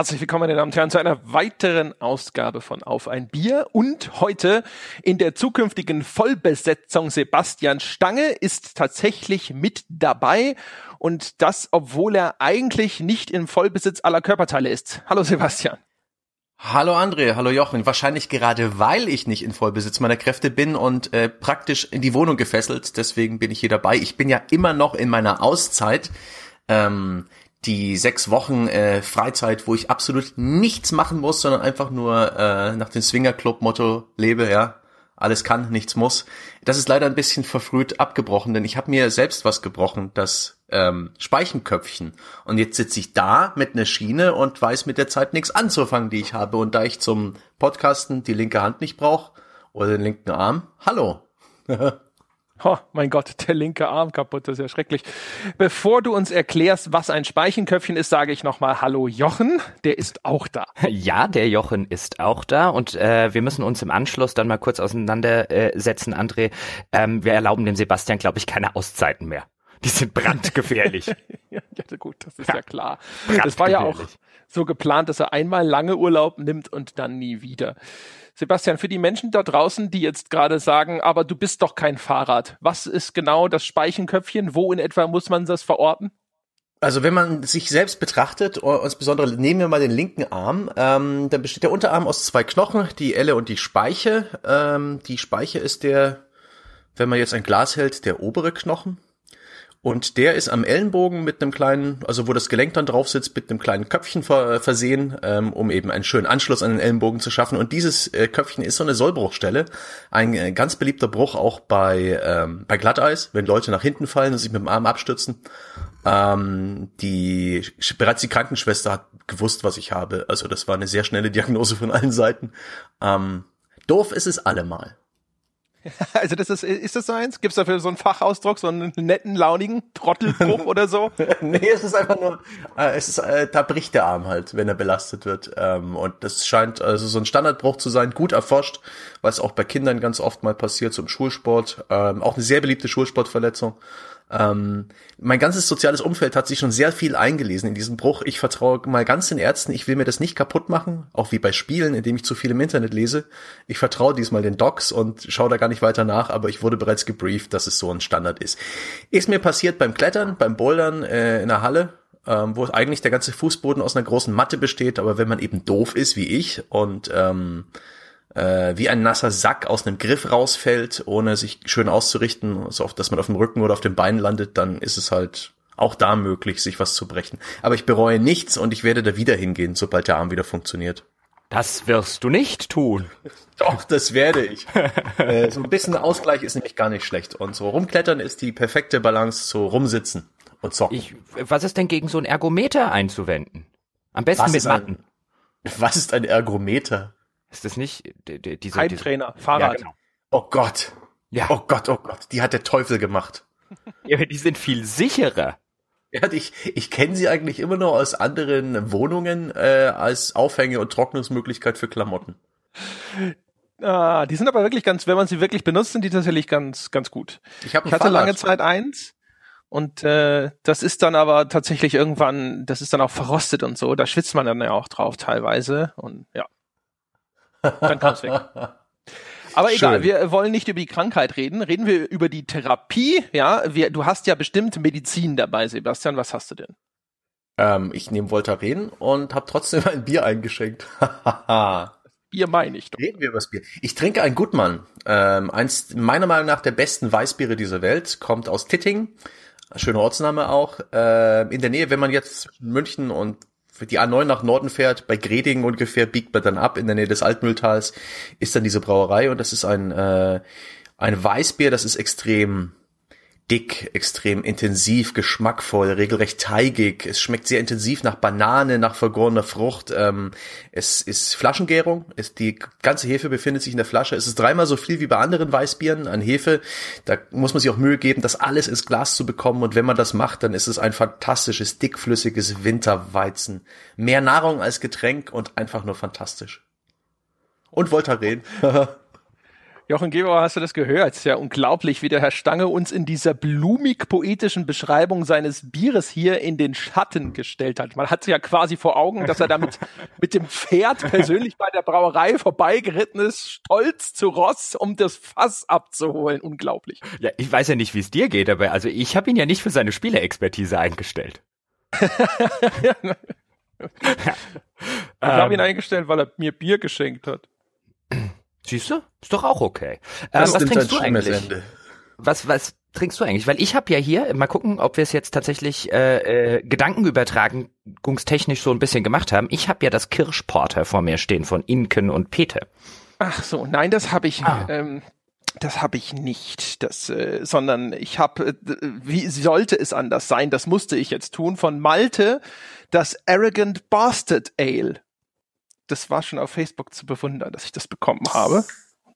Herzlich willkommen, meine Damen und Herren, zu einer weiteren Ausgabe von Auf ein Bier. Und heute in der zukünftigen Vollbesetzung Sebastian Stange ist tatsächlich mit dabei. Und das, obwohl er eigentlich nicht im Vollbesitz aller Körperteile ist. Hallo Sebastian. Hallo André, hallo Jochen. Wahrscheinlich gerade weil ich nicht in Vollbesitz meiner Kräfte bin und äh, praktisch in die Wohnung gefesselt, deswegen bin ich hier dabei. Ich bin ja immer noch in meiner Auszeit. Ähm, die sechs Wochen äh, Freizeit, wo ich absolut nichts machen muss, sondern einfach nur äh, nach dem Swinger Club Motto lebe, ja. Alles kann, nichts muss. Das ist leider ein bisschen verfrüht abgebrochen, denn ich habe mir selbst was gebrochen, das ähm, Speichenköpfchen. Und jetzt sitze ich da mit einer Schiene und weiß mit der Zeit nichts anzufangen, die ich habe. Und da ich zum Podcasten die linke Hand nicht brauche oder den linken Arm, hallo. Oh, mein Gott, der linke Arm kaputt, das ist ja schrecklich. Bevor du uns erklärst, was ein Speichenköpfchen ist, sage ich nochmal Hallo Jochen, der ist auch da. Ja, der Jochen ist auch da und äh, wir müssen uns im Anschluss dann mal kurz auseinandersetzen, André. Ähm, wir erlauben dem Sebastian, glaube ich, keine Auszeiten mehr. Die sind brandgefährlich. ja, gut, das ist ja, ja klar. Das war ja auch so geplant, dass er einmal lange Urlaub nimmt und dann nie wieder. Sebastian, für die Menschen da draußen, die jetzt gerade sagen, aber du bist doch kein Fahrrad, was ist genau das Speichenköpfchen? Wo in etwa muss man das verorten? Also wenn man sich selbst betrachtet, insbesondere nehmen wir mal den linken Arm, ähm, dann besteht der Unterarm aus zwei Knochen, die Elle und die Speiche. Ähm, die Speiche ist der, wenn man jetzt ein Glas hält, der obere Knochen. Und der ist am Ellenbogen mit einem kleinen, also wo das Gelenk dann drauf sitzt, mit einem kleinen Köpfchen ver versehen, ähm, um eben einen schönen Anschluss an den Ellenbogen zu schaffen. Und dieses äh, Köpfchen ist so eine Sollbruchstelle. Ein äh, ganz beliebter Bruch auch bei, ähm, bei Glatteis, wenn Leute nach hinten fallen und sich mit dem Arm abstützen. Ähm, die bereits die Krankenschwester hat gewusst, was ich habe. Also das war eine sehr schnelle Diagnose von allen Seiten. Ähm, doof ist es allemal. Also das ist, ist das so eins? Gibt es dafür so einen Fachausdruck, so einen netten, launigen Trottelbruch oder so? nee, es ist einfach nur, äh, es ist, äh, da bricht der Arm halt, wenn er belastet wird. Ähm, und das scheint also so ein Standardbruch zu sein, gut erforscht, es auch bei Kindern ganz oft mal passiert, so im Schulsport. Ähm, auch eine sehr beliebte Schulsportverletzung. Ähm, mein ganzes soziales Umfeld hat sich schon sehr viel eingelesen in diesem Bruch. Ich vertraue mal ganz den Ärzten, ich will mir das nicht kaputt machen, auch wie bei Spielen, indem ich zu viel im Internet lese. Ich vertraue diesmal den Docs und schaue da gar nicht weiter nach, aber ich wurde bereits gebrieft, dass es so ein Standard ist. Ist mir passiert beim Klettern, beim Bouldern äh, in der Halle, ähm, wo eigentlich der ganze Fußboden aus einer großen Matte besteht, aber wenn man eben doof ist wie ich und ähm, äh, wie ein nasser Sack aus einem Griff rausfällt, ohne sich schön auszurichten, so oft, dass man auf dem Rücken oder auf dem Bein landet, dann ist es halt auch da möglich, sich was zu brechen. Aber ich bereue nichts und ich werde da wieder hingehen, sobald der Arm wieder funktioniert. Das wirst du nicht tun. Doch, das werde ich. äh, so ein bisschen Ausgleich ist nämlich gar nicht schlecht. Und so rumklettern ist die perfekte Balance zu rumsitzen und zocken. Ich, was ist denn gegen so ein Ergometer einzuwenden? Am besten was mit Matten. Ein, was ist ein Ergometer? Ist das nicht die, die, diese Heimtrainer, Fahrrad? Ja, genau. Oh Gott. Ja. Oh Gott, oh Gott, die hat der Teufel gemacht. Ja, die sind viel sicherer. Ja, ich, ich kenne sie eigentlich immer noch aus anderen Wohnungen äh, als Aufhänge und Trocknungsmöglichkeit für Klamotten. Ah, die sind aber wirklich ganz, wenn man sie wirklich benutzt, sind die tatsächlich ganz, ganz gut. Ich, hab ich hatte Fahrrad. lange Zeit eins und äh, das ist dann aber tatsächlich irgendwann, das ist dann auch verrostet und so. Da schwitzt man dann ja auch drauf teilweise und ja. Dann kommt's weg. Aber egal, Schön. wir wollen nicht über die Krankheit reden. Reden wir über die Therapie. Ja, wir, du hast ja bestimmt Medizin dabei, Sebastian. Was hast du denn? Ähm, ich nehme Voltaren und habe trotzdem ein Bier eingeschenkt. Bier meine ich doch. Reden wir über das Bier. Ich trinke ein Gutmann. Ähm, eins meiner Meinung nach der besten Weißbiere dieser Welt. Kommt aus Titting. Schöner Ortsname auch. Äh, in der Nähe, wenn man jetzt München und die A9 nach Norden fährt, bei Gredingen ungefähr, biegt man dann ab in der Nähe des Altmühltals, ist dann diese Brauerei und das ist ein, äh, ein Weißbier, das ist extrem dick, extrem intensiv, geschmackvoll, regelrecht teigig. Es schmeckt sehr intensiv nach Banane, nach vergorener Frucht. Ähm, es ist Flaschengärung. Es, die ganze Hefe befindet sich in der Flasche. Es ist dreimal so viel wie bei anderen Weißbieren an Hefe. Da muss man sich auch Mühe geben, das alles ins Glas zu bekommen. Und wenn man das macht, dann ist es ein fantastisches, dickflüssiges Winterweizen. Mehr Nahrung als Getränk und einfach nur fantastisch. Und Voltaren. Jochen Gebauer, hast du das gehört? Es ist ja unglaublich, wie der Herr Stange uns in dieser blumig-poetischen Beschreibung seines Bieres hier in den Schatten gestellt hat. Man hat ja quasi vor Augen, dass er damit mit dem Pferd persönlich bei der Brauerei vorbeigeritten ist, stolz zu Ross, um das Fass abzuholen. Unglaublich. Ja, ich weiß ja nicht, wie es dir geht, aber also ich habe ihn ja nicht für seine Spieleexpertise eingestellt. ich habe ihn ähm. eingestellt, weil er mir Bier geschenkt hat. Siehst du? Ist doch auch okay. Ähm, was trinkst du eigentlich? Was, was trinkst du eigentlich? Weil ich habe ja hier, mal gucken, ob wir es jetzt tatsächlich äh, äh, gedankenübertragungstechnisch so ein bisschen gemacht haben. Ich habe ja das Kirschporter vor mir stehen von Inken und Peter. Ach so, nein, das habe ich. Ah. Ähm, das habe ich nicht, das, äh, sondern ich habe, äh, wie sollte es anders sein? Das musste ich jetzt tun von Malte, das Arrogant Bastard Ale das war schon auf Facebook zu bewundern, dass ich das bekommen habe.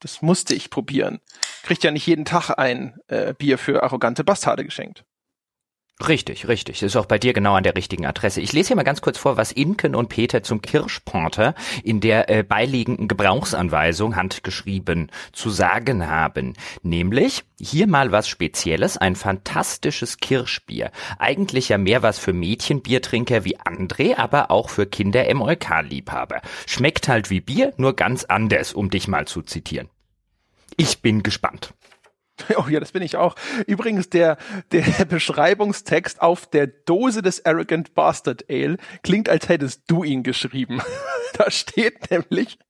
Das musste ich probieren. Kriegt ja nicht jeden Tag ein äh, Bier für arrogante Bastarde geschenkt. Richtig, richtig. Ist auch bei dir genau an der richtigen Adresse. Ich lese hier mal ganz kurz vor, was Inken und Peter zum Kirschporter in der äh, beiliegenden Gebrauchsanweisung handgeschrieben zu sagen haben. Nämlich, hier mal was Spezielles, ein fantastisches Kirschbier. Eigentlich ja mehr was für Mädchenbiertrinker wie André, aber auch für Kinder MOK-Liebhaber. Schmeckt halt wie Bier, nur ganz anders, um dich mal zu zitieren. Ich bin gespannt. Oh ja, das bin ich auch. Übrigens, der, der Beschreibungstext auf der Dose des Arrogant Bastard Ale klingt, als hättest du ihn geschrieben. Da steht nämlich,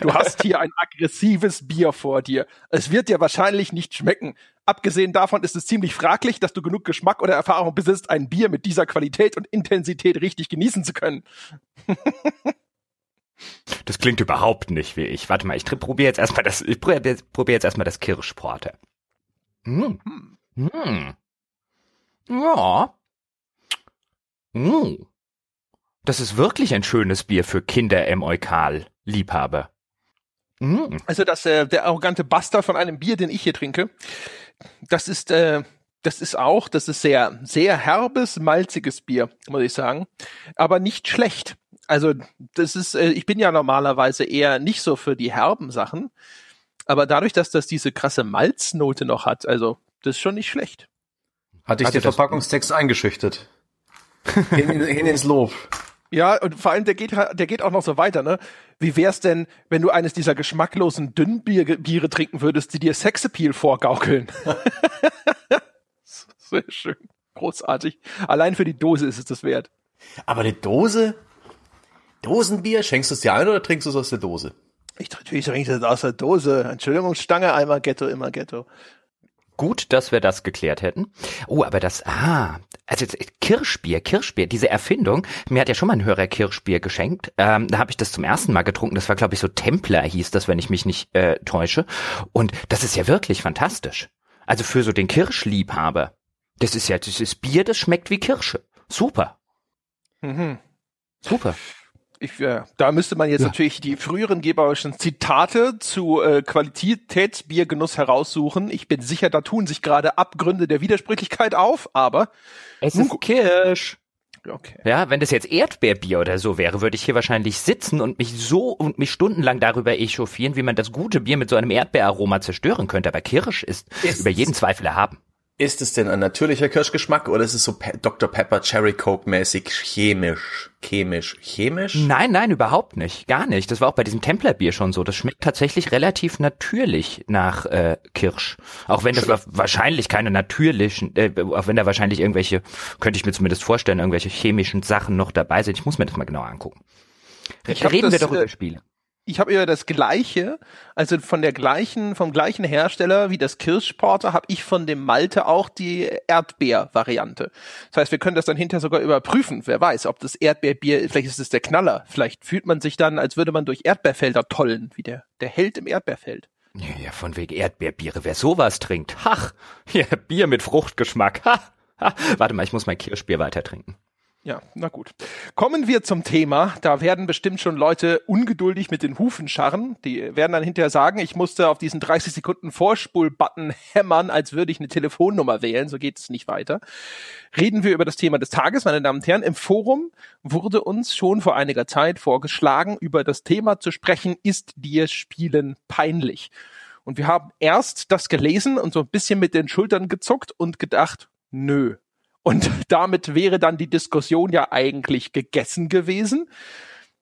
du hast hier ein aggressives Bier vor dir. Es wird dir wahrscheinlich nicht schmecken. Abgesehen davon ist es ziemlich fraglich, dass du genug Geschmack oder Erfahrung besitzt, ein Bier mit dieser Qualität und Intensität richtig genießen zu können. Das klingt überhaupt nicht wie ich. Warte mal, ich probiere jetzt erstmal das, ich probiere probier jetzt erstmal das Kirschporte. Hm. Hm. Ja. Hm. Das ist wirklich ein schönes Bier für Kinder im Eukal, Liebhaber. Hm. Also das, äh, der arrogante Buster von einem Bier, den ich hier trinke, das ist, äh, das ist auch, das ist sehr, sehr herbes, malziges Bier, muss ich sagen, aber nicht schlecht. Also das ist, äh, ich bin ja normalerweise eher nicht so für die herben Sachen, aber dadurch, dass das diese krasse Malznote noch hat, also das ist schon nicht schlecht. Hat dich der Verpackungstext eingeschüchtert? hin, hin ins Lob. Ja, und vor allem, der geht, der geht auch noch so weiter, ne? Wie wär's denn, wenn du eines dieser geschmacklosen Dünnbiere trinken würdest, die dir Sexappeal vorgaukeln? Sehr schön. Großartig. Allein für die Dose ist es das wert. Aber eine Dose? Dosenbier? Schenkst du es dir ein oder trinkst du es aus der Dose? Ich trinke das aus der Dose. Entschuldigung, Stange, einmal Ghetto, immer Ghetto. Gut, dass wir das geklärt hätten. Oh, aber das, ah, also Kirschbier, Kirschbier, diese Erfindung, mir hat ja schon mal ein Hörer Kirschbier geschenkt. Ähm, da habe ich das zum ersten Mal getrunken. Das war, glaube ich, so Templer hieß das, wenn ich mich nicht äh, täusche. Und das ist ja wirklich fantastisch. Also für so den Kirschliebhaber. Das ist ja, das ist Bier, das schmeckt wie Kirsche. Super. Mhm. Super ich, äh, da müsste man jetzt ja. natürlich die früheren geberischen Zitate zu äh, Qualitätsbiergenuss heraussuchen. Ich bin sicher, da tun sich gerade Abgründe der Widersprüchlichkeit auf, aber es ist Kirsch. Okay. Ja, wenn das jetzt Erdbeerbier oder so wäre, würde ich hier wahrscheinlich sitzen und mich so und mich stundenlang darüber echauffieren, wie man das gute Bier mit so einem Erdbeeraroma zerstören könnte. Aber Kirsch ist, ist über jeden Zweifel erhaben. Ist es denn ein natürlicher Kirschgeschmack oder ist es so Pe Dr. Pepper Cherry Coke mäßig chemisch? Chemisch? Chemisch? Nein, nein, überhaupt nicht. Gar nicht. Das war auch bei diesem Templerbier schon so. Das schmeckt tatsächlich relativ natürlich nach äh, Kirsch. Auch wenn das wahrscheinlich keine natürlichen, äh, auch wenn da wahrscheinlich irgendwelche, könnte ich mir zumindest vorstellen, irgendwelche chemischen Sachen noch dabei sind. Ich muss mir das mal genau angucken. Reden das, wir doch über äh, Spiele ich habe ja das gleiche, also von der gleichen, vom gleichen Hersteller wie das Kirschporter, habe ich von dem Malte auch die Erdbeer-Variante. Das heißt, wir können das dann hinterher sogar überprüfen. Wer weiß, ob das Erdbeerbier, vielleicht ist es der Knaller. Vielleicht fühlt man sich dann, als würde man durch Erdbeerfelder tollen, wie der, der Held im Erdbeerfeld. Ja, von wegen Erdbeerbiere. Wer sowas trinkt, ach, ja, Bier mit Fruchtgeschmack, ha, ha. Warte mal, ich muss mein Kirschbier weiter trinken. Ja, na gut. Kommen wir zum Thema. Da werden bestimmt schon Leute ungeduldig mit den Hufen scharren. Die werden dann hinterher sagen, ich musste auf diesen 30 Sekunden Vorspul-Button hämmern, als würde ich eine Telefonnummer wählen. So geht es nicht weiter. Reden wir über das Thema des Tages, meine Damen und Herren. Im Forum wurde uns schon vor einiger Zeit vorgeschlagen, über das Thema zu sprechen, ist dir Spielen peinlich? Und wir haben erst das gelesen und so ein bisschen mit den Schultern gezuckt und gedacht, nö. Und damit wäre dann die Diskussion ja eigentlich gegessen gewesen.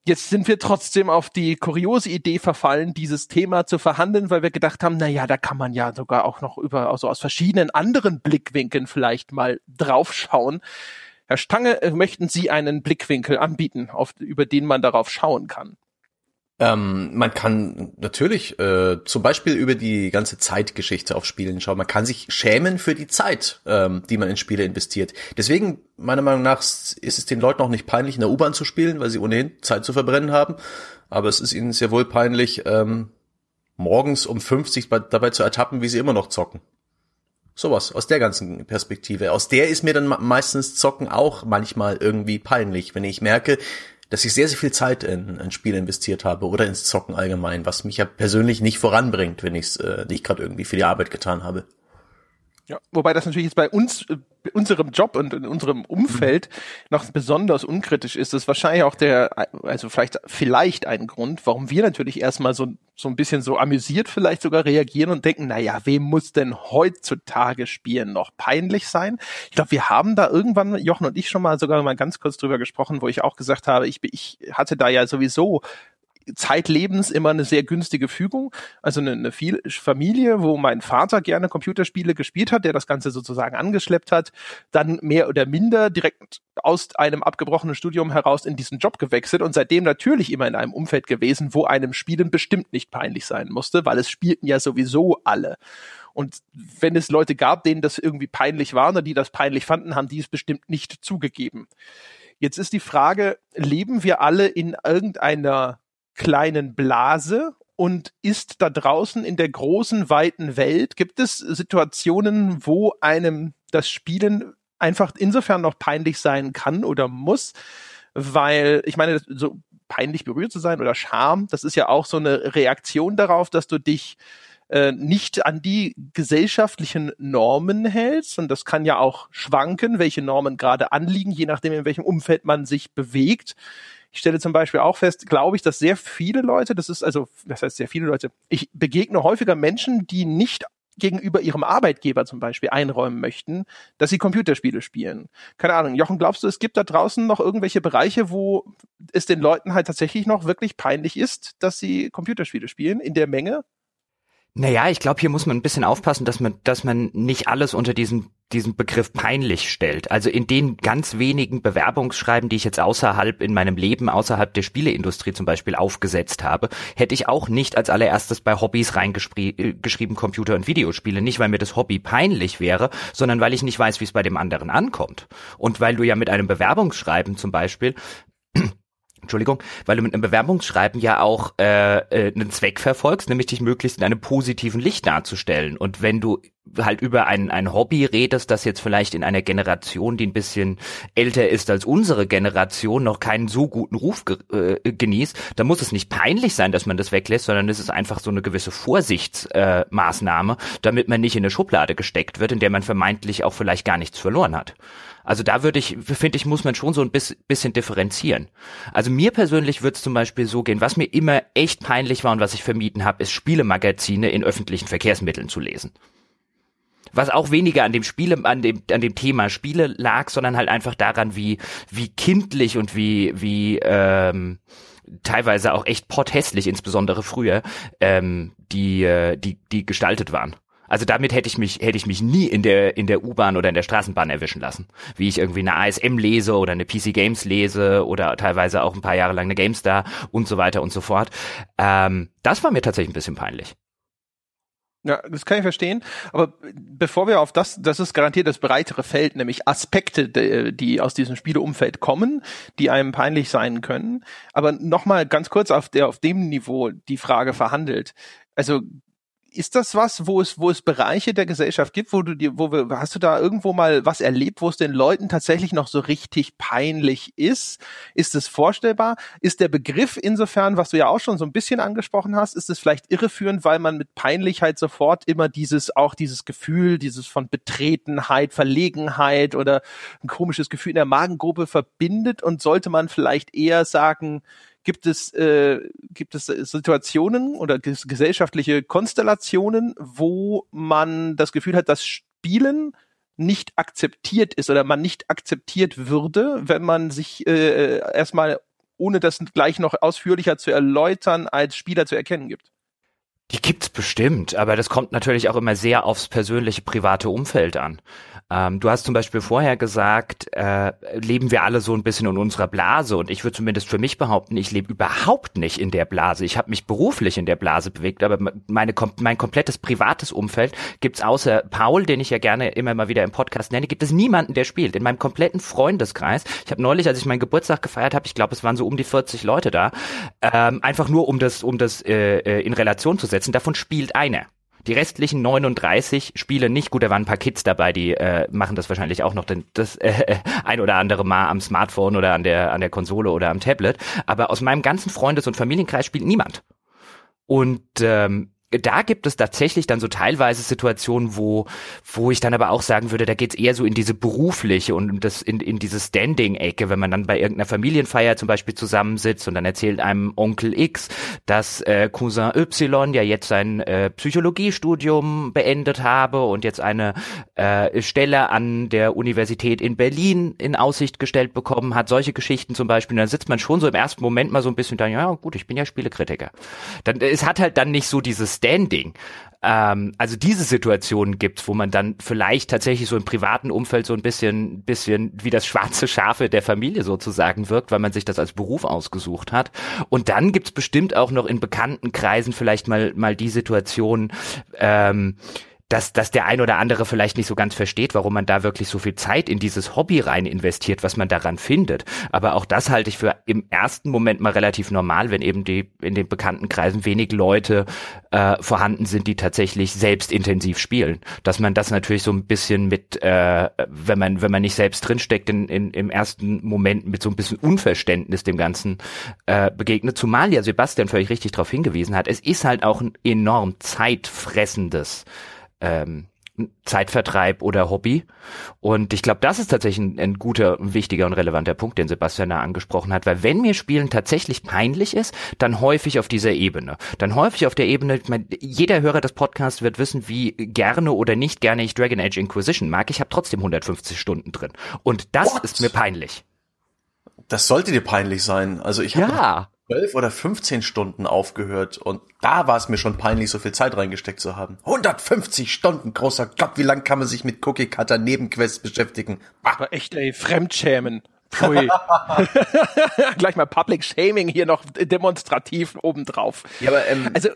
Jetzt sind wir trotzdem auf die kuriose Idee verfallen, dieses Thema zu verhandeln, weil wir gedacht haben, na ja, da kann man ja sogar auch noch über, also aus verschiedenen anderen Blickwinkeln vielleicht mal draufschauen. Herr Stange, äh, möchten Sie einen Blickwinkel anbieten, auf, über den man darauf schauen kann? Ähm, man kann natürlich äh, zum Beispiel über die ganze Zeitgeschichte auf Spielen schauen. Man kann sich schämen für die Zeit, ähm, die man in Spiele investiert. Deswegen, meiner Meinung nach, ist es den Leuten auch nicht peinlich, in der U-Bahn zu spielen, weil sie ohnehin Zeit zu verbrennen haben. Aber es ist ihnen sehr wohl peinlich, ähm, morgens um 50 dabei zu ertappen, wie sie immer noch zocken. Sowas, aus der ganzen Perspektive. Aus der ist mir dann meistens Zocken auch manchmal irgendwie peinlich, wenn ich merke, dass ich sehr, sehr viel Zeit in ein Spiel investiert habe oder ins Zocken allgemein, was mich ja persönlich nicht voranbringt, wenn ich es äh, nicht gerade irgendwie für die Arbeit getan habe. Ja, wobei das natürlich jetzt bei uns, äh, unserem Job und in unserem Umfeld noch besonders unkritisch ist. Das ist wahrscheinlich auch der, also vielleicht, vielleicht ein Grund, warum wir natürlich erstmal so, so ein bisschen so amüsiert vielleicht sogar reagieren und denken, na ja, wem muss denn heutzutage Spielen noch peinlich sein? Ich glaube, wir haben da irgendwann, Jochen und ich schon mal sogar mal ganz kurz drüber gesprochen, wo ich auch gesagt habe, ich, ich hatte da ja sowieso zeitlebens immer eine sehr günstige Fügung. Also eine, eine viel Familie, wo mein Vater gerne Computerspiele gespielt hat, der das Ganze sozusagen angeschleppt hat, dann mehr oder minder direkt aus einem abgebrochenen Studium heraus in diesen Job gewechselt und seitdem natürlich immer in einem Umfeld gewesen, wo einem Spielen bestimmt nicht peinlich sein musste, weil es spielten ja sowieso alle. Und wenn es Leute gab, denen das irgendwie peinlich war oder die das peinlich fanden, haben die es bestimmt nicht zugegeben. Jetzt ist die Frage, leben wir alle in irgendeiner kleinen Blase und ist da draußen in der großen, weiten Welt, gibt es Situationen, wo einem das Spielen einfach insofern noch peinlich sein kann oder muss, weil ich meine, so peinlich berührt zu sein oder Scham, das ist ja auch so eine Reaktion darauf, dass du dich äh, nicht an die gesellschaftlichen Normen hältst. Und das kann ja auch schwanken, welche Normen gerade anliegen, je nachdem, in welchem Umfeld man sich bewegt. Ich stelle zum Beispiel auch fest, glaube ich, dass sehr viele Leute, das ist also, das heißt sehr viele Leute, ich begegne häufiger Menschen, die nicht gegenüber ihrem Arbeitgeber zum Beispiel einräumen möchten, dass sie Computerspiele spielen. Keine Ahnung. Jochen, glaubst du, es gibt da draußen noch irgendwelche Bereiche, wo es den Leuten halt tatsächlich noch wirklich peinlich ist, dass sie Computerspiele spielen in der Menge? Naja, ich glaube, hier muss man ein bisschen aufpassen, dass man, dass man nicht alles unter diesen, diesen Begriff peinlich stellt. Also in den ganz wenigen Bewerbungsschreiben, die ich jetzt außerhalb in meinem Leben, außerhalb der Spieleindustrie zum Beispiel aufgesetzt habe, hätte ich auch nicht als allererstes bei Hobbys reingeschrieben äh, Computer- und Videospiele. Nicht, weil mir das Hobby peinlich wäre, sondern weil ich nicht weiß, wie es bei dem anderen ankommt. Und weil du ja mit einem Bewerbungsschreiben zum Beispiel Entschuldigung, weil du mit einem Bewerbungsschreiben ja auch äh, äh, einen Zweck verfolgst, nämlich dich möglichst in einem positiven Licht darzustellen. Und wenn du halt über ein, ein Hobby redest, das jetzt vielleicht in einer Generation, die ein bisschen älter ist als unsere Generation, noch keinen so guten Ruf ge äh, genießt, dann muss es nicht peinlich sein, dass man das weglässt, sondern es ist einfach so eine gewisse Vorsichtsmaßnahme, äh, damit man nicht in eine Schublade gesteckt wird, in der man vermeintlich auch vielleicht gar nichts verloren hat. Also da würde ich, finde ich, muss man schon so ein bisschen differenzieren. Also mir persönlich wird es zum Beispiel so gehen, was mir immer echt peinlich war und was ich vermieden habe, ist Spielemagazine in öffentlichen Verkehrsmitteln zu lesen was auch weniger an dem Spiele, an dem, an dem Thema Spiele lag, sondern halt einfach daran, wie, wie kindlich und wie, wie, ähm, teilweise auch echt potthässlich, insbesondere früher, ähm, die, äh, die, die gestaltet waren. Also damit hätte ich mich, hätte ich mich nie in der, in der U-Bahn oder in der Straßenbahn erwischen lassen. Wie ich irgendwie eine ASM lese oder eine PC Games lese oder teilweise auch ein paar Jahre lang eine GameStar und so weiter und so fort. Ähm, das war mir tatsächlich ein bisschen peinlich. Ja, das kann ich verstehen. Aber bevor wir auf das, das ist garantiert das breitere Feld, nämlich Aspekte, die aus diesem Spieleumfeld kommen, die einem peinlich sein können. Aber nochmal ganz kurz auf der, auf dem Niveau die Frage verhandelt. Also ist das was, wo es, wo es Bereiche der Gesellschaft gibt, wo du dir, wo wir, hast du da irgendwo mal was erlebt, wo es den Leuten tatsächlich noch so richtig peinlich ist? Ist es vorstellbar? Ist der Begriff insofern, was du ja auch schon so ein bisschen angesprochen hast, ist es vielleicht irreführend, weil man mit Peinlichkeit sofort immer dieses, auch dieses Gefühl, dieses von Betretenheit, Verlegenheit oder ein komisches Gefühl in der Magengruppe verbindet und sollte man vielleicht eher sagen, gibt es, äh, gibt es Situationen oder gesellschaftliche Konstellationen, wo man das Gefühl hat, dass Spielen nicht akzeptiert ist oder man nicht akzeptiert würde, wenn man sich äh, erstmal, ohne das gleich noch ausführlicher zu erläutern, als Spieler zu erkennen gibt. Die gibt's bestimmt, aber das kommt natürlich auch immer sehr aufs persönliche private Umfeld an. Ähm, du hast zum Beispiel vorher gesagt, äh, leben wir alle so ein bisschen in unserer Blase und ich würde zumindest für mich behaupten, ich lebe überhaupt nicht in der Blase. Ich habe mich beruflich in der Blase bewegt, aber meine, mein komplettes privates Umfeld gibt's außer Paul, den ich ja gerne immer mal wieder im Podcast nenne, gibt es niemanden, der spielt. In meinem kompletten Freundeskreis. Ich habe neulich, als ich meinen Geburtstag gefeiert habe, ich glaube, es waren so um die 40 Leute da, ähm, einfach nur um das, um das äh, äh, in Relation zu setzen. Davon spielt einer. Die restlichen 39 spielen nicht. Gut, da waren ein paar Kids dabei, die äh, machen das wahrscheinlich auch noch den, das äh, ein oder andere Mal am Smartphone oder an der, an der Konsole oder am Tablet. Aber aus meinem ganzen Freundes- und Familienkreis spielt niemand. Und ähm, da gibt es tatsächlich dann so teilweise Situationen, wo, wo ich dann aber auch sagen würde, da geht's eher so in diese berufliche und das in, in diese Standing-Ecke, wenn man dann bei irgendeiner Familienfeier zum Beispiel zusammensitzt und dann erzählt einem Onkel X, dass äh, Cousin Y ja jetzt sein äh, Psychologiestudium beendet habe und jetzt eine äh, Stelle an der Universität in Berlin in Aussicht gestellt bekommen hat, solche Geschichten zum Beispiel, und dann sitzt man schon so im ersten Moment mal so ein bisschen da, ja gut, ich bin ja Spielekritiker. Dann, es hat halt dann nicht so dieses Standing. Ähm, also diese Situationen gibt's, wo man dann vielleicht tatsächlich so im privaten Umfeld so ein bisschen, bisschen wie das schwarze Schafe der Familie sozusagen wirkt, weil man sich das als Beruf ausgesucht hat. Und dann gibt's bestimmt auch noch in bekannten Kreisen vielleicht mal, mal die Situation, ähm, dass, dass der ein oder andere vielleicht nicht so ganz versteht, warum man da wirklich so viel Zeit in dieses Hobby rein investiert, was man daran findet. Aber auch das halte ich für im ersten Moment mal relativ normal, wenn eben die in den bekannten Kreisen wenig Leute äh, vorhanden sind, die tatsächlich selbst intensiv spielen. Dass man das natürlich so ein bisschen mit, äh, wenn man wenn man nicht selbst drinsteckt, in, in, im ersten Moment mit so ein bisschen Unverständnis dem Ganzen äh, begegnet. Zumal ja Sebastian völlig richtig darauf hingewiesen hat, es ist halt auch ein enorm zeitfressendes ähm, Zeitvertreib oder Hobby. Und ich glaube, das ist tatsächlich ein, ein, guter, wichtiger und relevanter Punkt, den Sebastian da angesprochen hat, weil wenn mir Spielen tatsächlich peinlich ist, dann häufig auf dieser Ebene. Dann häufig auf der Ebene, ich mein, jeder Hörer des Podcasts wird wissen, wie gerne oder nicht gerne ich Dragon Age Inquisition mag. Ich habe trotzdem 150 Stunden drin. Und das What? ist mir peinlich. Das sollte dir peinlich sein. Also ich habe ja. 12 oder 15 Stunden aufgehört und da war es mir schon peinlich, so viel Zeit reingesteckt zu haben. 150 Stunden, großer Gott, wie lang kann man sich mit Cookie Cutter Nebenquests beschäftigen? Aber echt, ey, Fremdschämen. Pfui. Gleich mal Public Shaming hier noch demonstrativ obendrauf. Ja, aber ähm, also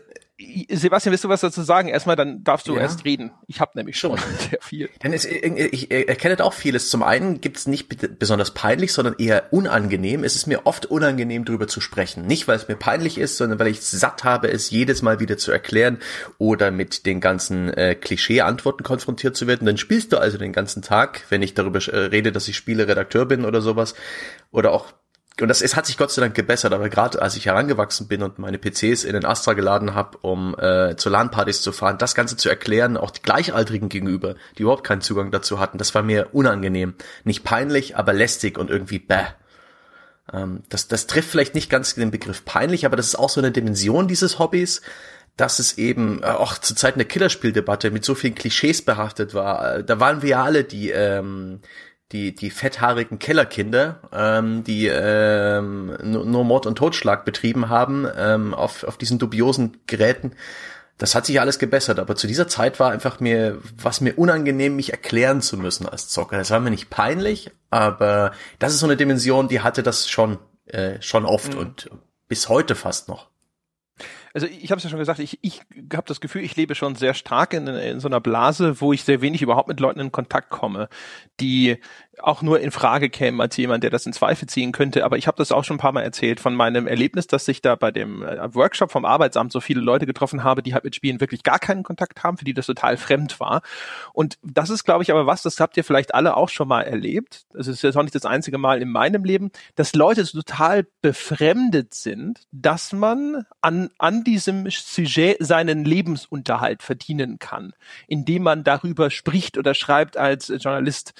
Sebastian, willst du was dazu sagen? Erstmal, dann darfst du ja. erst reden. Ich habe nämlich schon sehr viel. Denn es, ich erkenne auch vieles. Zum einen gibt es nicht besonders peinlich, sondern eher unangenehm. Es ist mir oft unangenehm, darüber zu sprechen. Nicht, weil es mir peinlich ist, sondern weil ich es satt habe, es jedes Mal wieder zu erklären oder mit den ganzen äh, Klischee-Antworten konfrontiert zu werden. Dann spielst du also den ganzen Tag, wenn ich darüber äh, rede, dass ich Spieleredakteur bin oder sowas. Oder auch und das es hat sich Gott sei Dank gebessert, aber gerade als ich herangewachsen bin und meine PCs in den Astra geladen habe, um äh, zu LAN-Partys zu fahren, das Ganze zu erklären, auch die Gleichaltrigen gegenüber, die überhaupt keinen Zugang dazu hatten, das war mir unangenehm. Nicht peinlich, aber lästig und irgendwie bäh. Ähm, das, das trifft vielleicht nicht ganz den Begriff peinlich, aber das ist auch so eine Dimension dieses Hobbys, dass es eben äh, auch zur Zeit einer Killerspieldebatte mit so vielen Klischees behaftet war. Äh, da waren wir ja alle die ähm, die, die fetthaarigen Kellerkinder, ähm, die ähm, nur Mord und Totschlag betrieben haben ähm, auf, auf diesen dubiosen Geräten. Das hat sich alles gebessert, aber zu dieser Zeit war einfach mir, was mir unangenehm, mich erklären zu müssen als Zocker. Das war mir nicht peinlich, aber das ist so eine Dimension, die hatte das schon, äh, schon oft mhm. und bis heute fast noch also ich habe es ja schon gesagt, ich, ich habe das Gefühl, ich lebe schon sehr stark in, in so einer Blase, wo ich sehr wenig überhaupt mit Leuten in Kontakt komme, die auch nur in Frage kämen als jemand, der das in Zweifel ziehen könnte. Aber ich habe das auch schon ein paar Mal erzählt von meinem Erlebnis, dass ich da bei dem äh, Workshop vom Arbeitsamt so viele Leute getroffen habe, die halt mit Spielen wirklich gar keinen Kontakt haben, für die das total fremd war. Und das ist, glaube ich, aber was, das habt ihr vielleicht alle auch schon mal erlebt. Das ist jetzt auch nicht das einzige Mal in meinem Leben, dass Leute total befremdet sind, dass man an, an diesem Sujet seinen Lebensunterhalt verdienen kann, indem man darüber spricht oder schreibt als Journalist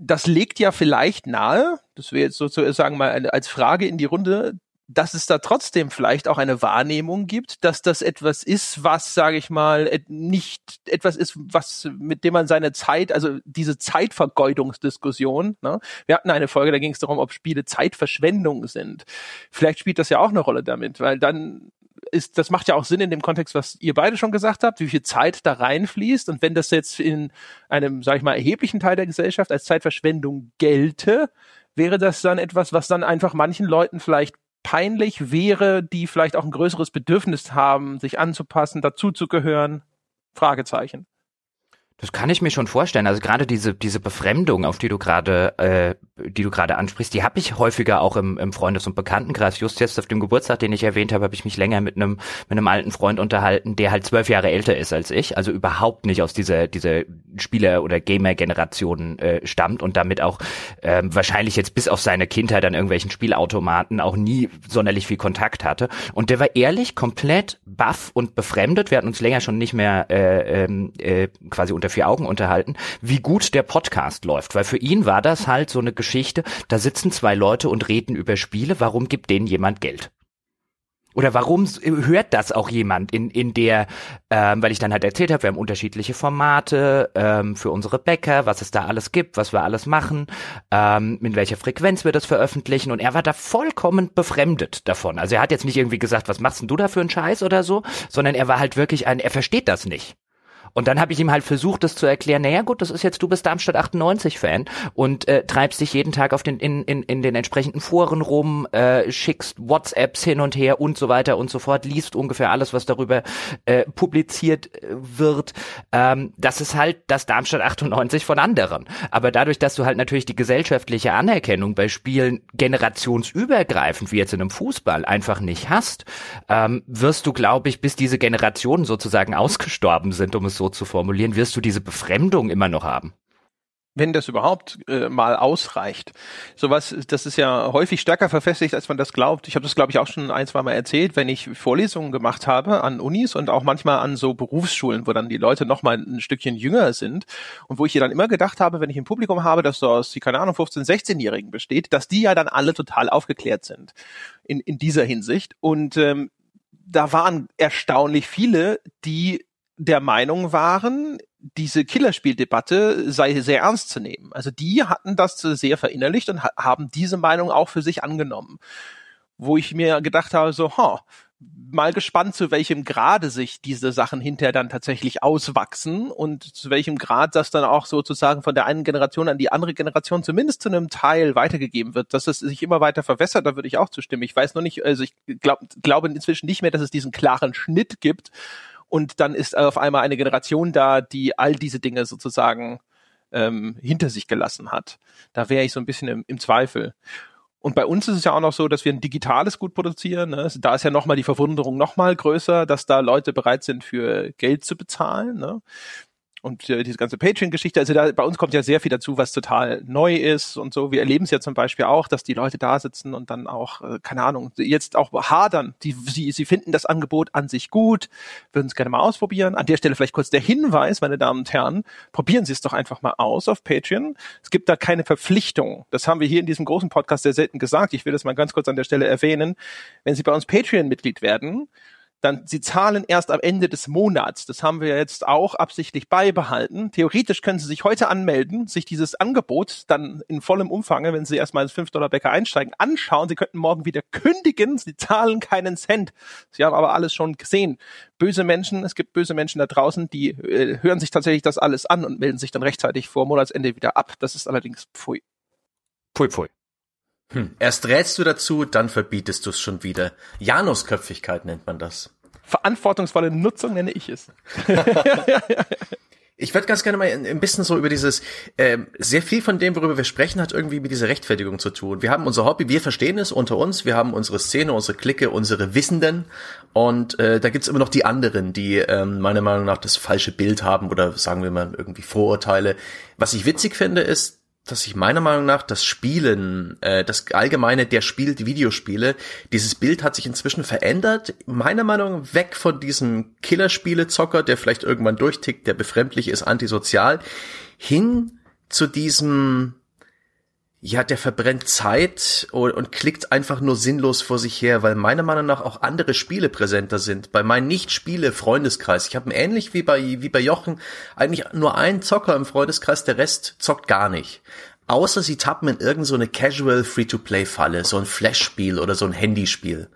das legt ja vielleicht nahe, das wäre jetzt sozusagen mal als Frage in die Runde, dass es da trotzdem vielleicht auch eine Wahrnehmung gibt, dass das etwas ist, was, sage ich mal, nicht etwas ist, was mit dem man seine Zeit, also diese Zeitvergeudungsdiskussion, ne? wir hatten eine Folge, da ging es darum, ob Spiele Zeitverschwendung sind. Vielleicht spielt das ja auch eine Rolle damit, weil dann ist, das macht ja auch Sinn in dem Kontext, was ihr beide schon gesagt habt, wie viel Zeit da reinfließt. Und wenn das jetzt in einem, sag ich mal, erheblichen Teil der Gesellschaft als Zeitverschwendung gelte, wäre das dann etwas, was dann einfach manchen Leuten vielleicht peinlich wäre, die vielleicht auch ein größeres Bedürfnis haben, sich anzupassen, dazuzugehören? Fragezeichen. Das kann ich mir schon vorstellen. Also gerade diese diese Befremdung, auf die du gerade äh, die du gerade ansprichst, die habe ich häufiger auch im, im Freundes- und Bekanntenkreis. Just jetzt auf dem Geburtstag, den ich erwähnt habe, habe ich mich länger mit einem mit einem alten Freund unterhalten, der halt zwölf Jahre älter ist als ich, also überhaupt nicht aus dieser dieser Spieler- oder Gamer-Generation äh, stammt und damit auch ähm, wahrscheinlich jetzt bis auf seine Kindheit an irgendwelchen Spielautomaten auch nie sonderlich viel Kontakt hatte. Und der war ehrlich komplett baff und befremdet. Wir hatten uns länger schon nicht mehr äh, ähm, äh, quasi unter vier Augen unterhalten, wie gut der Podcast läuft. Weil für ihn war das halt so eine Geschichte, da sitzen zwei Leute und reden über Spiele, warum gibt denen jemand Geld? Oder warum hört das auch jemand in, in der, ähm, weil ich dann halt erzählt habe, wir haben unterschiedliche Formate ähm, für unsere Bäcker, was es da alles gibt, was wir alles machen, ähm, in welcher Frequenz wir das veröffentlichen und er war da vollkommen befremdet davon. Also er hat jetzt nicht irgendwie gesagt, was machst denn du da für einen Scheiß oder so, sondern er war halt wirklich ein, er versteht das nicht. Und dann habe ich ihm halt versucht, das zu erklären, naja gut, das ist jetzt, du bist Darmstadt 98-Fan und äh, treibst dich jeden Tag auf den, in, in, in den entsprechenden Foren rum, äh, schickst WhatsApps hin und her und so weiter und so fort, liest ungefähr alles, was darüber äh, publiziert äh, wird. Ähm, das ist halt das Darmstadt 98 von anderen. Aber dadurch, dass du halt natürlich die gesellschaftliche Anerkennung bei Spielen generationsübergreifend, wie jetzt in einem Fußball, einfach nicht hast, ähm, wirst du, glaube ich, bis diese Generationen sozusagen ausgestorben sind, um es so zu formulieren, wirst du diese Befremdung immer noch haben wenn das überhaupt äh, mal ausreicht. Sowas, das ist ja häufig stärker verfestigt, als man das glaubt. Ich habe das, glaube ich, auch schon ein, zwei Mal erzählt, wenn ich Vorlesungen gemacht habe an Unis und auch manchmal an so Berufsschulen, wo dann die Leute noch mal ein Stückchen jünger sind und wo ich dann immer gedacht habe, wenn ich ein Publikum habe, das so aus, die, keine Ahnung, 15-, 16-Jährigen besteht, dass die ja dann alle total aufgeklärt sind in, in dieser Hinsicht. Und ähm, da waren erstaunlich viele, die der Meinung waren, diese Killerspieldebatte sei sehr ernst zu nehmen. Also die hatten das sehr verinnerlicht und ha haben diese Meinung auch für sich angenommen. Wo ich mir gedacht habe, so, ha, mal gespannt, zu welchem Grade sich diese Sachen hinterher dann tatsächlich auswachsen und zu welchem Grad das dann auch sozusagen von der einen Generation an die andere Generation zumindest zu einem Teil weitergegeben wird. Dass es sich immer weiter verwässert, da würde ich auch zustimmen. Ich weiß noch nicht, also ich glaub, glaube inzwischen nicht mehr, dass es diesen klaren Schnitt gibt, und dann ist auf einmal eine Generation da, die all diese Dinge sozusagen ähm, hinter sich gelassen hat. Da wäre ich so ein bisschen im, im Zweifel. Und bei uns ist es ja auch noch so, dass wir ein digitales Gut produzieren. Ne? Da ist ja nochmal die Verwunderung nochmal größer, dass da Leute bereit sind, für Geld zu bezahlen. Ne? Und diese ganze Patreon-Geschichte, also da, bei uns kommt ja sehr viel dazu, was total neu ist und so. Wir erleben es ja zum Beispiel auch, dass die Leute da sitzen und dann auch, äh, keine Ahnung, jetzt auch hadern. Die, sie, sie finden das Angebot an sich gut, würden es gerne mal ausprobieren. An der Stelle vielleicht kurz der Hinweis, meine Damen und Herren, probieren Sie es doch einfach mal aus auf Patreon. Es gibt da keine Verpflichtung. Das haben wir hier in diesem großen Podcast sehr selten gesagt. Ich will das mal ganz kurz an der Stelle erwähnen. Wenn Sie bei uns Patreon-Mitglied werden, dann sie zahlen erst am Ende des Monats. Das haben wir jetzt auch absichtlich beibehalten. Theoretisch können Sie sich heute anmelden, sich dieses Angebot dann in vollem Umfang, wenn Sie erstmal ins 5-Dollar-Bäcker einsteigen, anschauen. Sie könnten morgen wieder kündigen. Sie zahlen keinen Cent. Sie haben aber alles schon gesehen. Böse Menschen, es gibt böse Menschen da draußen, die äh, hören sich tatsächlich das alles an und melden sich dann rechtzeitig vor Monatsende wieder ab. Das ist allerdings pfui. Pfui, pfui. Hm. Erst rätst du dazu, dann verbietest du es schon wieder. Janusköpfigkeit nennt man das. Verantwortungsvolle Nutzung nenne ich es. Ich würde ganz gerne mal ein bisschen so über dieses, äh, sehr viel von dem, worüber wir sprechen, hat irgendwie mit dieser Rechtfertigung zu tun. Wir haben unser Hobby, wir verstehen es unter uns, wir haben unsere Szene, unsere Clique, unsere Wissenden und äh, da gibt's immer noch die anderen, die ähm, meiner Meinung nach das falsche Bild haben oder sagen wir mal irgendwie Vorurteile. Was ich witzig finde, ist, dass sich meiner Meinung nach das Spielen, äh, das allgemeine, der spielt Videospiele, dieses Bild hat sich inzwischen verändert. Meiner Meinung nach weg von diesem Killerspiele-Zocker, der vielleicht irgendwann durchtickt, der befremdlich ist, antisozial, hin zu diesem ja, der verbrennt Zeit und, und, klickt einfach nur sinnlos vor sich her, weil meiner Meinung nach auch andere Spiele präsenter sind. Bei meinen Nicht-Spiele-Freundeskreis. Ich habe ähnlich wie bei, wie bei Jochen eigentlich nur einen Zocker im Freundeskreis, der Rest zockt gar nicht. Außer sie tappen in irgendeine so Casual Free-to-Play-Falle, so ein Flash-Spiel oder so ein Handyspiel.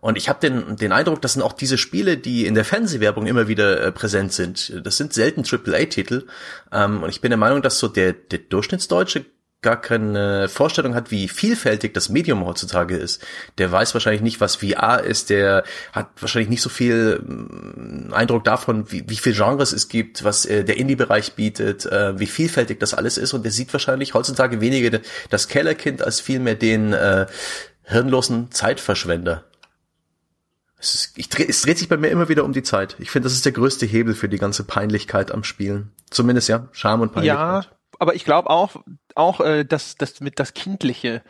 Und ich habe den, den Eindruck, das sind auch diese Spiele, die in der Fernsehwerbung immer wieder äh, präsent sind. Das sind selten AAA-Titel. Ähm, und ich bin der Meinung, dass so der, der Durchschnittsdeutsche gar keine Vorstellung hat, wie vielfältig das Medium heutzutage ist. Der weiß wahrscheinlich nicht, was VR ist, der hat wahrscheinlich nicht so viel mm, Eindruck davon, wie, wie viel Genres es gibt, was äh, der Indie-Bereich bietet, äh, wie vielfältig das alles ist und der sieht wahrscheinlich heutzutage weniger das Kellerkind als vielmehr den äh, hirnlosen Zeitverschwender. Es, ist, ich, es dreht sich bei mir immer wieder um die Zeit. Ich finde, das ist der größte Hebel für die ganze Peinlichkeit am Spielen. Zumindest ja, Charme und Peinlichkeit. Ja, aber ich glaube auch, auch äh, dass das mit das Kindliche.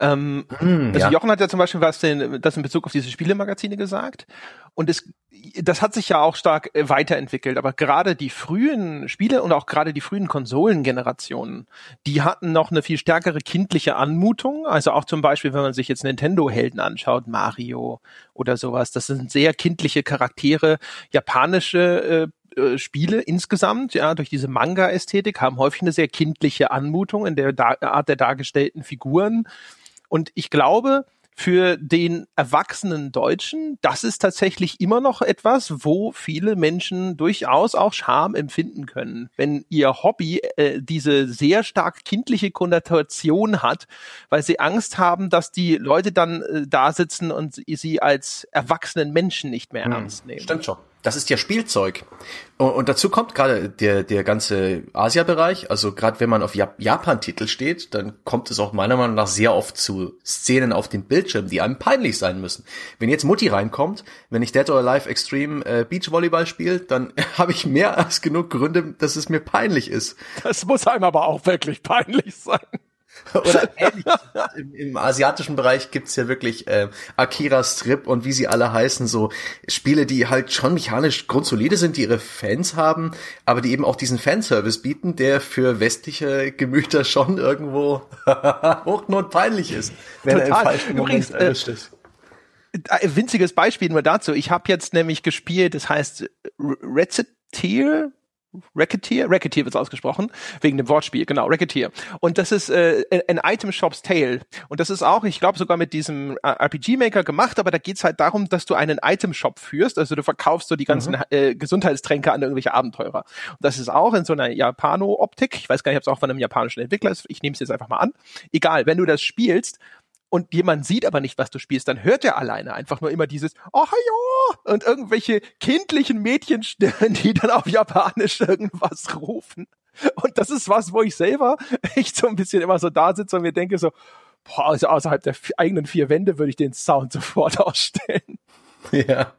Ähm, mm, also ja. Jochen hat ja zum Beispiel was denn, das in Bezug auf diese Spielemagazine gesagt. Und es, das hat sich ja auch stark äh, weiterentwickelt. Aber gerade die frühen Spiele und auch gerade die frühen Konsolengenerationen, die hatten noch eine viel stärkere kindliche Anmutung. Also auch zum Beispiel, wenn man sich jetzt Nintendo-Helden anschaut, Mario oder sowas. Das sind sehr kindliche Charaktere, japanische äh, äh, Spiele insgesamt, ja, durch diese Manga-Ästhetik, haben häufig eine sehr kindliche Anmutung in der da Art der dargestellten Figuren. Und ich glaube, für den erwachsenen Deutschen, das ist tatsächlich immer noch etwas, wo viele Menschen durchaus auch Scham empfinden können, wenn ihr Hobby äh, diese sehr stark kindliche Konnotation hat, weil sie Angst haben, dass die Leute dann äh, da sitzen und sie als erwachsenen Menschen nicht mehr hm, ernst nehmen. Stimmt schon das ist ja Spielzeug. Und, und dazu kommt gerade der, der ganze Asia-Bereich. Also gerade wenn man auf Jap Japan-Titel steht, dann kommt es auch meiner Meinung nach sehr oft zu Szenen auf dem Bildschirm, die einem peinlich sein müssen. Wenn jetzt Mutti reinkommt, wenn ich Dead or Alive Extreme äh, Beachvolleyball spiele, dann habe ich mehr als genug Gründe, dass es mir peinlich ist. Das muss einem aber auch wirklich peinlich sein. Oder ähnlich. Im, Im, asiatischen Bereich gibt's ja wirklich äh, Akira Strip und wie sie alle heißen, so Spiele, die halt schon mechanisch grundsolide sind, die ihre Fans haben, aber die eben auch diesen Fanservice bieten, der für westliche Gemüter schon irgendwo hochnot peinlich ist, wenn Total. er im falschen Übrigens, Moment erwischt ist. Äh, winziges Beispiel nur dazu. Ich habe jetzt nämlich gespielt, das heißt Reciteer, Racketeer, Racketeer wird ausgesprochen, wegen dem Wortspiel, genau, Racketeer. Und das ist äh, ein Item Shop's Tale. Und das ist auch, ich glaube, sogar mit diesem äh, RPG-Maker gemacht, aber da geht's halt darum, dass du einen Item Shop führst, also du verkaufst so die ganzen mhm. äh, Gesundheitstränke an irgendwelche Abenteurer. Und das ist auch in so einer Japano-Optik, ich weiß gar nicht, ob es auch von einem japanischen Entwickler ist, ich nehme es jetzt einfach mal an. Egal, wenn du das spielst, und jemand sieht aber nicht, was du spielst, dann hört er alleine einfach nur immer dieses Oh ja und irgendwelche kindlichen Mädchenstimmen, die dann auf Japanisch irgendwas rufen. Und das ist was, wo ich selber echt so ein bisschen immer so da sitze und mir denke so, boah, also außerhalb der eigenen vier Wände würde ich den Sound sofort ausstellen. Ja.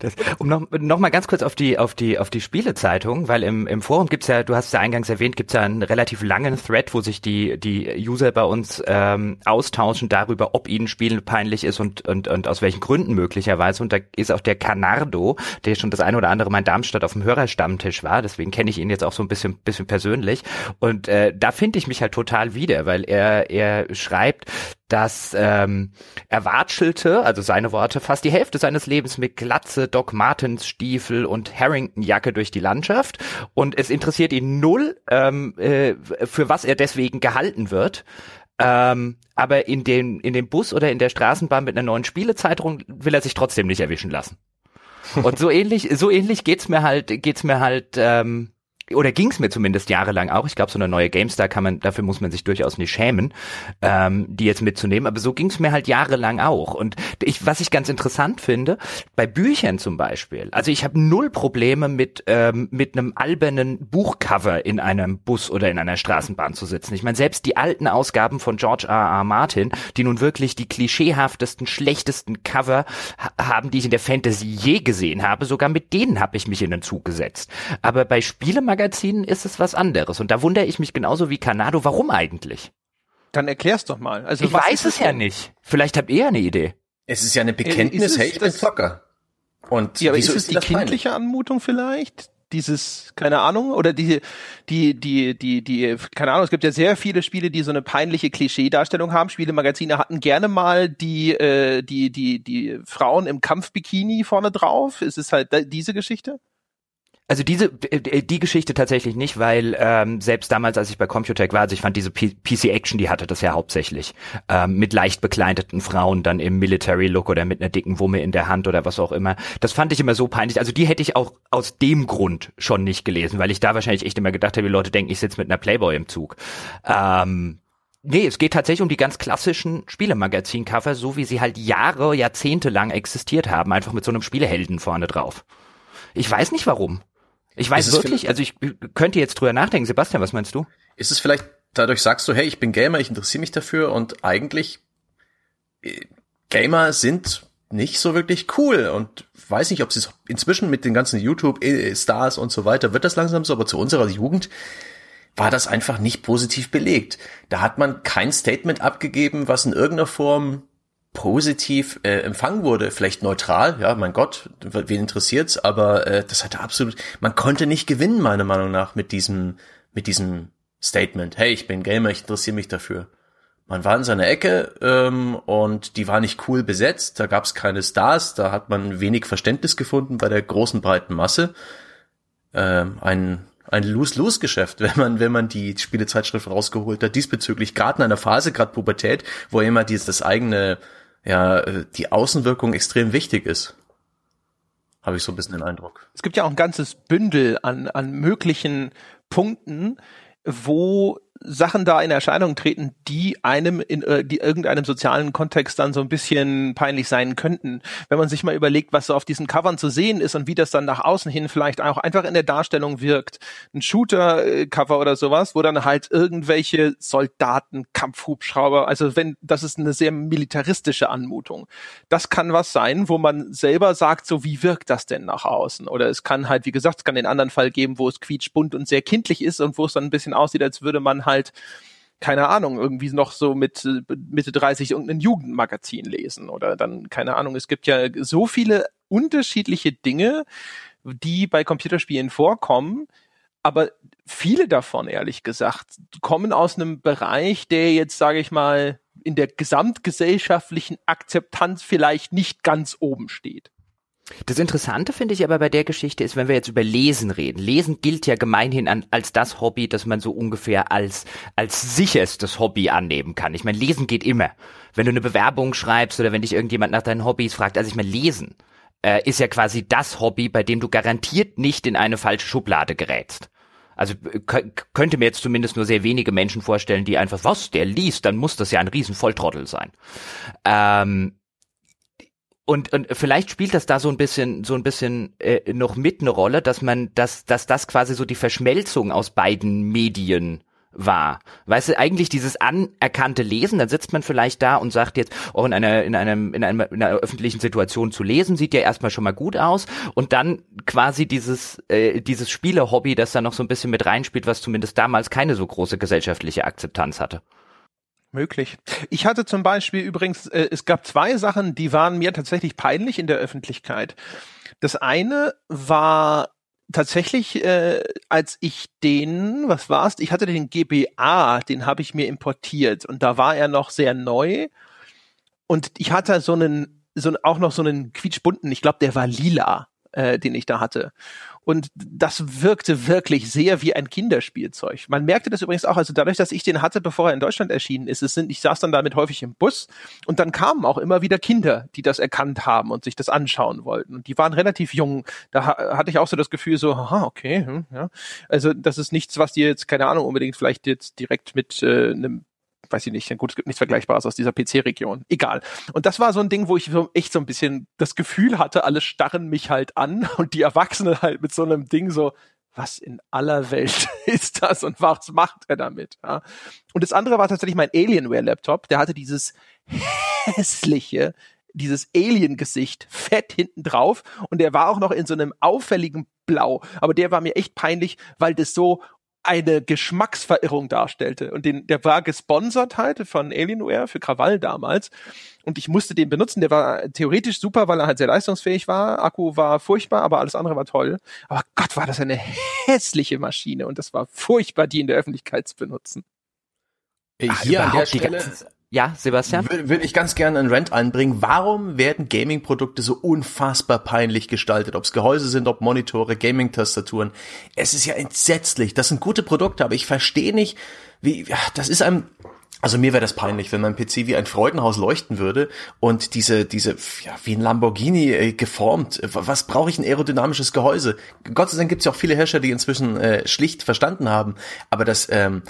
Das, um noch, noch mal ganz kurz auf die auf die auf die Spielezeitung, weil im, im Forum gibt's ja, du hast es ja eingangs erwähnt, gibt's ja einen relativ langen Thread, wo sich die die User bei uns ähm, austauschen darüber, ob ihnen Spielen peinlich ist und und und aus welchen Gründen möglicherweise. Und da ist auch der Canardo, der schon das eine oder andere Mal in Darmstadt auf dem Hörerstammtisch war, deswegen kenne ich ihn jetzt auch so ein bisschen bisschen persönlich. Und äh, da finde ich mich halt total wieder, weil er er schreibt, dass ähm, er watschelte, also seine Worte, fast die Hälfte seines Lebens mit Glatze, Doc Martens Stiefel und Harrington-Jacke durch die Landschaft und es interessiert ihn null, ähm, äh, für was er deswegen gehalten wird. Ähm, aber in den, in dem Bus oder in der Straßenbahn mit einer neuen Spielezeitung will er sich trotzdem nicht erwischen lassen. Und so ähnlich, so ähnlich geht's mir halt, geht's mir halt ähm, oder ging es mir zumindest jahrelang auch. Ich glaube, so eine neue GameStar kann man, dafür muss man sich durchaus nicht schämen, ähm, die jetzt mitzunehmen. Aber so ging es mir halt jahrelang auch. Und ich, was ich ganz interessant finde, bei Büchern zum Beispiel, also ich habe null Probleme mit ähm, mit einem albernen Buchcover in einem Bus oder in einer Straßenbahn zu sitzen. Ich meine, selbst die alten Ausgaben von George R. R. Martin, die nun wirklich die klischeehaftesten, schlechtesten Cover haben, die ich in der Fantasy je gesehen habe, sogar mit denen habe ich mich in den Zug gesetzt. Aber bei Spielemagazinen Magazinen ist es was anderes. Und da wundere ich mich genauso wie Kanado, warum eigentlich? Dann erklär's doch mal. Also ich weiß es ja nicht. Vielleicht habt ihr eine Idee. Es ist ja eine Bekenntnis, hey, ich bin Zocker. Und ja, aber ist es die kindliche peinlich? Anmutung vielleicht? dieses, keine Ahnung, oder die, die, die, die, die, keine Ahnung, es gibt ja sehr viele Spiele, die so eine peinliche Klischee-Darstellung haben. Spielemagazine hatten gerne mal die, äh, die, die, die Frauen im Kampfbikini vorne drauf. Ist es halt diese Geschichte? Also diese äh, die Geschichte tatsächlich nicht, weil ähm, selbst damals, als ich bei Computec war, also ich fand diese PC Action, die hatte das ja hauptsächlich ähm, mit leicht bekleideten Frauen dann im Military Look oder mit einer dicken Wumme in der Hand oder was auch immer. Das fand ich immer so peinlich. Also die hätte ich auch aus dem Grund schon nicht gelesen, weil ich da wahrscheinlich echt immer gedacht habe, die Leute denken, ich sitze mit einer Playboy im Zug. Ähm, Nee, es geht tatsächlich um die ganz klassischen Spielemagazin-Cover, so wie sie halt Jahre, Jahrzehnte lang existiert haben, einfach mit so einem Spielehelden vorne drauf. Ich weiß nicht warum. Ich weiß wirklich, also ich könnte jetzt drüber nachdenken. Sebastian, was meinst du? Ist es vielleicht dadurch sagst du, hey, ich bin Gamer, ich interessiere mich dafür und eigentlich äh, Gamer sind nicht so wirklich cool und weiß nicht, ob sie es inzwischen mit den ganzen YouTube-Stars und so weiter wird das langsam so, aber zu unserer Jugend war das einfach nicht positiv belegt. Da hat man kein Statement abgegeben, was in irgendeiner Form positiv äh, empfangen wurde, vielleicht neutral, ja, mein Gott, wen interessiert's, aber äh, das hatte absolut, man konnte nicht gewinnen, meiner Meinung nach, mit diesem, mit diesem Statement. Hey, ich bin Gamer, ich interessiere mich dafür. Man war in seiner Ecke ähm, und die war nicht cool besetzt, da gab's keine Stars, da hat man wenig Verständnis gefunden bei der großen breiten Masse. Ähm, ein ein Lose-Lose-Geschäft, wenn man, wenn man die Spielezeitschrift rausgeholt hat, diesbezüglich, gerade in einer Phase, gerade Pubertät, wo immer dieses eigene ja äh, die Außenwirkung extrem wichtig ist. Habe ich so ein bisschen den Eindruck. Es gibt ja auch ein ganzes Bündel an, an möglichen Punkten, wo Sachen da in Erscheinung treten, die einem in äh, die irgendeinem sozialen Kontext dann so ein bisschen peinlich sein könnten. Wenn man sich mal überlegt, was so auf diesen Covern zu sehen ist und wie das dann nach außen hin vielleicht auch einfach in der Darstellung wirkt. Ein Shooter-Cover oder sowas, wo dann halt irgendwelche Soldaten, Kampfhubschrauber, also wenn, das ist eine sehr militaristische Anmutung. Das kann was sein, wo man selber sagt, so wie wirkt das denn nach außen? Oder es kann halt, wie gesagt, es kann den anderen Fall geben, wo es quietschbunt und sehr kindlich ist und wo es dann ein bisschen aussieht, als würde man halt keine Ahnung, irgendwie noch so mit Mitte 30 irgendein Jugendmagazin lesen oder dann, keine Ahnung, es gibt ja so viele unterschiedliche Dinge, die bei Computerspielen vorkommen, aber viele davon, ehrlich gesagt, kommen aus einem Bereich, der jetzt, sage ich mal, in der gesamtgesellschaftlichen Akzeptanz vielleicht nicht ganz oben steht. Das Interessante finde ich aber bei der Geschichte ist, wenn wir jetzt über Lesen reden. Lesen gilt ja gemeinhin an, als das Hobby, das man so ungefähr als, als sicherstes Hobby annehmen kann. Ich meine, Lesen geht immer. Wenn du eine Bewerbung schreibst oder wenn dich irgendjemand nach deinen Hobbys fragt, also ich meine, Lesen äh, ist ja quasi das Hobby, bei dem du garantiert nicht in eine falsche Schublade gerätst. Also könnte mir jetzt zumindest nur sehr wenige Menschen vorstellen, die einfach, was, der liest, dann muss das ja ein Riesenvolltrottel sein. Ähm, und, und vielleicht spielt das da so ein bisschen so ein bisschen äh, noch mit eine Rolle, dass man dass dass das quasi so die Verschmelzung aus beiden Medien war. Weißt du, eigentlich dieses anerkannte Lesen, dann sitzt man vielleicht da und sagt jetzt, oh, in einer, in einem, in, einem, in einer öffentlichen Situation zu lesen, sieht ja erstmal schon mal gut aus. Und dann quasi dieses, äh, dieses Spielehobby, das da noch so ein bisschen mit reinspielt, was zumindest damals keine so große gesellschaftliche Akzeptanz hatte. Möglich. Ich hatte zum Beispiel übrigens, äh, es gab zwei Sachen, die waren mir tatsächlich peinlich in der Öffentlichkeit. Das eine war tatsächlich, äh, als ich den, was war's? Ich hatte den GBA, den habe ich mir importiert und da war er noch sehr neu und ich hatte so einen, so auch noch so einen quietschbunten, ich glaube, der war lila, äh, den ich da hatte. Und das wirkte wirklich sehr wie ein Kinderspielzeug. Man merkte das übrigens auch, also dadurch, dass ich den hatte, bevor er in Deutschland erschienen ist, es sind, ich saß dann damit häufig im Bus und dann kamen auch immer wieder Kinder, die das erkannt haben und sich das anschauen wollten. Und die waren relativ jung. Da hatte ich auch so das Gefühl, so, aha, okay, hm, ja. Also das ist nichts, was dir jetzt, keine Ahnung, unbedingt vielleicht jetzt direkt mit äh, einem weiß ich nicht, gut, es gibt nichts Vergleichbares aus dieser PC-Region. Egal. Und das war so ein Ding, wo ich so echt so ein bisschen das Gefühl hatte, alle starren mich halt an und die Erwachsenen halt mit so einem Ding so, was in aller Welt ist das und was macht er damit? Ja? Und das andere war tatsächlich mein Alienware-Laptop. Der hatte dieses hässliche, dieses Alien-Gesicht fett hinten drauf und der war auch noch in so einem auffälligen Blau. Aber der war mir echt peinlich, weil das so eine Geschmacksverirrung darstellte. Und den, der war gesponsert halt von Alienware für Krawall damals. Und ich musste den benutzen. Der war theoretisch super, weil er halt sehr leistungsfähig war. Akku war furchtbar, aber alles andere war toll. Aber Gott, war das eine hässliche Maschine. Und das war furchtbar, die in der Öffentlichkeit zu benutzen. Hier an der Stelle ja, Sebastian? Würde würd ich ganz gerne einen Rant einbringen. Warum werden Gaming-Produkte so unfassbar peinlich gestaltet? Ob es Gehäuse sind, ob Monitore, Gaming-Tastaturen. Es ist ja entsetzlich. Das sind gute Produkte, aber ich verstehe nicht, wie, das ist einem, also mir wäre das peinlich, wenn mein PC wie ein Freudenhaus leuchten würde und diese, diese, ja, wie ein Lamborghini äh, geformt. Was brauche ich ein aerodynamisches Gehäuse? Gott sei Dank gibt es ja auch viele Hersteller, die inzwischen äh, schlicht verstanden haben. Aber das, ähm,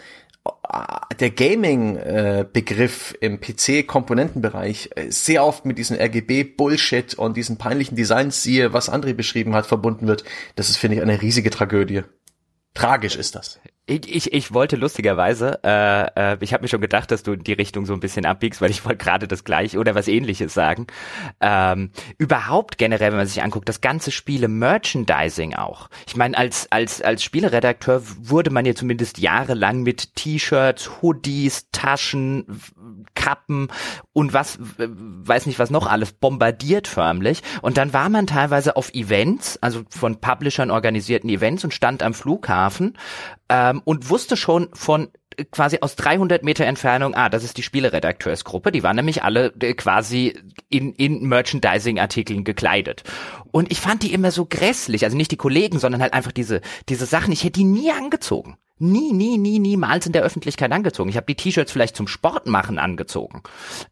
der Gaming-Begriff im PC-Komponentenbereich äh, sehr oft mit diesem RGB-Bullshit und diesen peinlichen Designs, siehe, was André beschrieben hat, verbunden wird. Das ist, finde ich, eine riesige Tragödie. Tragisch ist das. Ich, ich, ich wollte lustigerweise, äh, äh, ich habe mir schon gedacht, dass du in die Richtung so ein bisschen abbiegst, weil ich wollte gerade das gleiche oder was ähnliches sagen. Ähm, überhaupt generell, wenn man sich anguckt, das ganze Spiele Merchandising auch. Ich meine, als, als, als Spieleredakteur wurde man ja zumindest jahrelang mit T-Shirts, Hoodies, Taschen, Kappen und was, weiß nicht was noch alles, bombardiert förmlich. Und dann war man teilweise auf Events, also von Publishern organisierten Events und stand am Flughafen ähm, und wusste schon von äh, quasi aus 300 Meter Entfernung, ah, das ist die Spieleredakteursgruppe, die waren nämlich alle äh, quasi in, in Merchandising-Artikeln gekleidet. Und ich fand die immer so grässlich, also nicht die Kollegen, sondern halt einfach diese, diese Sachen, ich hätte die nie angezogen nie, nie, nie, niemals in der Öffentlichkeit angezogen. Ich habe die T-Shirts vielleicht zum Sport machen angezogen.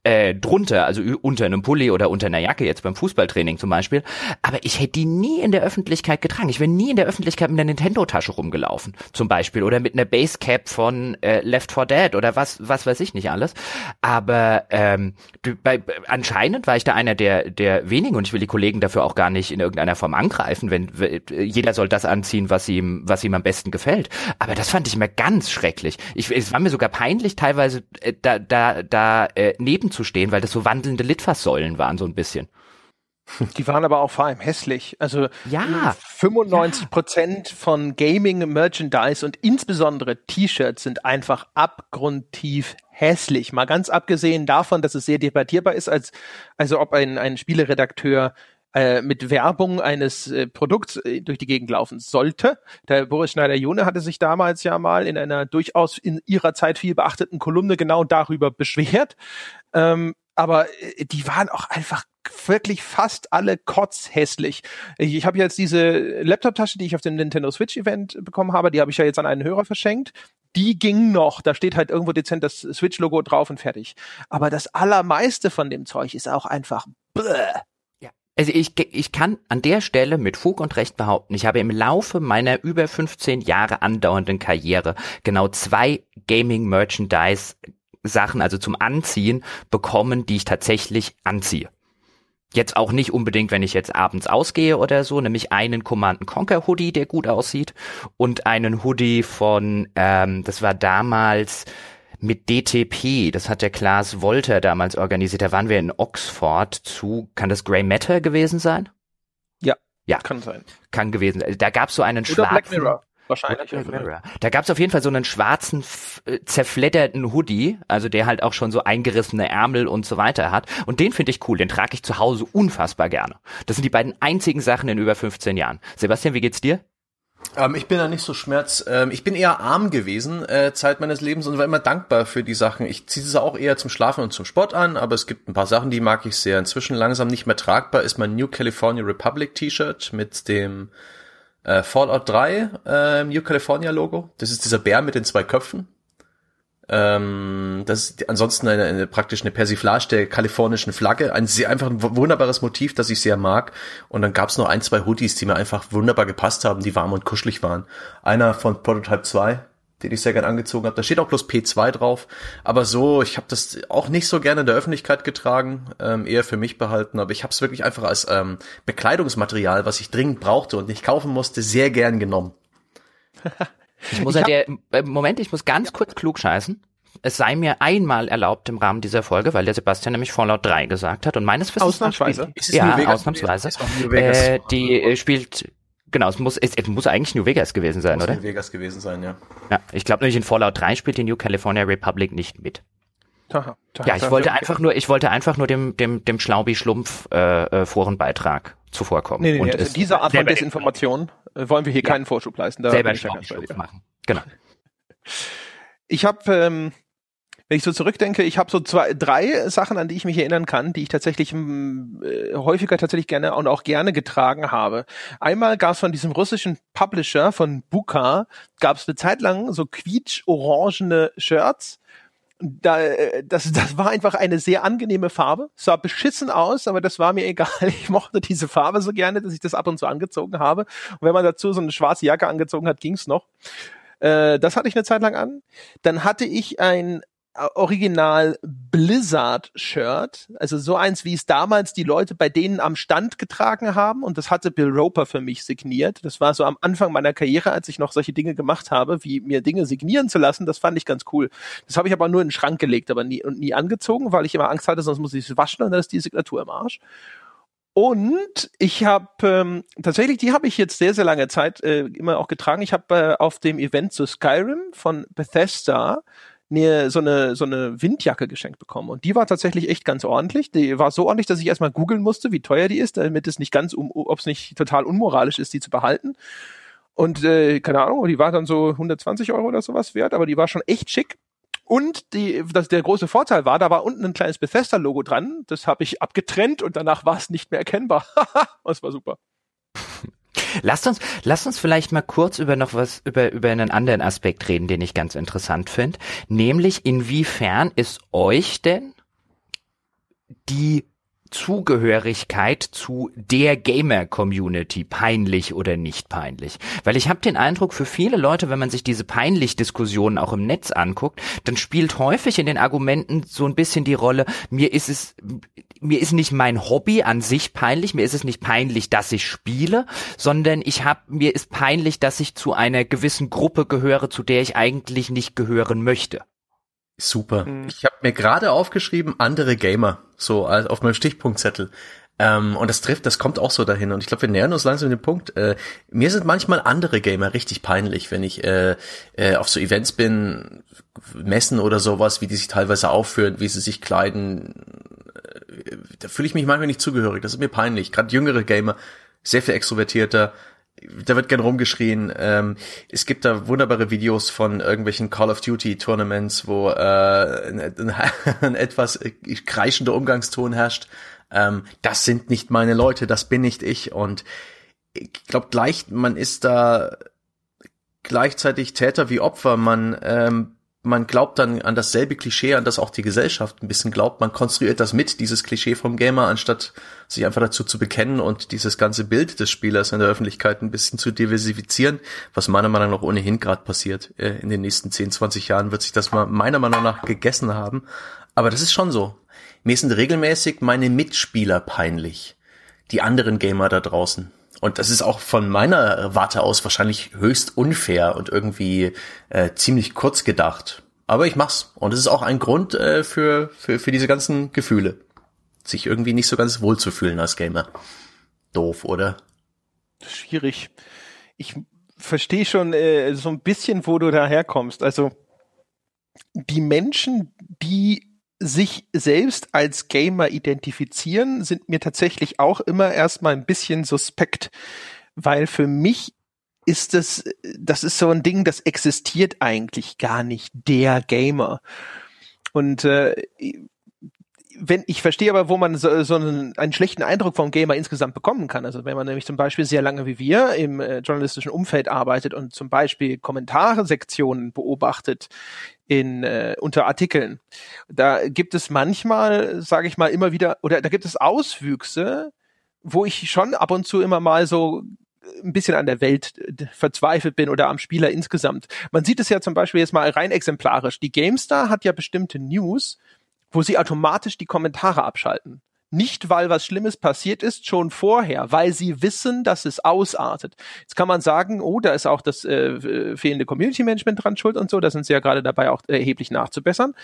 Äh, drunter, also unter einem Pulli oder unter einer Jacke, jetzt beim Fußballtraining zum Beispiel. Aber ich hätte die nie in der Öffentlichkeit getragen. Ich wäre nie in der Öffentlichkeit mit einer Nintendo-Tasche rumgelaufen, zum Beispiel. Oder mit einer Basecap von äh, Left 4 Dead oder was, was weiß ich nicht alles. Aber ähm, bei, anscheinend war ich da einer der, der wenigen und ich will die Kollegen dafür auch gar nicht in irgendeiner Form angreifen, wenn jeder soll das anziehen, was ihm, was ihm am besten gefällt. Aber das fand ich mir ganz schrecklich. Ich, es war mir sogar peinlich, teilweise äh, da, da, da äh, nebenzustehen, weil das so wandelnde Litfaßsäulen waren, so ein bisschen. Die waren aber auch vor allem hässlich. Also ja, 95 Prozent ja. von Gaming Merchandise und insbesondere T-Shirts sind einfach abgrundtief hässlich. Mal ganz abgesehen davon, dass es sehr debattierbar ist, als also ob ein, ein Spieleredakteur äh, mit Werbung eines äh, Produkts äh, durch die Gegend laufen sollte. Der Boris Schneider-Jone hatte sich damals ja mal in einer durchaus in ihrer Zeit viel beachteten Kolumne genau darüber beschwert. Ähm, aber äh, die waren auch einfach wirklich fast alle kotzhässlich. Ich, ich habe jetzt diese Laptop-Tasche, die ich auf dem Nintendo Switch Event bekommen habe, die habe ich ja jetzt an einen Hörer verschenkt. Die ging noch, da steht halt irgendwo dezent das Switch-Logo drauf und fertig. Aber das allermeiste von dem Zeug ist auch einfach bläh. Also ich, ich kann an der Stelle mit Fug und Recht behaupten, ich habe im Laufe meiner über 15 Jahre andauernden Karriere genau zwei Gaming Merchandise Sachen, also zum Anziehen, bekommen, die ich tatsächlich anziehe. Jetzt auch nicht unbedingt, wenn ich jetzt abends ausgehe oder so, nämlich einen Command Conquer Hoodie, der gut aussieht, und einen Hoodie von, ähm, das war damals mit DTP, das hat der Klaas Wolter damals organisiert, da waren wir in Oxford zu, kann das Grey Matter gewesen sein? Ja, ja. kann sein. Kann gewesen sein. Da gab es so einen Oder schwarzen... Black Mirror. Wahrscheinlich. Da gab es auf jeden Fall so einen schwarzen, äh, zerfledderten Hoodie, also der halt auch schon so eingerissene Ärmel und so weiter hat. Und den finde ich cool, den trage ich zu Hause unfassbar gerne. Das sind die beiden einzigen Sachen in über 15 Jahren. Sebastian, wie geht's dir? Ähm, ich bin da nicht so schmerz. Ähm, ich bin eher arm gewesen, äh, Zeit meines Lebens und war immer dankbar für die Sachen. Ich ziehe es auch eher zum Schlafen und zum Sport an, aber es gibt ein paar Sachen, die mag ich sehr. Inzwischen langsam nicht mehr tragbar ist mein New California Republic T-Shirt mit dem äh, Fallout 3 äh, New California Logo. Das ist dieser Bär mit den zwei Köpfen. Ähm, das ist ansonsten eine, eine praktisch eine Persiflage der kalifornischen Flagge. Ein sehr einfach ein wunderbares Motiv, das ich sehr mag. Und dann gab es noch ein, zwei Hoodies, die mir einfach wunderbar gepasst haben, die warm und kuschelig waren. Einer von Prototype 2, den ich sehr gern angezogen habe. Da steht auch bloß P2 drauf. Aber so, ich habe das auch nicht so gerne in der Öffentlichkeit getragen, ähm, eher für mich behalten. Aber ich habe es wirklich einfach als ähm, Bekleidungsmaterial, was ich dringend brauchte und nicht kaufen musste, sehr gern genommen. Ich muss ich ja der, äh, Moment, ich muss ganz kurz klug scheißen. Es sei mir einmal erlaubt im Rahmen dieser Folge, weil der Sebastian nämlich Fallout 3 gesagt hat und meines Wissens ausnahmsweise. Spielt, ja, ausnahmsweise. Äh, die äh, spielt Genau, es muss, es, es muss eigentlich New Vegas gewesen sein, muss oder? New Vegas gewesen sein, ja. Ja, ich glaube nämlich in Fallout 3 spielt die New California Republic nicht mit. Ja, ich wollte einfach nur, ich wollte einfach nur dem, dem, dem Schlaubi-Schlumpf äh, äh, Forenbeitrag zuvorkommen. Nee, nee, nee, also diese Art von Desinformation äh, wollen wir hier ja. keinen Vorschub leisten. Da selber Schlaubi-Schlumpf machen. Genau. Ich habe ähm, wenn ich so zurückdenke, ich habe so zwei, drei Sachen, an die ich mich erinnern kann, die ich tatsächlich äh, häufiger tatsächlich gerne und auch gerne getragen habe. Einmal gab es von diesem russischen Publisher von Buka, gab es eine Zeit lang so quietsch-orangene Shirts. Da, äh, das, das war einfach eine sehr angenehme Farbe. Sah beschissen aus, aber das war mir egal. Ich mochte diese Farbe so gerne, dass ich das ab und zu angezogen habe. Und wenn man dazu so eine schwarze Jacke angezogen hat, ging's noch. Äh, das hatte ich eine Zeit lang an. Dann hatte ich ein Original Blizzard Shirt, also so eins, wie es damals die Leute bei denen am Stand getragen haben und das hatte Bill Roper für mich signiert. Das war so am Anfang meiner Karriere, als ich noch solche Dinge gemacht habe, wie mir Dinge signieren zu lassen, das fand ich ganz cool. Das habe ich aber nur in den Schrank gelegt, aber nie und nie angezogen, weil ich immer Angst hatte, sonst muss ich es waschen und dann ist die Signatur im Arsch. Und ich habe ähm, tatsächlich, die habe ich jetzt sehr, sehr lange Zeit äh, immer auch getragen. Ich habe äh, auf dem Event zu Skyrim von Bethesda eine, so eine so eine Windjacke geschenkt bekommen und die war tatsächlich echt ganz ordentlich. Die war so ordentlich, dass ich erstmal googeln musste, wie teuer die ist, damit es nicht ganz um, ob es nicht total unmoralisch ist, die zu behalten. Und äh, keine Ahnung, die war dann so 120 Euro oder sowas wert, aber die war schon echt schick. Und die, das, der große Vorteil war, da war unten ein kleines Bethesda-Logo dran. Das habe ich abgetrennt und danach war es nicht mehr erkennbar. das war super. Lasst uns, lasst uns vielleicht mal kurz über noch was, über, über einen anderen Aspekt reden, den ich ganz interessant finde. Nämlich, inwiefern ist euch denn die Zugehörigkeit zu der Gamer-Community peinlich oder nicht peinlich? Weil ich habe den Eindruck, für viele Leute, wenn man sich diese peinlich Diskussionen auch im Netz anguckt, dann spielt häufig in den Argumenten so ein bisschen die Rolle, mir ist es, mir ist nicht mein Hobby an sich peinlich, mir ist es nicht peinlich, dass ich spiele, sondern ich habe, mir ist peinlich, dass ich zu einer gewissen Gruppe gehöre, zu der ich eigentlich nicht gehören möchte. Super. Mhm. Ich habe mir gerade aufgeschrieben, andere Gamer, so auf meinem Stichpunktzettel. Ähm, und das trifft, das kommt auch so dahin. Und ich glaube, wir nähern uns langsam den Punkt. Äh, mir sind manchmal andere Gamer richtig peinlich, wenn ich äh, äh, auf so Events bin, Messen oder sowas, wie die sich teilweise aufführen, wie sie sich kleiden. Äh, da fühle ich mich manchmal nicht zugehörig. Das ist mir peinlich. Gerade jüngere Gamer, sehr viel extrovertierter, da wird gern rumgeschrien. Ähm, es gibt da wunderbare Videos von irgendwelchen Call of Duty Tournaments, wo äh, ein, ein, etwas kreischender Umgangston herrscht. Ähm, das sind nicht meine Leute, das bin nicht ich. Und ich glaube gleich, man ist da gleichzeitig Täter wie Opfer. Man ähm, man glaubt dann an dasselbe Klischee, an das auch die Gesellschaft ein bisschen glaubt. Man konstruiert das mit, dieses Klischee vom Gamer, anstatt sich einfach dazu zu bekennen und dieses ganze Bild des Spielers in der Öffentlichkeit ein bisschen zu diversifizieren, was meiner Meinung nach ohnehin gerade passiert. Äh, in den nächsten 10, 20 Jahren wird sich das meiner Meinung nach gegessen haben. Aber das ist schon so. Mir sind regelmäßig meine Mitspieler peinlich. Die anderen Gamer da draußen. Und das ist auch von meiner Warte aus wahrscheinlich höchst unfair und irgendwie äh, ziemlich kurz gedacht. Aber ich mach's. Und es ist auch ein Grund äh, für, für, für diese ganzen Gefühle. Sich irgendwie nicht so ganz wohl zu fühlen als Gamer. Doof, oder? Schwierig. Ich verstehe schon äh, so ein bisschen, wo du daherkommst. Also die Menschen, die sich selbst als Gamer identifizieren, sind mir tatsächlich auch immer erstmal ein bisschen suspekt, weil für mich ist das, das ist so ein Ding, das existiert eigentlich gar nicht, der Gamer. Und äh, wenn ich verstehe aber, wo man so, so einen, einen schlechten Eindruck vom Gamer insgesamt bekommen kann. Also wenn man nämlich zum Beispiel sehr lange wie wir im äh, journalistischen Umfeld arbeitet und zum Beispiel Kommentare-Sektionen beobachtet in äh, unter Artikeln, da gibt es manchmal, sage ich mal, immer wieder oder da gibt es Auswüchse, wo ich schon ab und zu immer mal so ein bisschen an der Welt äh, verzweifelt bin oder am Spieler insgesamt. Man sieht es ja zum Beispiel jetzt mal rein exemplarisch. Die GameStar hat ja bestimmte News, wo sie automatisch die Kommentare abschalten. Nicht, weil was Schlimmes passiert ist, schon vorher, weil sie wissen, dass es ausartet. Jetzt kann man sagen, oh, da ist auch das äh, fehlende Community Management dran schuld und so, da sind sie ja gerade dabei, auch erheblich nachzubessern.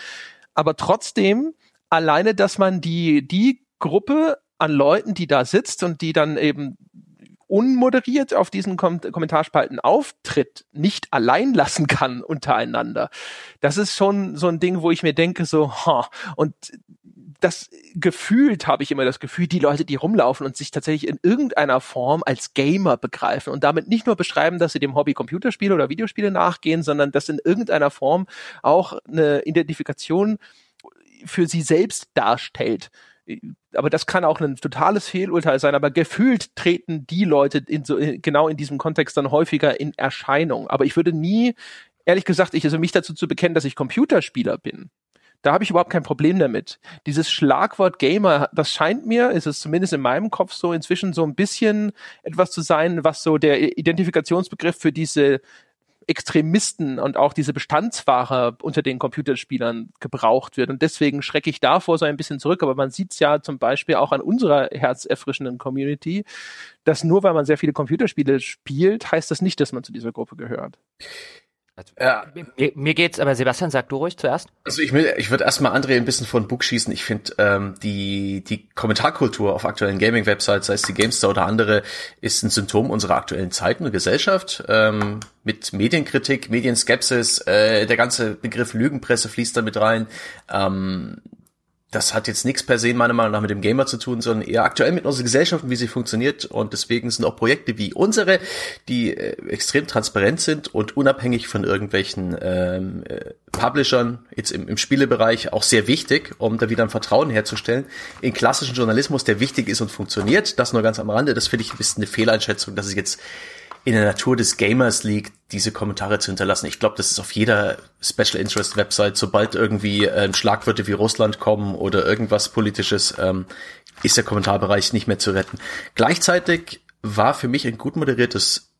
Aber trotzdem, alleine, dass man die, die Gruppe an Leuten, die da sitzt und die dann eben unmoderiert auf diesen Kom Kommentarspalten auftritt, nicht allein lassen kann untereinander. Das ist schon so ein Ding, wo ich mir denke, so, ha, und das gefühlt habe ich immer das Gefühl, die Leute, die rumlaufen und sich tatsächlich in irgendeiner Form als Gamer begreifen und damit nicht nur beschreiben, dass sie dem Hobby Computerspiele oder Videospiele nachgehen, sondern dass in irgendeiner Form auch eine Identifikation für sie selbst darstellt. Aber das kann auch ein totales Fehlurteil sein, aber gefühlt treten die Leute in so, genau in diesem Kontext dann häufiger in Erscheinung. Aber ich würde nie, ehrlich gesagt, ich also mich dazu zu bekennen, dass ich Computerspieler bin da habe ich überhaupt kein Problem damit. Dieses Schlagwort Gamer, das scheint mir, ist es zumindest in meinem Kopf so inzwischen so ein bisschen etwas zu sein, was so der Identifikationsbegriff für diese Extremisten und auch diese Bestandsware unter den Computerspielern gebraucht wird. Und deswegen schrecke ich davor so ein bisschen zurück. Aber man sieht es ja zum Beispiel auch an unserer herzerfrischenden Community, dass nur weil man sehr viele Computerspiele spielt, heißt das nicht, dass man zu dieser Gruppe gehört. Also, ja. mir, mir, geht's, aber Sebastian, sag du ruhig zuerst. Also ich will, ich würde erstmal André ein bisschen von Bug schießen. Ich finde ähm, die die Kommentarkultur auf aktuellen Gaming-Websites, sei es die Gamestar oder andere, ist ein Symptom unserer aktuellen Zeiten und Gesellschaft. Ähm, mit Medienkritik, Medienskepsis, äh, der ganze Begriff Lügenpresse fließt da mit rein. Ähm, das hat jetzt nichts per se meiner Meinung nach mit dem Gamer zu tun, sondern eher aktuell mit unserer Gesellschaft wie sie funktioniert. Und deswegen sind auch Projekte wie unsere, die äh, extrem transparent sind und unabhängig von irgendwelchen ähm, äh, Publishern, jetzt im, im Spielebereich, auch sehr wichtig, um da wieder ein Vertrauen herzustellen. In klassischen Journalismus, der wichtig ist und funktioniert, das nur ganz am Rande, das finde ich ein bisschen eine Fehleinschätzung, dass es jetzt in der Natur des Gamers liegt, diese Kommentare zu hinterlassen. Ich glaube, das ist auf jeder Special Interest Website, sobald irgendwie ähm, Schlagwörter wie Russland kommen oder irgendwas politisches, ähm, ist der Kommentarbereich nicht mehr zu retten. Gleichzeitig war für mich ein gut moderiertes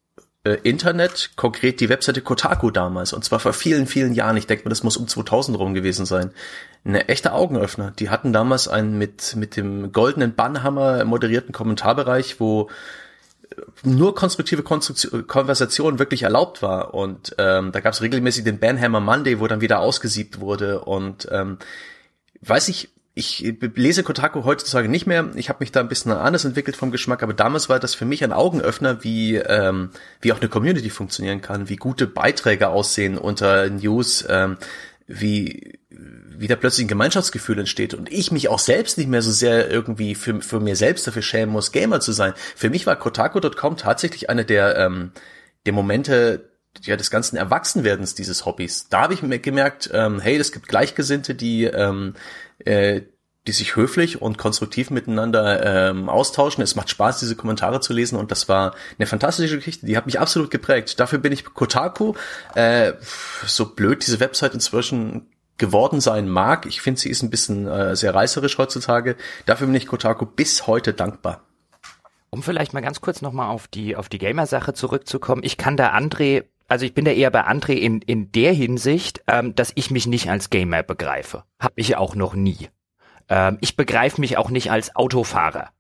äh, Internet, konkret die Webseite Kotaku damals, und zwar vor vielen, vielen Jahren, ich denke mal, das muss um 2000 rum gewesen sein, eine echte Augenöffner. Die hatten damals einen mit, mit dem goldenen Bannhammer moderierten Kommentarbereich, wo nur konstruktive Konversation wirklich erlaubt war. Und ähm, da gab es regelmäßig den Banhammer Monday, wo dann wieder ausgesiebt wurde. Und ähm, weiß ich, ich lese Kotaku heutzutage nicht mehr. Ich habe mich da ein bisschen anders entwickelt vom Geschmack, aber damals war das für mich ein Augenöffner, wie ähm, wie auch eine Community funktionieren kann, wie gute Beiträge aussehen unter News, ähm, wie wieder plötzlich ein Gemeinschaftsgefühl entsteht und ich mich auch selbst nicht mehr so sehr irgendwie für, für mir selbst dafür schämen muss, Gamer zu sein. Für mich war Kotaku.com tatsächlich eine der, ähm, der Momente ja, des ganzen Erwachsenwerdens dieses Hobbys. Da habe ich mir gemerkt, ähm, hey, es gibt Gleichgesinnte, die, ähm, äh, die sich höflich und konstruktiv miteinander ähm, austauschen. Es macht Spaß, diese Kommentare zu lesen und das war eine fantastische Geschichte. Die hat mich absolut geprägt. Dafür bin ich Kotaku, äh, so blöd diese Website inzwischen geworden sein mag. Ich finde, sie ist ein bisschen äh, sehr reißerisch heutzutage. Dafür bin ich Kotaku bis heute dankbar. Um vielleicht mal ganz kurz nochmal auf die, auf die Gamer-Sache zurückzukommen. Ich kann da André, also ich bin da eher bei André in, in der Hinsicht, ähm, dass ich mich nicht als Gamer begreife. Hab ich auch noch nie. Ähm, ich begreife mich auch nicht als Autofahrer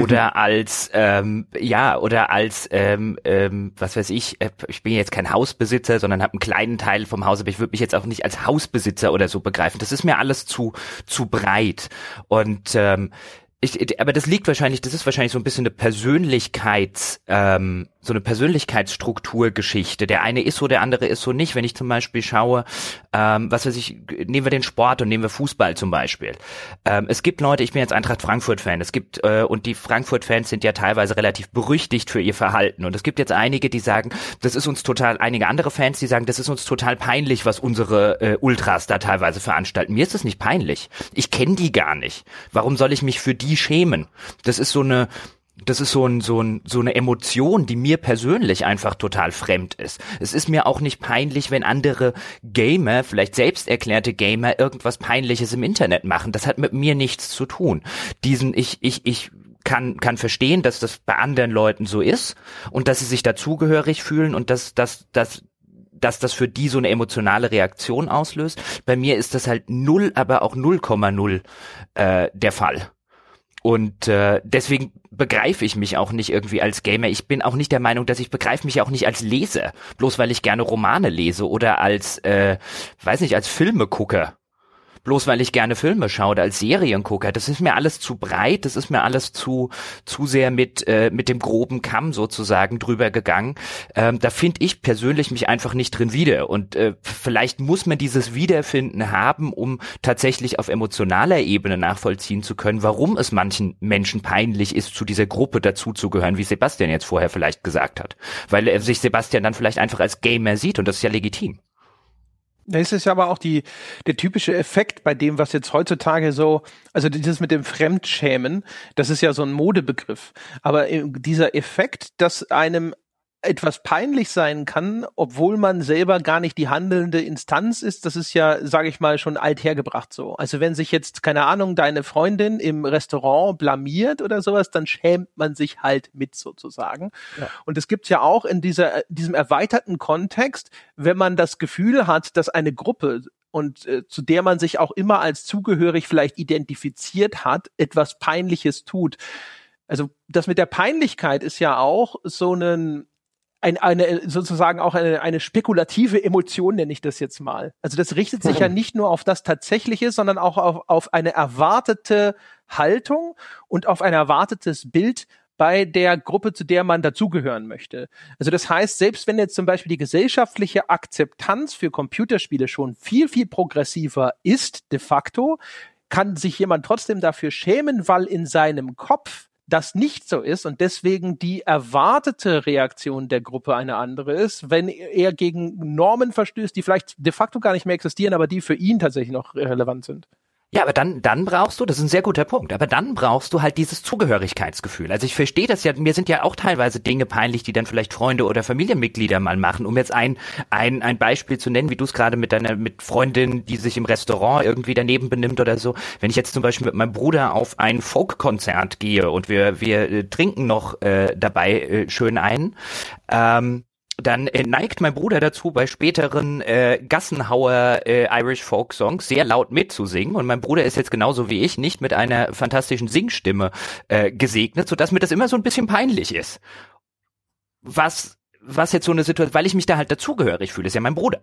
oder als ähm, ja oder als ähm, ähm, was weiß ich äh, ich bin jetzt kein Hausbesitzer sondern habe einen kleinen Teil vom Haus aber ich würde mich jetzt auch nicht als Hausbesitzer oder so begreifen. Das ist mir alles zu zu breit. Und ähm, ich, aber das liegt wahrscheinlich, das ist wahrscheinlich so ein bisschen eine Persönlichkeits, ähm, so eine Persönlichkeitsstrukturgeschichte. Der eine ist so, der andere ist so nicht. Wenn ich zum Beispiel schaue, ähm, was weiß ich, nehmen wir den Sport und nehmen wir Fußball zum Beispiel. Ähm, es gibt Leute, ich bin jetzt Eintracht Frankfurt-Fan, es gibt, äh, und die Frankfurt-Fans sind ja teilweise relativ berüchtigt für ihr Verhalten. Und es gibt jetzt einige, die sagen, das ist uns total, einige andere Fans, die sagen, das ist uns total peinlich, was unsere äh, Ultras da teilweise veranstalten. Mir ist das nicht peinlich. Ich kenne die gar nicht. Warum soll ich mich für die schämen. Das ist so eine, das ist so, ein, so, ein, so eine Emotion, die mir persönlich einfach total fremd ist. Es ist mir auch nicht peinlich, wenn andere Gamer, vielleicht selbst erklärte Gamer, irgendwas Peinliches im Internet machen. Das hat mit mir nichts zu tun. Diesen, ich, ich, ich kann, kann verstehen, dass das bei anderen Leuten so ist und dass sie sich dazugehörig fühlen und dass, dass, dass, dass das für die so eine emotionale Reaktion auslöst. Bei mir ist das halt null, aber auch 0,0 äh, der Fall. Und äh, deswegen begreife ich mich auch nicht irgendwie als Gamer. Ich bin auch nicht der Meinung, dass ich begreife mich auch nicht als Leser, bloß weil ich gerne Romane lese oder als, äh, weiß nicht, als Filme gucke bloß weil ich gerne Filme schaue oder als Seriengucker. Das ist mir alles zu breit, das ist mir alles zu zu sehr mit äh, mit dem groben Kamm sozusagen drüber gegangen. Ähm, da finde ich persönlich mich einfach nicht drin wieder und äh, vielleicht muss man dieses Wiederfinden haben, um tatsächlich auf emotionaler Ebene nachvollziehen zu können, warum es manchen Menschen peinlich ist, zu dieser Gruppe dazuzugehören, wie Sebastian jetzt vorher vielleicht gesagt hat, weil er sich Sebastian dann vielleicht einfach als Gamer sieht und das ist ja legitim. Das ist ja aber auch die, der typische Effekt bei dem, was jetzt heutzutage so, also dieses mit dem Fremdschämen, das ist ja so ein Modebegriff. Aber dieser Effekt, dass einem etwas peinlich sein kann, obwohl man selber gar nicht die handelnde Instanz ist, das ist ja, sage ich mal, schon althergebracht so. Also wenn sich jetzt, keine Ahnung, deine Freundin im Restaurant blamiert oder sowas, dann schämt man sich halt mit sozusagen. Ja. Und es gibt ja auch in dieser, diesem erweiterten Kontext, wenn man das Gefühl hat, dass eine Gruppe und äh, zu der man sich auch immer als zugehörig vielleicht identifiziert hat, etwas Peinliches tut. Also das mit der Peinlichkeit ist ja auch so ein ein, eine sozusagen auch eine, eine spekulative Emotion, nenne ich das jetzt mal. Also das richtet sich ja nicht nur auf das Tatsächliche, sondern auch auf, auf eine erwartete Haltung und auf ein erwartetes Bild bei der Gruppe, zu der man dazugehören möchte. Also das heißt, selbst wenn jetzt zum Beispiel die gesellschaftliche Akzeptanz für Computerspiele schon viel, viel progressiver ist, de facto, kann sich jemand trotzdem dafür schämen, weil in seinem Kopf das nicht so ist und deswegen die erwartete Reaktion der Gruppe eine andere ist, wenn er gegen Normen verstößt, die vielleicht de facto gar nicht mehr existieren, aber die für ihn tatsächlich noch relevant sind. Ja, aber dann, dann brauchst du, das ist ein sehr guter Punkt, aber dann brauchst du halt dieses Zugehörigkeitsgefühl. Also ich verstehe das ja, mir sind ja auch teilweise Dinge peinlich, die dann vielleicht Freunde oder Familienmitglieder mal machen. Um jetzt ein, ein, ein Beispiel zu nennen, wie du es gerade mit deiner, mit Freundin, die sich im Restaurant irgendwie daneben benimmt oder so. Wenn ich jetzt zum Beispiel mit meinem Bruder auf ein Folk-Konzert gehe und wir, wir äh, trinken noch äh, dabei äh, schön ein, ähm, dann äh, neigt mein Bruder dazu, bei späteren äh, Gassenhauer äh, Irish Folk Songs sehr laut mitzusingen. Und mein Bruder ist jetzt genauso wie ich nicht mit einer fantastischen Singstimme äh, gesegnet, sodass mir das immer so ein bisschen peinlich ist. Was, was jetzt so eine Situation, weil ich mich da halt dazugehörig fühle, ist ja mein Bruder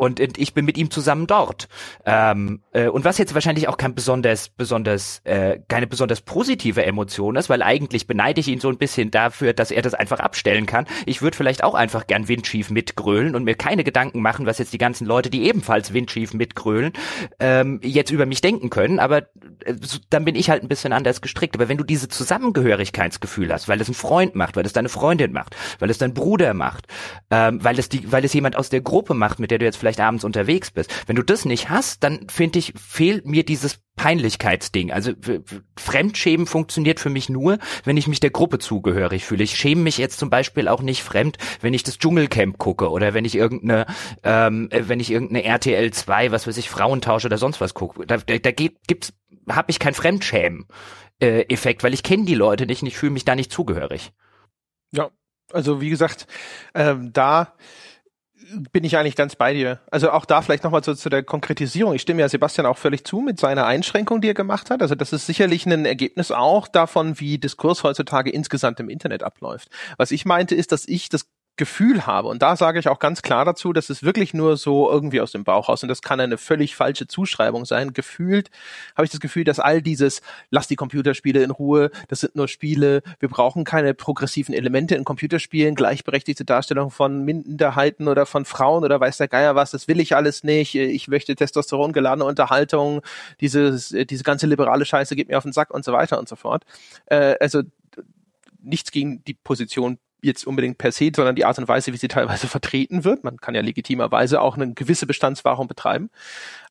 und, und ich bin mit ihm zusammen dort. Ähm, äh, und was jetzt wahrscheinlich auch kein besonders, besonders, äh, keine besonders positive Emotion ist, weil eigentlich beneide ich ihn so ein bisschen dafür, dass er das einfach abstellen kann. Ich würde vielleicht auch einfach gern Windschief mitgrölen und mir keine Gedanken machen, was jetzt die ganzen Leute, die ebenfalls Windschief mitgrölen, ähm, jetzt über mich denken können. Aber äh, dann bin ich halt ein bisschen anders gestrickt. Aber wenn du diese Zusammengehörigkeitsgefühl hast, weil es ein Freund macht, weil es deine Freundin macht, weil es dein Bruder macht, ähm, weil es die, weil es jemand aus der Gruppe macht, mit der du jetzt vielleicht abends unterwegs bist. Wenn du das nicht hast, dann finde ich, fehlt mir dieses Peinlichkeitsding. Also Fremdschämen funktioniert für mich nur, wenn ich mich der Gruppe zugehörig fühle. Ich schäme mich jetzt zum Beispiel auch nicht fremd, wenn ich das Dschungelcamp gucke oder wenn ich irgendeine, ähm, wenn ich irgendeine RTL 2, was weiß ich, Frauentausch oder sonst was gucke. Da, da, da gibt's, habe ich kein Fremdschämen. Äh, weil ich kenne die Leute nicht und ich fühle mich da nicht zugehörig. Ja, also wie gesagt, ähm, da bin ich eigentlich ganz bei dir. Also auch da vielleicht nochmal zu, zu der Konkretisierung. Ich stimme ja Sebastian auch völlig zu mit seiner Einschränkung, die er gemacht hat. Also das ist sicherlich ein Ergebnis auch davon, wie Diskurs heutzutage insgesamt im Internet abläuft. Was ich meinte, ist, dass ich das Gefühl habe, und da sage ich auch ganz klar dazu, dass es wirklich nur so irgendwie aus dem Bauch raus, und das kann eine völlig falsche Zuschreibung sein, gefühlt habe ich das Gefühl, dass all dieses, lass die Computerspiele in Ruhe, das sind nur Spiele, wir brauchen keine progressiven Elemente in Computerspielen, gleichberechtigte Darstellung von Minderheiten oder von Frauen oder weiß der Geier was, das will ich alles nicht, ich möchte Testosteron geladene Unterhaltung, dieses, diese ganze liberale Scheiße geht mir auf den Sack und so weiter und so fort. Äh, also nichts gegen die Position jetzt unbedingt per se, sondern die Art und Weise, wie sie teilweise vertreten wird. Man kann ja legitimerweise auch eine gewisse Bestandswahrung betreiben.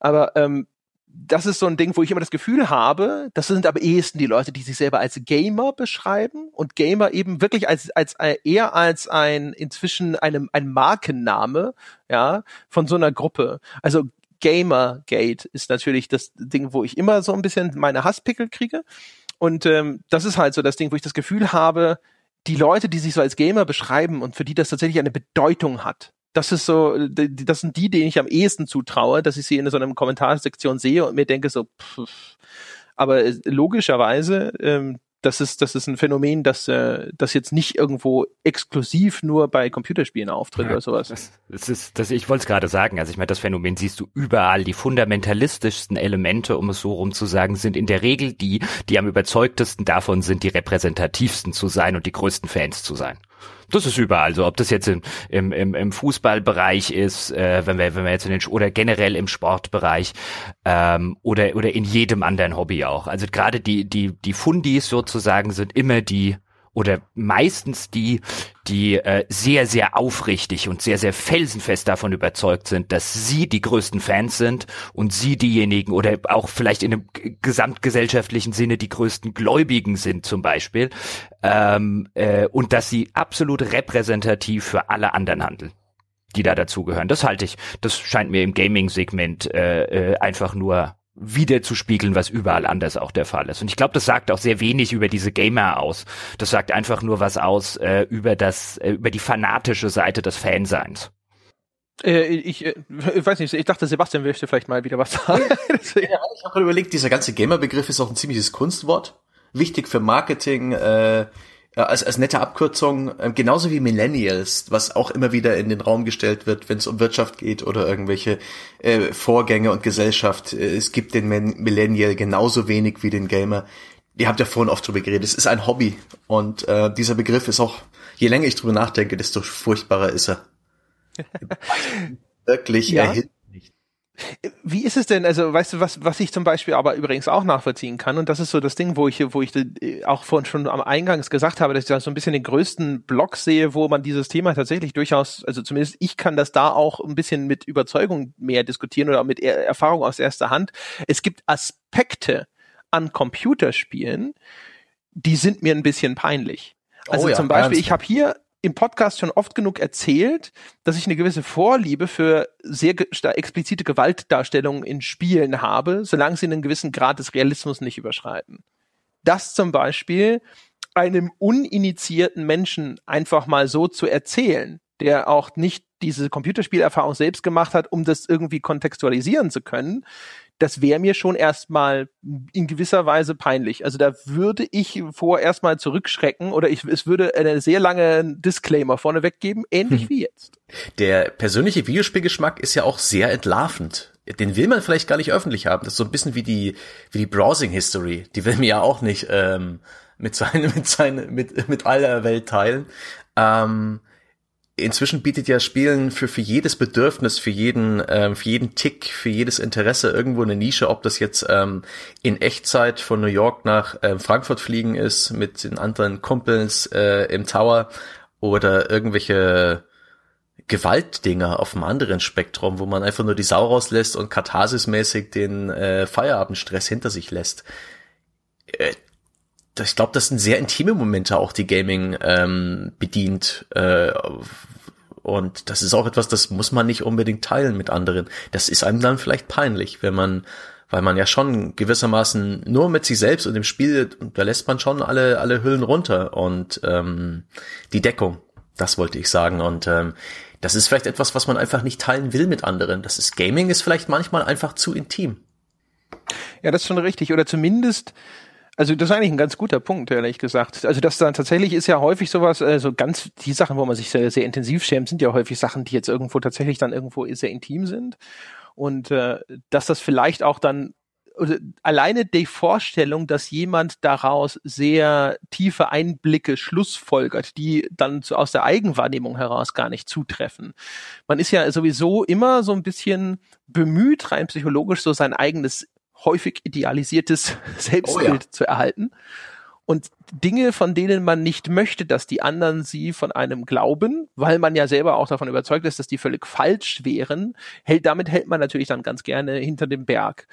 Aber ähm, das ist so ein Ding, wo ich immer das Gefühl habe, das sind aber ehesten die Leute, die sich selber als Gamer beschreiben und Gamer eben wirklich als, als äh, eher als ein inzwischen einem ein Markenname, ja, von so einer Gruppe. Also Gamergate ist natürlich das Ding, wo ich immer so ein bisschen meine Hasspickel kriege. Und ähm, das ist halt so das Ding, wo ich das Gefühl habe, die Leute, die sich so als Gamer beschreiben und für die das tatsächlich eine Bedeutung hat, das ist so, das sind die, denen ich am ehesten zutraue, dass ich sie in so einer Kommentarsektion sehe und mir denke so, pff. aber logischerweise ähm, das ist, das ist ein Phänomen, das, äh, das jetzt nicht irgendwo exklusiv nur bei Computerspielen auftritt ja, oder sowas. Das, das ist, das, ich wollte es gerade sagen. Also ich meine, das Phänomen siehst du überall. Die fundamentalistischsten Elemente, um es so rum zu sagen, sind in der Regel die, die am überzeugtesten davon sind, die repräsentativsten zu sein und die größten Fans zu sein. Das ist überall so, ob das jetzt im, im, im, Fußballbereich ist, äh, wenn wir wenn wir jetzt in den oder generell im Sportbereich ähm, oder oder in jedem anderen Hobby auch. Also gerade die die die Fundis sozusagen sind immer die oder meistens die, die äh, sehr, sehr aufrichtig und sehr, sehr felsenfest davon überzeugt sind, dass sie die größten Fans sind und sie diejenigen oder auch vielleicht in einem gesamtgesellschaftlichen Sinne die größten Gläubigen sind zum Beispiel ähm, äh, und dass sie absolut repräsentativ für alle anderen handeln die da dazugehören. Das halte ich, das scheint mir im Gaming-Segment äh, äh, einfach nur wieder zu spiegeln, was überall anders auch der Fall ist. Und ich glaube, das sagt auch sehr wenig über diese Gamer aus. Das sagt einfach nur was aus äh, über das, äh, über die fanatische Seite des Fanseins. Äh, ich, äh, ich weiß nicht, ich dachte, Sebastian möchte vielleicht mal wieder was sagen. ja, ich habe gerade überlegt, dieser ganze Gamer-Begriff ist auch ein ziemliches Kunstwort. Wichtig für Marketing, äh, äh, als, als nette Abkürzung, äh, genauso wie Millennials, was auch immer wieder in den Raum gestellt wird, wenn es um Wirtschaft geht oder irgendwelche äh, Vorgänge und Gesellschaft. Äh, es gibt den Millennial genauso wenig wie den Gamer. Ihr habt ja vorhin oft drüber geredet. Es ist ein Hobby und äh, dieser Begriff ist auch, je länger ich drüber nachdenke, desto furchtbarer ist er. Wirklich ja. erhitzt wie ist es denn, also weißt du, was, was ich zum Beispiel aber übrigens auch nachvollziehen kann, und das ist so das Ding, wo ich, wo ich äh, auch vorhin schon am Eingangs gesagt habe, dass ich da so ein bisschen den größten Block sehe, wo man dieses Thema tatsächlich durchaus, also zumindest ich kann das da auch ein bisschen mit Überzeugung mehr diskutieren oder mit Erfahrung aus erster Hand. Es gibt Aspekte an Computerspielen, die sind mir ein bisschen peinlich. Also oh ja, zum Beispiel, ich habe hier im Podcast schon oft genug erzählt, dass ich eine gewisse Vorliebe für sehr explizite Gewaltdarstellungen in Spielen habe, solange sie einen gewissen Grad des Realismus nicht überschreiten. Das zum Beispiel einem uninitiierten Menschen einfach mal so zu erzählen, der auch nicht diese Computerspielerfahrung selbst gemacht hat, um das irgendwie kontextualisieren zu können, das wäre mir schon erstmal in gewisser Weise peinlich. Also da würde ich vor erstmal zurückschrecken oder ich, es würde eine sehr lange Disclaimer vorneweg geben, ähnlich hm. wie jetzt. Der persönliche Videospielgeschmack ist ja auch sehr entlarvend. Den will man vielleicht gar nicht öffentlich haben. Das ist so ein bisschen wie die, wie die Browsing History. Die will mir ja auch nicht ähm, mit seinen, mit seinen, mit, mit aller Welt teilen. Ähm, inzwischen bietet ja Spielen für, für jedes Bedürfnis, für jeden, ähm, für jeden Tick, für jedes Interesse irgendwo eine Nische, ob das jetzt ähm, in Echtzeit von New York nach ähm, Frankfurt fliegen ist mit den anderen Kumpels äh, im Tower oder irgendwelche Gewaltdinger auf einem anderen Spektrum, wo man einfach nur die Sau rauslässt und katharsismäßig den äh, Feierabendstress hinter sich lässt. Ich glaube, das sind sehr intime Momente auch, die Gaming ähm, bedient. Äh, und das ist auch etwas, das muss man nicht unbedingt teilen mit anderen. Das ist einem dann vielleicht peinlich, wenn man, weil man ja schon gewissermaßen nur mit sich selbst und dem Spiel, da lässt man schon alle, alle Hüllen runter und ähm, die Deckung, das wollte ich sagen. Und ähm, das ist vielleicht etwas, was man einfach nicht teilen will mit anderen. Das ist Gaming ist vielleicht manchmal einfach zu intim. Ja, das ist schon richtig. Oder zumindest also das ist eigentlich ein ganz guter Punkt, ehrlich gesagt. Also das dann tatsächlich ist ja häufig sowas, also ganz die Sachen, wo man sich sehr, sehr intensiv schämt, sind ja häufig Sachen, die jetzt irgendwo tatsächlich dann irgendwo sehr intim sind. Und äh, dass das vielleicht auch dann oder alleine die Vorstellung, dass jemand daraus sehr tiefe Einblicke schlussfolgert, die dann so aus der Eigenwahrnehmung heraus gar nicht zutreffen. Man ist ja sowieso immer so ein bisschen bemüht, rein psychologisch so sein eigenes häufig idealisiertes Selbstbild oh ja. zu erhalten. Und Dinge, von denen man nicht möchte, dass die anderen sie von einem glauben, weil man ja selber auch davon überzeugt ist, dass die völlig falsch wären, hält, damit hält man natürlich dann ganz gerne hinter dem Berg.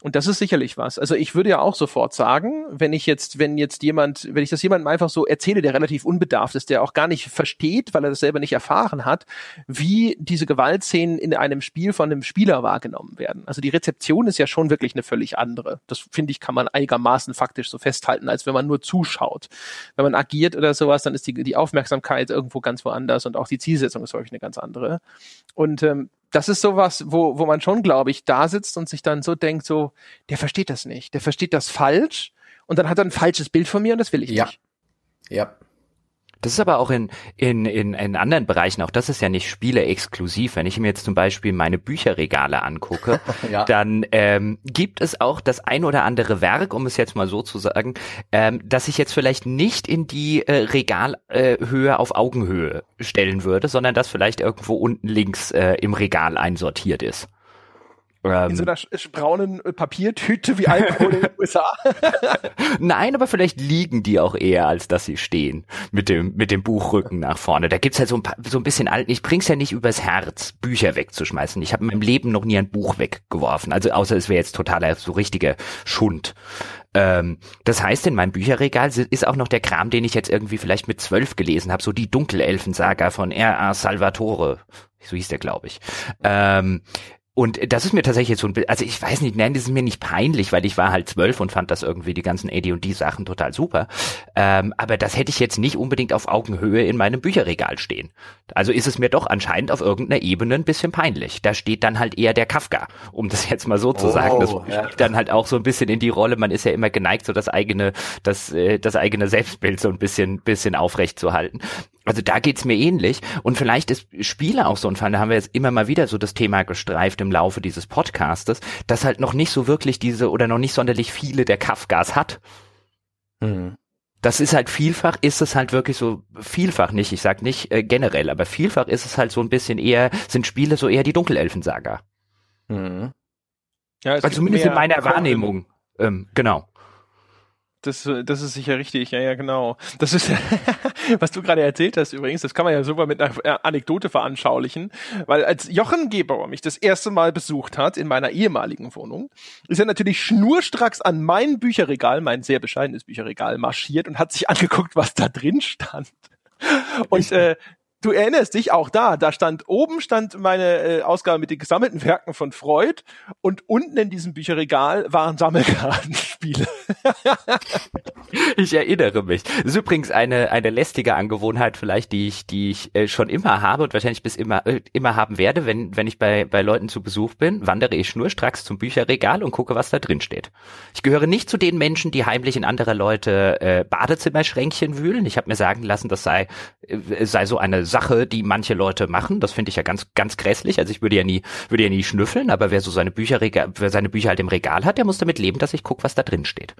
Und das ist sicherlich was. Also ich würde ja auch sofort sagen, wenn ich jetzt, wenn jetzt jemand, wenn ich das jemandem einfach so erzähle, der relativ unbedarft ist, der auch gar nicht versteht, weil er das selber nicht erfahren hat, wie diese Gewaltszenen in einem Spiel von einem Spieler wahrgenommen werden. Also die Rezeption ist ja schon wirklich eine völlig andere. Das finde ich, kann man einigermaßen faktisch so festhalten, als wenn man nur zuschaut. Wenn man agiert oder sowas, dann ist die, die Aufmerksamkeit irgendwo ganz woanders und auch die Zielsetzung ist häufig eine ganz andere. Und ähm, das ist sowas, wo, wo man schon, glaube ich, da sitzt und sich dann so denkt, so, der versteht das nicht, der versteht das falsch und dann hat er ein falsches Bild von mir und das will ich ja. nicht. Ja. Das ist aber auch in, in, in, in anderen Bereichen, auch das ist ja nicht spieleexklusiv. Wenn ich mir jetzt zum Beispiel meine Bücherregale angucke, ja. dann ähm, gibt es auch das ein oder andere Werk, um es jetzt mal so zu sagen, ähm, dass ich jetzt vielleicht nicht in die äh, Regalhöhe äh, auf Augenhöhe stellen würde, sondern das vielleicht irgendwo unten links äh, im Regal einsortiert ist. Ähm, in so einer braunen äh, Papiertüte wie Alkohol in den USA. Nein, aber vielleicht liegen die auch eher, als dass sie stehen. Mit dem, mit dem Buchrücken nach vorne. Da gibt's halt so ein, paar, so ein bisschen alt. Ich bring's ja nicht übers Herz, Bücher wegzuschmeißen. Ich habe in meinem Leben noch nie ein Buch weggeworfen. Also außer es wäre jetzt totaler, so richtiger Schund. Ähm, das heißt, in meinem Bücherregal ist auch noch der Kram, den ich jetzt irgendwie vielleicht mit zwölf gelesen habe, so die Dunkelelfen-Saga von R.A. Salvatore. So hieß der, glaube ich. Ähm, und das ist mir tatsächlich jetzt so ein bisschen, also ich weiß nicht, nein, das ist mir nicht peinlich, weil ich war halt zwölf und fand das irgendwie die ganzen AD&D Sachen total super. Ähm, aber das hätte ich jetzt nicht unbedingt auf Augenhöhe in meinem Bücherregal stehen. Also ist es mir doch anscheinend auf irgendeiner Ebene ein bisschen peinlich. Da steht dann halt eher der Kafka, um das jetzt mal so zu oh, sagen. Das ja. dann halt auch so ein bisschen in die Rolle. Man ist ja immer geneigt, so das eigene, das, äh, das eigene Selbstbild so ein bisschen, bisschen aufrecht zu halten. Also da geht's mir ähnlich. Und vielleicht ist Spiele auch so ein Fall, da haben wir jetzt immer mal wieder so das Thema gestreift im Laufe dieses Podcastes, dass halt noch nicht so wirklich diese oder noch nicht sonderlich viele der Kafkas hat. Mhm. Das ist halt vielfach, ist es halt wirklich so, vielfach nicht, ich sag nicht äh, generell, aber vielfach ist es halt so ein bisschen eher, sind Spiele so eher die Dunkelelfensaga. Mhm. Ja, also zumindest in meiner Wahrnehmung. Ähm, genau. Das, das ist sicher richtig, ja, ja, genau. Das ist, was du gerade erzählt hast übrigens, das kann man ja super mit einer äh, Anekdote veranschaulichen, weil als Jochen Gebauer mich das erste Mal besucht hat in meiner ehemaligen Wohnung, ist er natürlich schnurstracks an mein Bücherregal, mein sehr bescheidenes Bücherregal, marschiert und hat sich angeguckt, was da drin stand. Und äh, du erinnerst dich auch da, da stand oben stand meine äh, Ausgabe mit den gesammelten Werken von Freud und unten in diesem Bücherregal waren Sammelkartenspiele. ich erinnere mich. Das ist übrigens eine eine lästige Angewohnheit vielleicht, die ich die ich äh, schon immer habe und wahrscheinlich bis immer äh, immer haben werde, wenn wenn ich bei bei Leuten zu Besuch bin, wandere ich schnurstracks zum Bücherregal und gucke, was da drin steht. Ich gehöre nicht zu den Menschen, die heimlich in anderer Leute äh, Badezimmerschränkchen wühlen. Ich habe mir sagen lassen, das sei äh, sei so eine Sache, die manche Leute machen. Das finde ich ja ganz, ganz grässlich. Also ich würde ja nie, würde ja nie schnüffeln, aber wer so seine Bücher, wer seine Bücher halt im Regal hat, der muss damit leben, dass ich gucke, was da drin steht.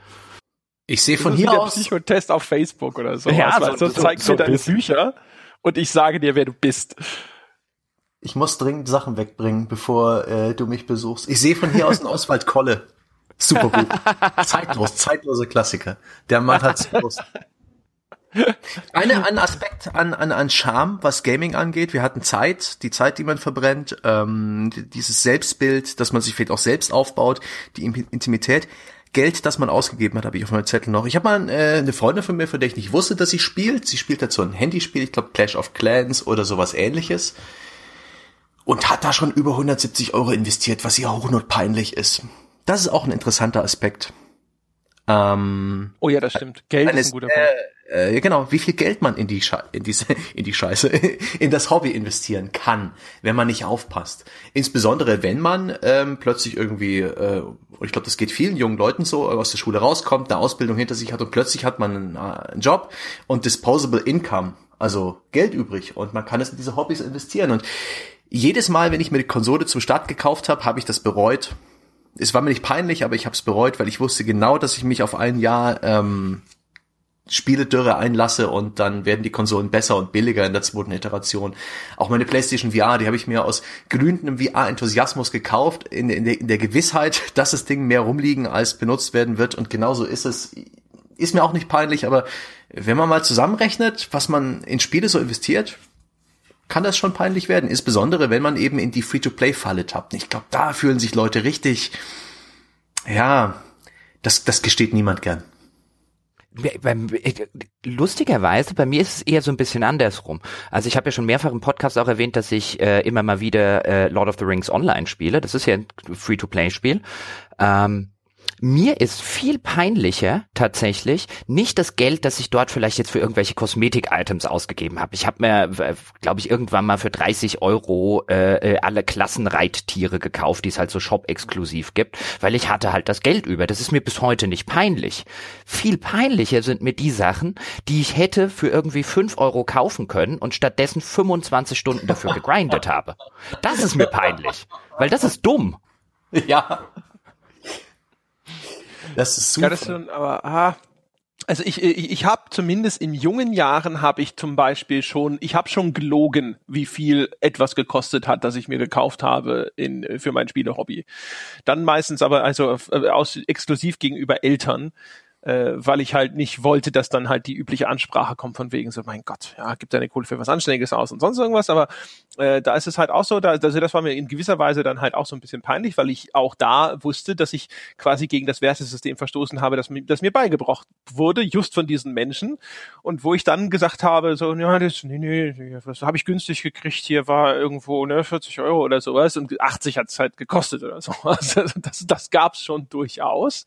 Ich sehe von hier aus. Psychotest auf Facebook oder so. Ja, so, so, so zeigst so, mir deine Bücher und ich sage dir, wer du bist. Ich muss dringend Sachen wegbringen, bevor äh, du mich besuchst. Ich sehe von hier aus einen Oswald Kolle. Super gut. Zeitlos, zeitlose Klassiker. Der Mann hat Lust. Eine, ein Aspekt an, an, an Charme, was Gaming angeht. Wir hatten Zeit, die Zeit, die man verbrennt, ähm, dieses Selbstbild, das man sich vielleicht auch selbst aufbaut, die Intimität. Geld, das man ausgegeben hat, habe ich auf meinem Zettel noch. Ich habe mal äh, eine Freundin von mir, von der ich nicht wusste, dass sie spielt. Sie spielt dazu ein Handyspiel, ich glaube Clash of Clans oder sowas ähnliches. Und hat da schon über 170 Euro investiert, was ihr hochnotpeinlich ist. Das ist auch ein interessanter Aspekt. Ähm, oh ja, das stimmt. Geld ist ein guter Punkt. Äh, äh, genau, wie viel Geld man in die, Sche in, diese, in die Scheiße, in das Hobby investieren kann, wenn man nicht aufpasst. Insbesondere, wenn man ähm, plötzlich irgendwie, äh, ich glaube, das geht vielen jungen Leuten so, aus der Schule rauskommt, eine Ausbildung hinter sich hat und plötzlich hat man einen, äh, einen Job und disposable income, also Geld übrig und man kann es in diese Hobbys investieren. Und jedes Mal, wenn ich mir die Konsole zum Start gekauft habe, habe ich das bereut es war mir nicht peinlich, aber ich habe es bereut, weil ich wusste genau, dass ich mich auf ein Jahr ähm, Spieledürre einlasse und dann werden die Konsolen besser und billiger in der zweiten Iteration. Auch meine PlayStation VR, die habe ich mir aus glühendem VR-Enthusiasmus gekauft, in, in, der, in der Gewissheit, dass das Ding mehr rumliegen als benutzt werden wird. Und genauso ist es. Ist mir auch nicht peinlich, aber wenn man mal zusammenrechnet, was man in Spiele so investiert, kann das schon peinlich werden. Insbesondere, wenn man eben in die Free-to-Play-Falle tappt. Ich glaube, da fühlen sich Leute richtig, ja, das, das gesteht niemand gern. Lustigerweise, bei mir ist es eher so ein bisschen andersrum. Also ich habe ja schon mehrfach im Podcast auch erwähnt, dass ich äh, immer mal wieder äh, Lord of the Rings Online spiele. Das ist ja ein Free-to-Play-Spiel. Ähm, mir ist viel peinlicher tatsächlich nicht das Geld, das ich dort vielleicht jetzt für irgendwelche Kosmetik-Items ausgegeben habe. Ich habe mir, glaube ich, irgendwann mal für 30 Euro äh, äh, alle Klassenreittiere gekauft, die es halt so Shop-exklusiv gibt, weil ich hatte halt das Geld über. Das ist mir bis heute nicht peinlich. Viel peinlicher sind mir die Sachen, die ich hätte für irgendwie 5 Euro kaufen können und stattdessen 25 Stunden dafür gegrindet habe. Das ist mir peinlich, weil das ist dumm. Ja. Das ist super. Ja, das ist schon, aber ah, also ich, ich, ich habe zumindest in jungen Jahren habe ich zum Beispiel schon, ich habe schon gelogen, wie viel etwas gekostet hat, das ich mir gekauft habe in, für mein Spielehobby. Dann meistens aber also äh, aus exklusiv gegenüber Eltern äh, weil ich halt nicht wollte, dass dann halt die übliche Ansprache kommt von wegen so, mein Gott, ja, gibt deine Kohle für was Anständiges aus und sonst irgendwas, aber äh, da ist es halt auch so, da, also das war mir in gewisser Weise dann halt auch so ein bisschen peinlich, weil ich auch da wusste, dass ich quasi gegen das Wertesystem verstoßen habe, das, das mir beigebracht wurde, just von diesen Menschen. Und wo ich dann gesagt habe, so, ja, das, nee, nee, was habe ich günstig gekriegt, hier war irgendwo, ne, 40 Euro oder sowas und 80 hat es halt gekostet oder sowas, also das, das gab's schon durchaus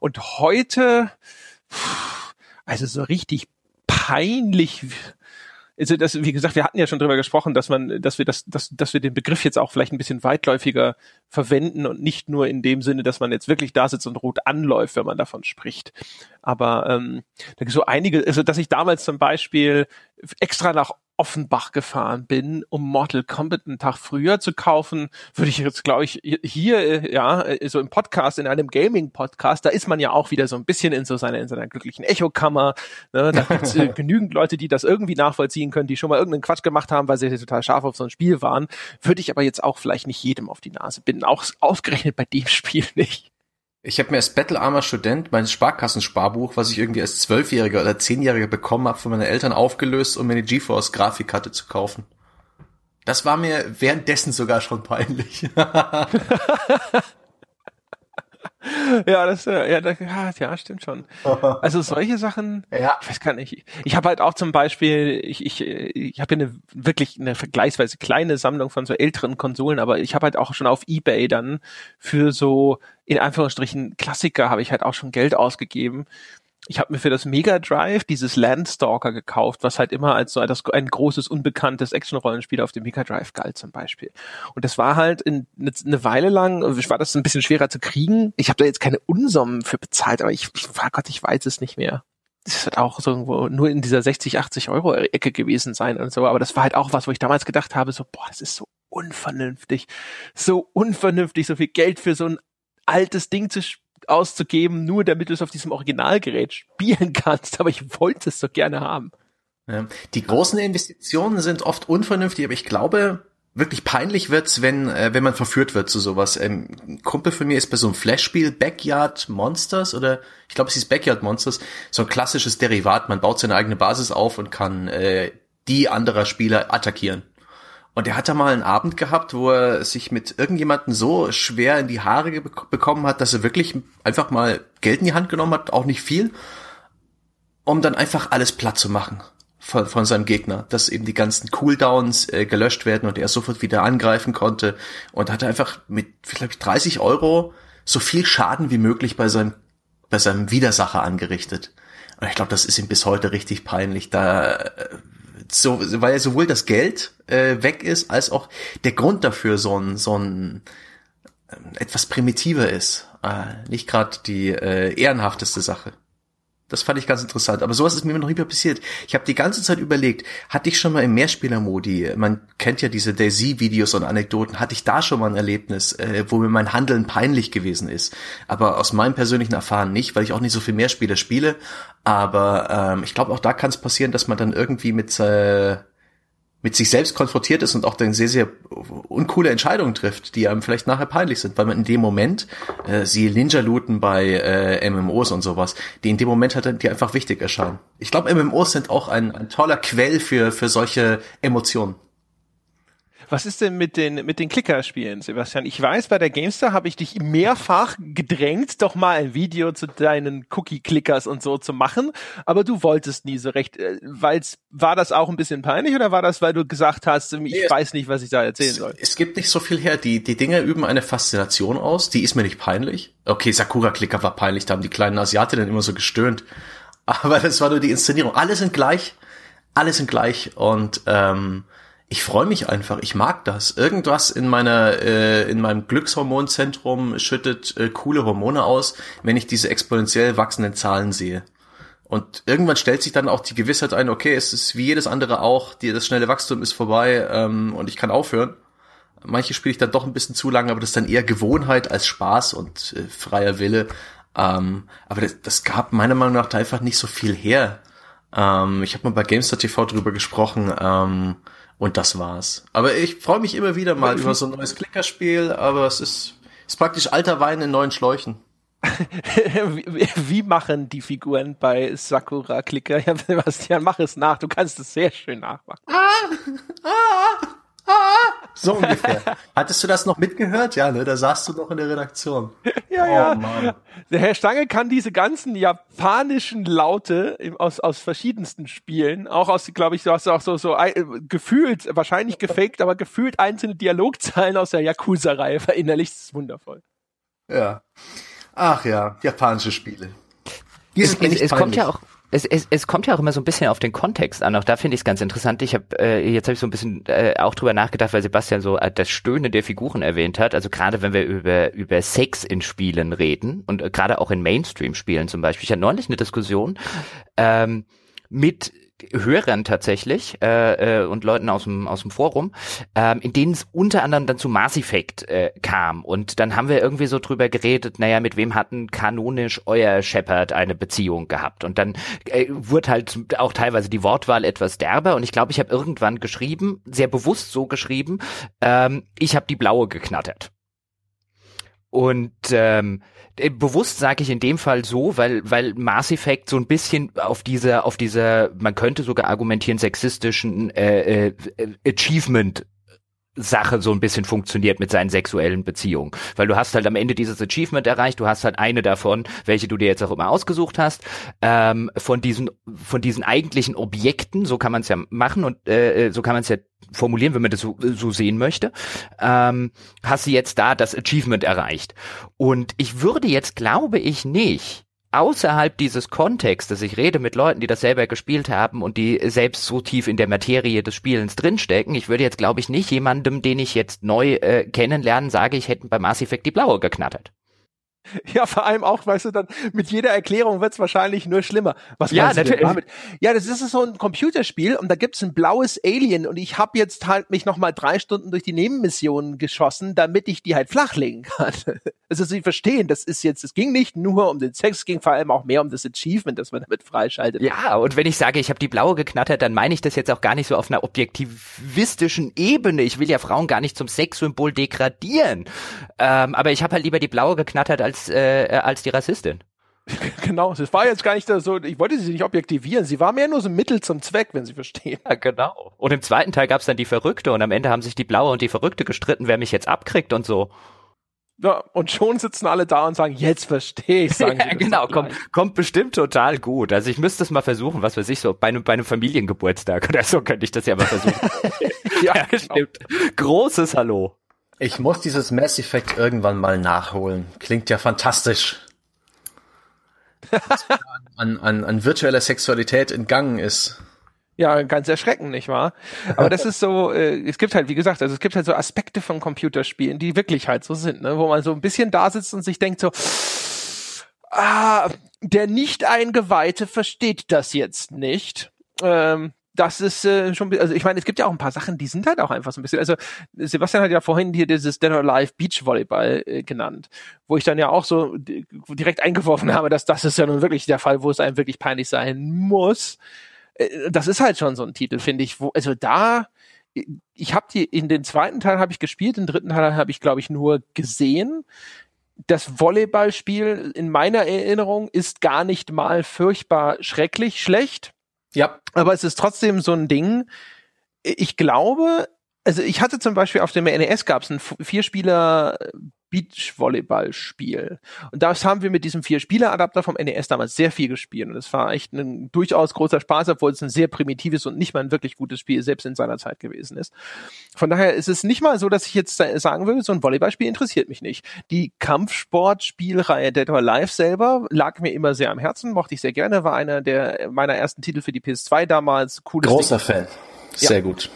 und heute, also so richtig peinlich, also das, wie gesagt, wir hatten ja schon drüber gesprochen, dass man, dass wir das, dass, dass wir den Begriff jetzt auch vielleicht ein bisschen weitläufiger verwenden und nicht nur in dem Sinne, dass man jetzt wirklich da sitzt und rot anläuft, wenn man davon spricht. Aber ähm, da gibt so einige, also dass ich damals zum Beispiel extra nach Offenbach gefahren bin, um Mortal Kombat einen Tag früher zu kaufen, würde ich jetzt, glaube ich, hier, äh, ja, äh, so im Podcast, in einem Gaming-Podcast, da ist man ja auch wieder so ein bisschen in so seiner, in seiner glücklichen Echokammer. Ne? Da gibt's äh, genügend Leute, die das irgendwie nachvollziehen können, die schon mal irgendeinen Quatsch gemacht haben, weil sie total scharf auf so ein Spiel waren. Würde ich aber jetzt auch vielleicht nicht jedem auf die Nase binden, auch ausgerechnet bei dem Spiel nicht. Ich habe mir als Battle Armor Student mein Sparkassensparbuch, was ich irgendwie als Zwölfjähriger oder Zehnjähriger bekommen habe, von meinen Eltern aufgelöst, um mir eine GeForce Grafikkarte zu kaufen. Das war mir währenddessen sogar schon peinlich. ja, das, äh, ja, das, ja, stimmt schon. Also solche Sachen, ja. ich weiß gar nicht. Ich habe halt auch zum Beispiel, ich, ich, ich habe eine wirklich eine vergleichsweise kleine Sammlung von so älteren Konsolen, aber ich habe halt auch schon auf eBay dann für so in Anführungsstrichen Klassiker habe ich halt auch schon Geld ausgegeben ich habe mir für das Mega Drive dieses Landstalker gekauft, was halt immer als so ein großes, unbekanntes Action-Rollenspiel auf dem Mega Drive galt zum Beispiel. Und das war halt in, eine, eine Weile lang, war das ein bisschen schwerer zu kriegen. Ich habe da jetzt keine Unsummen für bezahlt, aber ich, ich oh Gott, ich weiß es nicht mehr. Das wird auch so irgendwo nur in dieser 60, 80 Euro Ecke gewesen sein und so. Aber das war halt auch was, wo ich damals gedacht habe, so, boah, das ist so unvernünftig. So unvernünftig, so viel Geld für so ein altes Ding zu auszugeben, nur damit du es auf diesem Originalgerät spielen kannst. Aber ich wollte es so gerne haben. Die großen Investitionen sind oft unvernünftig, aber ich glaube, wirklich peinlich wird's, wenn äh, wenn man verführt wird zu sowas. Ähm, ein Kumpel von mir ist bei so einem Flashspiel Backyard Monsters oder ich glaube es ist Backyard Monsters, so ein klassisches Derivat. Man baut seine eigene Basis auf und kann äh, die anderer Spieler attackieren. Und er hat da mal einen Abend gehabt, wo er sich mit irgendjemanden so schwer in die Haare bekommen hat, dass er wirklich einfach mal Geld in die Hand genommen hat, auch nicht viel, um dann einfach alles platt zu machen von, von seinem Gegner, dass eben die ganzen Cooldowns äh, gelöscht werden und er sofort wieder angreifen konnte und hat einfach mit vielleicht 30 Euro so viel Schaden wie möglich bei seinem bei seinem Widersacher angerichtet. Und ich glaube, das ist ihm bis heute richtig peinlich. Da äh, so, weil sowohl das Geld äh, weg ist, als auch der Grund dafür so ein, so ein äh, etwas primitiver ist. Äh, nicht gerade die äh, ehrenhafteste Sache. Das fand ich ganz interessant. Aber sowas ist mir noch nie passiert. Ich habe die ganze Zeit überlegt, hatte ich schon mal im Mehrspieler-Modi, man kennt ja diese Daisy-Videos und Anekdoten, hatte ich da schon mal ein Erlebnis, äh, wo mir mein Handeln peinlich gewesen ist. Aber aus meinem persönlichen Erfahren nicht, weil ich auch nicht so viel Mehrspieler spiele. Aber ähm, ich glaube, auch da kann es passieren, dass man dann irgendwie mit äh, mit sich selbst konfrontiert ist und auch dann sehr, sehr uncoole Entscheidungen trifft, die einem vielleicht nachher peinlich sind, weil man in dem Moment, äh, sie Ninja-Looten bei äh, MMOs und sowas, die in dem Moment halt die einfach wichtig erscheinen. Ich glaube, MMOs sind auch ein, ein toller Quell für, für solche Emotionen. Was ist denn mit den mit den Klickerspielen, Sebastian? Ich weiß, bei der Gamestar habe ich dich mehrfach gedrängt, doch mal ein Video zu deinen Cookie-Clickers und so zu machen, aber du wolltest nie so recht. Äh, weil's, war das auch ein bisschen peinlich oder war das, weil du gesagt hast, ich nee, weiß nicht, was ich da erzählen es, soll? Es gibt nicht so viel her. Die die Dinge üben eine Faszination aus. Die ist mir nicht peinlich. Okay, Sakura-Clicker war peinlich. Da haben die kleinen Asiatinnen immer so gestöhnt. Aber das war nur die Inszenierung. Alle sind gleich. Alle sind gleich und ähm, ich freue mich einfach, ich mag das. Irgendwas in meiner, äh, in meinem Glückshormonzentrum schüttet äh, coole Hormone aus, wenn ich diese exponentiell wachsenden Zahlen sehe. Und irgendwann stellt sich dann auch die Gewissheit ein, okay, es ist wie jedes andere auch, die, das schnelle Wachstum ist vorbei ähm, und ich kann aufhören. Manche spiele ich dann doch ein bisschen zu lange, aber das ist dann eher Gewohnheit als Spaß und äh, freier Wille. Ähm, aber das, das gab meiner Meinung nach einfach nicht so viel her. Ähm, ich habe mal bei GameStar TV drüber gesprochen. Ähm, und das war's. Aber ich freue mich immer wieder mal über so ein neues Klickerspiel, aber es ist, ist praktisch alter Wein in neuen Schläuchen. wie, wie, machen die Figuren bei Sakura Clicker? Ja, Sebastian, mach es nach. Du kannst es sehr schön nachmachen. Ah, ah, ah. So ungefähr. Hattest du das noch mitgehört? Ja, ne? Da saßt du noch in der Redaktion. Ja, oh, ja. Mann. Der Herr Stange kann diese ganzen japanischen Laute aus, aus verschiedensten Spielen, auch aus, glaube ich, du hast auch so, so äh, gefühlt, wahrscheinlich gefaked, aber gefühlt einzelne Dialogzeilen aus der Yakuza-Reihe verinnerlicht. Das ist wundervoll. Ja. Ach ja, japanische Spiele. es, es, es kommt ja auch, es, es, es kommt ja auch immer so ein bisschen auf den Kontext an. Auch da finde ich es ganz interessant. Ich habe äh, jetzt habe ich so ein bisschen äh, auch drüber nachgedacht, weil Sebastian so äh, das Stöhnen der Figuren erwähnt hat. Also gerade wenn wir über über Sex in Spielen reden und äh, gerade auch in Mainstream-Spielen zum Beispiel. Ich hatte neulich eine Diskussion ähm, mit Hörern tatsächlich äh, äh, und Leuten aus dem aus dem Forum, ähm, in denen es unter anderem dann zu Mass Effect äh, kam. Und dann haben wir irgendwie so drüber geredet, naja, mit wem hatten kanonisch euer Shepard eine Beziehung gehabt? Und dann äh, wurde halt auch teilweise die Wortwahl etwas derber. Und ich glaube, ich habe irgendwann geschrieben, sehr bewusst so geschrieben, ähm, ich habe die blaue geknattert und ähm, äh, bewusst sage ich in dem Fall so, weil weil Mass Effect so ein bisschen auf dieser auf dieser man könnte sogar argumentieren sexistischen äh, äh, Achievement Sache so ein bisschen funktioniert mit seinen sexuellen Beziehungen. Weil du hast halt am Ende dieses Achievement erreicht, du hast halt eine davon, welche du dir jetzt auch immer ausgesucht hast, ähm, von diesen, von diesen eigentlichen Objekten, so kann man es ja machen und äh, äh so kann man es ja formulieren, wenn man das so, so sehen möchte, ähm, hast du jetzt da das Achievement erreicht. Und ich würde jetzt, glaube ich, nicht außerhalb dieses Kontextes, ich rede mit Leuten, die das selber gespielt haben und die selbst so tief in der Materie des Spielens drinstecken, ich würde jetzt, glaube ich, nicht jemandem, den ich jetzt neu äh, kennenlernen, sage, ich hätte bei Mass Effect die blaue geknattert. Ja, vor allem auch, weißt du, dann mit jeder Erklärung wird's wahrscheinlich nur schlimmer. Was ja, natürlich. Ja, das ist so ein Computerspiel und da gibt's ein blaues Alien und ich habe jetzt halt mich nochmal drei Stunden durch die Nebenmissionen geschossen, damit ich die halt flachlegen kann. Also Sie verstehen, das ist jetzt, es ging nicht nur um den Sex, es ging vor allem auch mehr um das Achievement, das man damit freischaltet. Ja, und wenn ich sage, ich habe die blaue geknattert, dann meine ich das jetzt auch gar nicht so auf einer objektivistischen Ebene. Ich will ja Frauen gar nicht zum Sexsymbol degradieren. Ähm, aber ich habe halt lieber die blaue geknattert als, äh, als die Rassistin. Genau, es war jetzt gar nicht so, ich wollte sie nicht objektivieren, sie war mehr nur so ein Mittel zum Zweck, wenn Sie verstehen. Ja, genau. Und im zweiten Teil gab's dann die Verrückte und am Ende haben sich die Blaue und die Verrückte gestritten, wer mich jetzt abkriegt und so. Ja, und schon sitzen alle da und sagen, jetzt verstehe ich, sagen ja, genau, kommt, kommt bestimmt total gut. Also ich müsste es mal versuchen, was weiß ich, so bei einem, bei einem Familiengeburtstag oder so könnte ich das ja mal versuchen. ja, ja, genau. stimmt. Großes Hallo. Ich muss dieses Mass Effect irgendwann mal nachholen. Klingt ja fantastisch. an, an, an virtueller Sexualität entgangen ist. Ja, ganz erschreckend, nicht wahr? Aber das ist so, äh, es gibt halt, wie gesagt, also es gibt halt so Aspekte von Computerspielen, die wirklich halt so sind, ne? wo man so ein bisschen da sitzt und sich denkt so, ah, der Nicht-Eingeweihte versteht das jetzt nicht. Ähm, das ist äh, schon, also ich meine, es gibt ja auch ein paar Sachen, die sind halt auch einfach so ein bisschen, also Sebastian hat ja vorhin hier dieses Dead or Alive Beach Volleyball äh, genannt, wo ich dann ja auch so direkt eingeworfen habe, dass das ist ja nun wirklich der Fall, wo es einem wirklich peinlich sein muss. Äh, das ist halt schon so ein Titel, finde ich, wo, also da, ich habe die, in den zweiten Teil habe ich gespielt, den dritten Teil habe ich, glaube ich, nur gesehen das Volleyballspiel in meiner Erinnerung ist gar nicht mal furchtbar schrecklich schlecht. Ja. Aber es ist trotzdem so ein Ding. Ich glaube, Also ich hatte zum Beispiel auf dem NES gab es ein Vierspieler Beachvolleyball-Spiel. Und das haben wir mit diesem Vier-Spieler-Adapter vom NES damals sehr viel gespielt. Und es war echt ein durchaus großer Spaß, obwohl es ein sehr primitives und nicht mal ein wirklich gutes Spiel selbst in seiner Zeit gewesen ist. Von daher ist es nicht mal so, dass ich jetzt sagen würde, so ein Volleyballspiel interessiert mich nicht. Die Kampfsportspielreihe Dead or Alive selber lag mir immer sehr am Herzen, mochte ich sehr gerne, war einer der meiner ersten Titel für die PS2 damals. Cooles Großer Ding. Fan. Sehr ja. gut.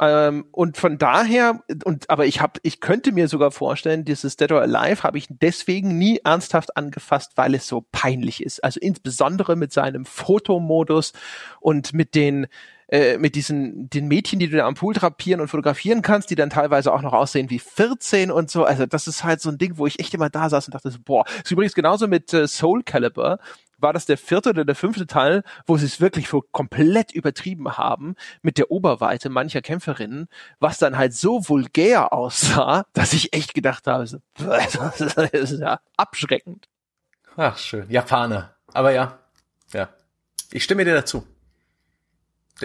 Ähm, und von daher, und aber ich habe, ich könnte mir sogar vorstellen, dieses Dead or Alive habe ich deswegen nie ernsthaft angefasst, weil es so peinlich ist. Also insbesondere mit seinem Fotomodus und mit den äh, mit diesen den Mädchen, die du da am Pool drapieren und fotografieren kannst, die dann teilweise auch noch aussehen wie 14 und so. Also das ist halt so ein Ding, wo ich echt immer da saß und dachte, so, boah. ist übrigens genauso mit äh, Soul Calibur war das der vierte oder der fünfte Teil, wo sie es wirklich für komplett übertrieben haben mit der Oberweite mancher Kämpferinnen, was dann halt so vulgär aussah, dass ich echt gedacht habe, so, das ist ja abschreckend. Ach, schön. Japaner. Aber ja, ja. Ich stimme dir dazu.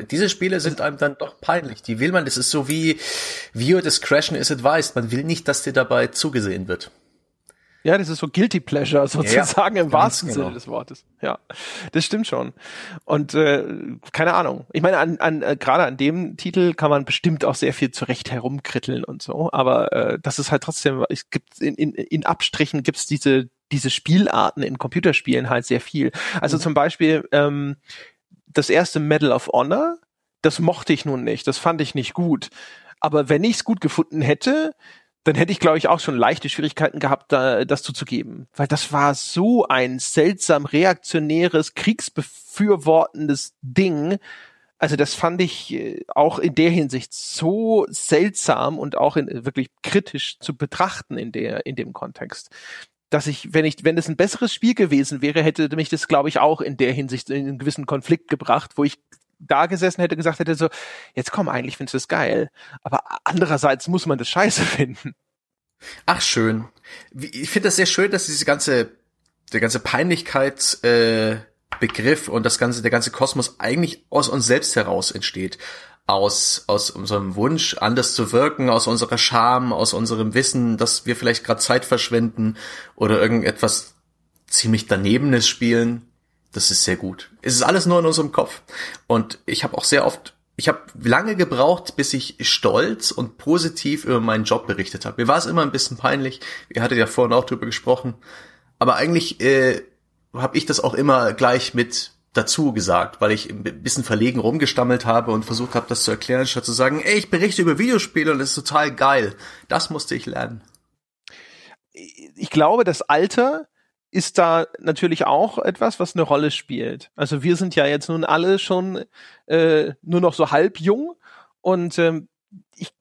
Diese Spiele sind einem dann doch peinlich. Die will man, das ist so wie Viewer Discretion is advised. Man will nicht, dass dir dabei zugesehen wird. Ja, das ist so Guilty Pleasure sozusagen ja, im wahrsten genau. Sinne des Wortes. Ja, das stimmt schon. Und äh, keine Ahnung. Ich meine, an, an äh, gerade an dem Titel kann man bestimmt auch sehr viel zurecht herumkritteln und so. Aber äh, das ist halt trotzdem, es gibt in, in, in Abstrichen gibt's diese diese Spielarten in Computerspielen halt sehr viel. Also mhm. zum Beispiel ähm, das erste Medal of Honor, das mochte ich nun nicht. Das fand ich nicht gut. Aber wenn ich es gut gefunden hätte, dann hätte ich, glaube ich, auch schon leichte Schwierigkeiten gehabt, da, das zuzugeben. Weil das war so ein seltsam reaktionäres, kriegsbefürwortendes Ding. Also das fand ich äh, auch in der Hinsicht so seltsam und auch in, wirklich kritisch zu betrachten in der, in dem Kontext. Dass ich, wenn ich, wenn es ein besseres Spiel gewesen wäre, hätte mich das, glaube ich, auch in der Hinsicht in einen gewissen Konflikt gebracht, wo ich da gesessen hätte, gesagt hätte so, jetzt komm, eigentlich findest du das geil. Aber andererseits muss man das scheiße finden. Ach, schön. Ich finde das sehr schön, dass diese ganze, der ganze Peinlichkeitsbegriff äh, Begriff und das ganze, der ganze Kosmos eigentlich aus uns selbst heraus entsteht. Aus, aus unserem Wunsch, anders zu wirken, aus unserer Scham, aus unserem Wissen, dass wir vielleicht gerade Zeit verschwenden oder irgendetwas ziemlich danebenes spielen. Das ist sehr gut. Es ist alles nur in unserem Kopf. Und ich habe auch sehr oft, ich habe lange gebraucht, bis ich stolz und positiv über meinen Job berichtet habe. Mir war es immer ein bisschen peinlich. Ihr hattet ja vorhin auch drüber gesprochen. Aber eigentlich äh, habe ich das auch immer gleich mit dazu gesagt, weil ich ein bisschen verlegen rumgestammelt habe und versucht habe, das zu erklären, statt zu sagen, ey, ich berichte über Videospiele und das ist total geil. Das musste ich lernen. Ich glaube, das Alter ist da natürlich auch etwas, was eine Rolle spielt. Also wir sind ja jetzt nun alle schon äh, nur noch so halb jung und ähm, ich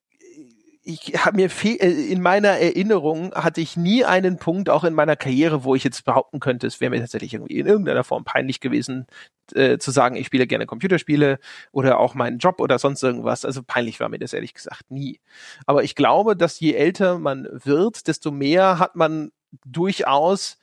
ich habe mir äh, in meiner Erinnerung hatte ich nie einen Punkt, auch in meiner Karriere, wo ich jetzt behaupten könnte, es wäre mir tatsächlich irgendwie in irgendeiner Form peinlich gewesen, äh, zu sagen, ich spiele gerne Computerspiele oder auch meinen Job oder sonst irgendwas. Also peinlich war mir das ehrlich gesagt nie. Aber ich glaube, dass je älter man wird, desto mehr hat man durchaus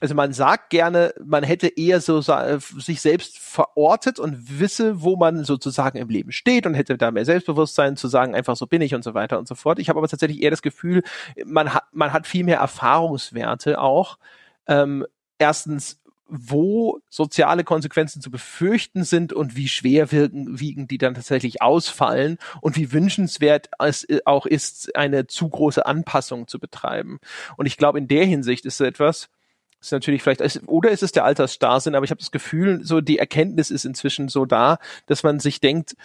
also man sagt gerne, man hätte eher so sich selbst verortet und wisse, wo man sozusagen im Leben steht und hätte da mehr Selbstbewusstsein zu sagen, einfach so bin ich und so weiter und so fort. Ich habe aber tatsächlich eher das Gefühl, man hat, man hat viel mehr Erfahrungswerte auch. Ähm, erstens, wo soziale Konsequenzen zu befürchten sind und wie schwer wirken, wiegen die dann tatsächlich ausfallen und wie wünschenswert es auch ist, eine zu große Anpassung zu betreiben. Und ich glaube, in der Hinsicht ist es etwas, ist natürlich vielleicht, oder ist es der Altersstarrsinn, aber ich habe das Gefühl, so die Erkenntnis ist inzwischen so da, dass man sich denkt,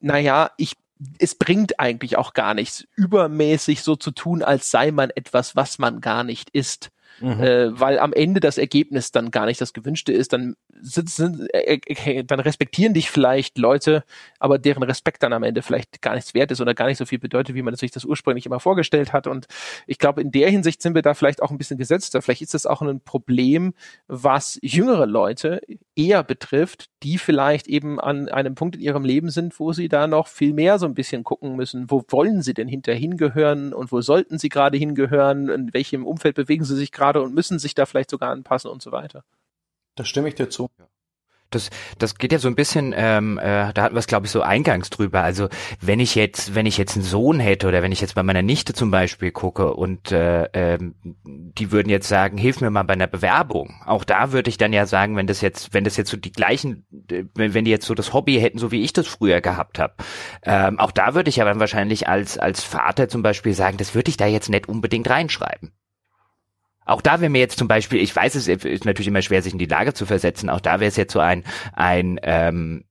naja, ich es bringt eigentlich auch gar nichts, übermäßig so zu tun, als sei man etwas, was man gar nicht ist. Mhm. Äh, weil am Ende das Ergebnis dann gar nicht das gewünschte ist, dann sitzen, äh, äh, dann respektieren dich vielleicht Leute, aber deren Respekt dann am Ende vielleicht gar nichts wert ist oder gar nicht so viel bedeutet, wie man sich das ursprünglich immer vorgestellt hat. Und ich glaube, in der Hinsicht sind wir da vielleicht auch ein bisschen gesetzter. Vielleicht ist das auch ein Problem, was jüngere Leute eher betrifft, die vielleicht eben an einem Punkt in ihrem Leben sind, wo sie da noch viel mehr so ein bisschen gucken müssen. Wo wollen sie denn hinterher hingehören und wo sollten sie gerade hingehören? In welchem Umfeld bewegen sie sich gerade und müssen sich da vielleicht sogar anpassen und so weiter. Da stimme ich dir zu. Das, das geht ja so ein bisschen, ähm, äh, da hatten wir es, glaube ich, so eingangs drüber. Also wenn ich jetzt, wenn ich jetzt einen Sohn hätte oder wenn ich jetzt bei meiner Nichte zum Beispiel gucke und äh, ähm, die würden jetzt sagen, hilf mir mal bei einer Bewerbung. Auch da würde ich dann ja sagen, wenn das jetzt, wenn das jetzt so die gleichen, äh, wenn, wenn die jetzt so das Hobby hätten, so wie ich das früher gehabt habe, ähm, auch da würde ich ja dann wahrscheinlich als als Vater zum Beispiel sagen, das würde ich da jetzt nicht unbedingt reinschreiben. Auch da wäre mir jetzt zum Beispiel, ich weiß, es ist natürlich immer schwer, sich in die Lage zu versetzen, auch da wäre es jetzt so ein, ein ähm,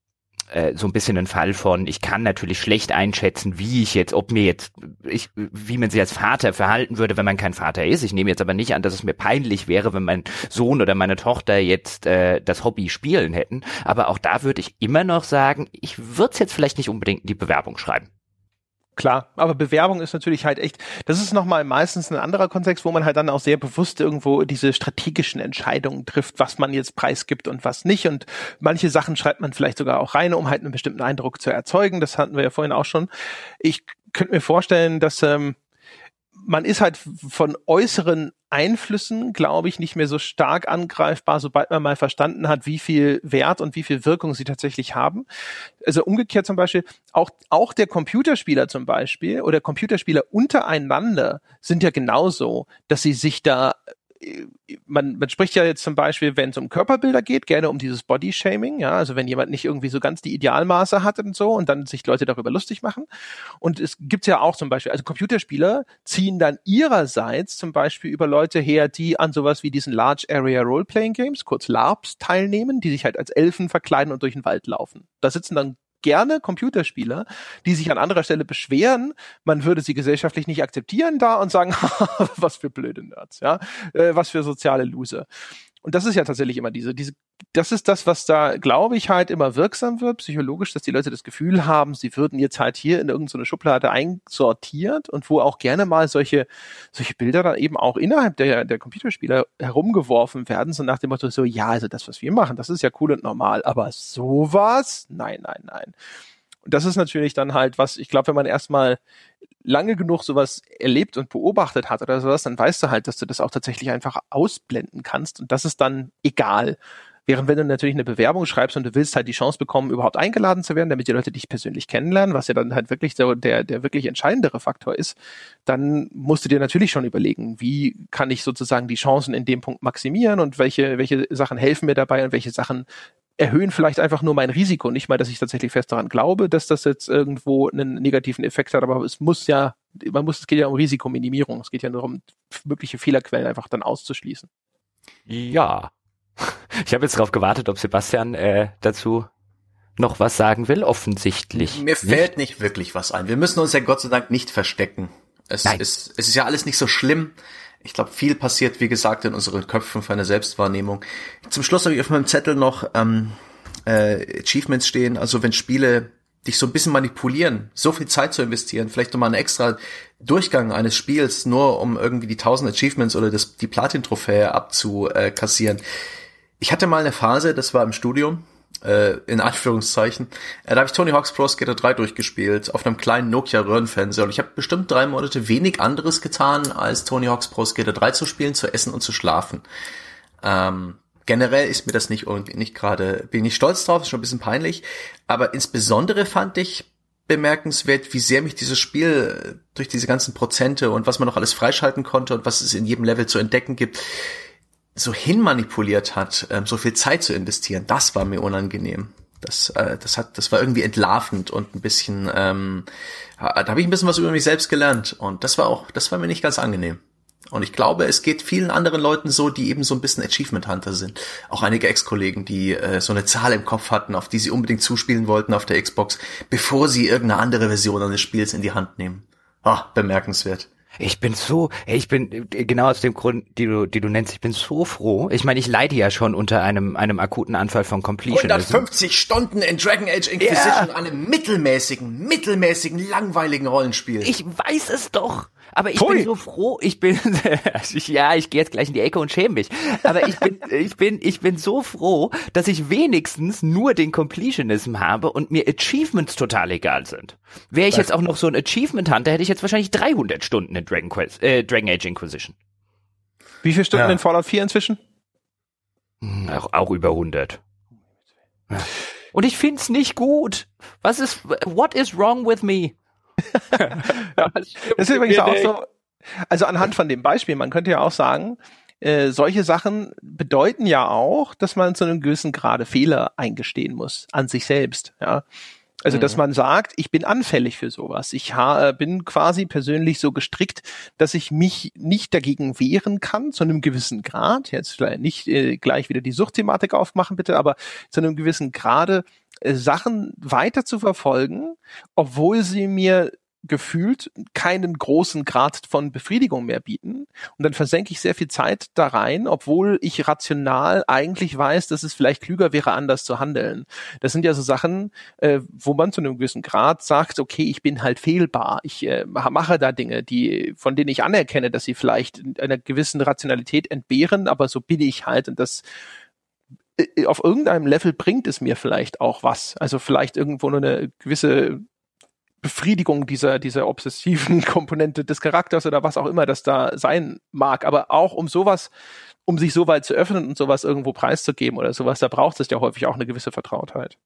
äh, so ein bisschen ein Fall von, ich kann natürlich schlecht einschätzen, wie ich jetzt, ob mir jetzt, ich, wie man sich als Vater verhalten würde, wenn man kein Vater ist. Ich nehme jetzt aber nicht an, dass es mir peinlich wäre, wenn mein Sohn oder meine Tochter jetzt äh, das Hobby spielen hätten. Aber auch da würde ich immer noch sagen, ich würde es jetzt vielleicht nicht unbedingt in die Bewerbung schreiben. Klar, aber Bewerbung ist natürlich halt echt, das ist nochmal meistens ein anderer Kontext, wo man halt dann auch sehr bewusst irgendwo diese strategischen Entscheidungen trifft, was man jetzt preisgibt und was nicht. Und manche Sachen schreibt man vielleicht sogar auch rein, um halt einen bestimmten Eindruck zu erzeugen. Das hatten wir ja vorhin auch schon. Ich könnte mir vorstellen, dass ähm, man ist halt von äußeren Einflüssen, glaube ich, nicht mehr so stark angreifbar, sobald man mal verstanden hat, wie viel Wert und wie viel Wirkung sie tatsächlich haben. Also umgekehrt zum Beispiel, auch, auch der Computerspieler zum Beispiel oder Computerspieler untereinander sind ja genauso, dass sie sich da man, man spricht ja jetzt zum Beispiel, wenn es um Körperbilder geht, gerne um dieses Body-Shaming, ja, also wenn jemand nicht irgendwie so ganz die Idealmaße hat und so und dann sich Leute darüber lustig machen. Und es gibt ja auch zum Beispiel, also Computerspieler ziehen dann ihrerseits zum Beispiel über Leute her, die an sowas wie diesen Large Area Role-Playing Games, kurz LARPs, teilnehmen, die sich halt als Elfen verkleiden und durch den Wald laufen. Da sitzen dann gerne Computerspieler, die sich an anderer Stelle beschweren, man würde sie gesellschaftlich nicht akzeptieren da und sagen, was für blöde Nerds, ja, äh, was für soziale Loser. Und das ist ja tatsächlich immer diese, diese, das ist das, was da, glaube ich, halt immer wirksam wird, psychologisch, dass die Leute das Gefühl haben, sie würden jetzt halt hier in irgendeine Schublade einsortiert und wo auch gerne mal solche, solche Bilder dann eben auch innerhalb der, der Computerspieler herumgeworfen werden, so nach dem Motto, so, ja, also das, was wir machen, das ist ja cool und normal, aber sowas? Nein, nein, nein. Und das ist natürlich dann halt was, ich glaube, wenn man erstmal lange genug sowas erlebt und beobachtet hat oder sowas, dann weißt du halt, dass du das auch tatsächlich einfach ausblenden kannst und das ist dann egal. Während wenn du natürlich eine Bewerbung schreibst und du willst halt die Chance bekommen, überhaupt eingeladen zu werden, damit die Leute dich persönlich kennenlernen, was ja dann halt wirklich der, der, der wirklich entscheidendere Faktor ist, dann musst du dir natürlich schon überlegen, wie kann ich sozusagen die Chancen in dem Punkt maximieren und welche, welche Sachen helfen mir dabei und welche Sachen erhöhen vielleicht einfach nur mein Risiko. Nicht mal, dass ich tatsächlich fest daran glaube, dass das jetzt irgendwo einen negativen Effekt hat, aber es muss ja, man muss, es geht ja um Risikominimierung. Es geht ja nur um mögliche Fehlerquellen einfach dann auszuschließen. Ja. Ich habe jetzt darauf gewartet, ob Sebastian äh, dazu noch was sagen will. Offensichtlich. Mir fällt nicht. nicht wirklich was ein. Wir müssen uns ja Gott sei Dank nicht verstecken. Es, Nein. ist, es ist ja alles nicht so schlimm ich glaube, viel passiert, wie gesagt, in unseren Köpfen für eine Selbstwahrnehmung. Zum Schluss habe ich auf meinem Zettel noch ähm, äh, Achievements stehen. Also wenn Spiele dich so ein bisschen manipulieren, so viel Zeit zu investieren, vielleicht nochmal einen extra Durchgang eines Spiels, nur um irgendwie die 1000 Achievements oder das, die Platin-Trophäe abzukassieren. Ich hatte mal eine Phase, das war im Studium, äh, in Anführungszeichen. Äh, da habe ich Tony Hawk's Pro Skater 3 durchgespielt auf einem kleinen Nokia Röhrenfernseher und ich habe bestimmt drei Monate wenig anderes getan, als Tony Hawk's Pro Skater 3 zu spielen, zu essen und zu schlafen. Ähm, generell ist mir das nicht irgendwie nicht gerade, bin ich stolz drauf, ist schon ein bisschen peinlich, aber insbesondere fand ich bemerkenswert, wie sehr mich dieses Spiel durch diese ganzen Prozente und was man noch alles freischalten konnte und was es in jedem Level zu entdecken gibt, so hinmanipuliert hat, ähm, so viel Zeit zu investieren, das war mir unangenehm. Das, äh, das hat, das war irgendwie entlarvend und ein bisschen, ähm, da habe ich ein bisschen was über mich selbst gelernt und das war auch, das war mir nicht ganz angenehm. Und ich glaube, es geht vielen anderen Leuten so, die eben so ein bisschen Achievement Hunter sind. Auch einige Ex-Kollegen, die äh, so eine Zahl im Kopf hatten, auf die sie unbedingt zuspielen wollten auf der Xbox, bevor sie irgendeine andere Version eines Spiels in die Hand nehmen. Ah, bemerkenswert. Ich bin so, ich bin genau aus dem Grund, die du, die du nennst, ich bin so froh. Ich meine, ich leide ja schon unter einem, einem akuten Anfall von Completion. 150 Stunden in Dragon Age Inquisition, yeah. einem mittelmäßigen, mittelmäßigen, langweiligen Rollenspiel. Ich weiß es doch. Aber ich Pui. bin so froh, ich bin, ja, ich gehe jetzt gleich in die Ecke und schäme mich. Aber ich bin, ich bin, ich bin so froh, dass ich wenigstens nur den Completionism habe und mir Achievements total egal sind. Wäre ich jetzt auch noch so ein Achievement Hunter, hätte ich jetzt wahrscheinlich 300 Stunden in Dragon Quest, äh, Dragon Age Inquisition. Wie viele Stunden ja. in Fallout 4 inzwischen? Hm, auch, auch über 100. Und ich find's nicht gut. Was ist, what is wrong with me? ja, das ist übrigens auch so, also anhand von dem Beispiel, man könnte ja auch sagen, äh, solche Sachen bedeuten ja auch, dass man zu einem gewissen Grade Fehler eingestehen muss an sich selbst. Ja, also, dass mhm. man sagt, ich bin anfällig für sowas. Ich ha bin quasi persönlich so gestrickt, dass ich mich nicht dagegen wehren kann, zu einem gewissen Grad. Jetzt vielleicht nicht äh, gleich wieder die Suchtthematik aufmachen, bitte, aber zu einem gewissen Grade äh, Sachen weiter zu verfolgen, obwohl sie mir gefühlt keinen großen Grad von Befriedigung mehr bieten. Und dann versenke ich sehr viel Zeit da rein, obwohl ich rational eigentlich weiß, dass es vielleicht klüger wäre, anders zu handeln. Das sind ja so Sachen, äh, wo man zu einem gewissen Grad sagt, okay, ich bin halt fehlbar. Ich äh, mache da Dinge, die, von denen ich anerkenne, dass sie vielleicht einer gewissen Rationalität entbehren, aber so bin ich halt und das auf irgendeinem Level bringt es mir vielleicht auch was. Also vielleicht irgendwo nur eine gewisse Befriedigung dieser, dieser obsessiven Komponente des Charakters oder was auch immer das da sein mag. Aber auch um sowas, um sich so weit zu öffnen und sowas irgendwo preiszugeben oder sowas, da braucht es ja häufig auch eine gewisse Vertrautheit.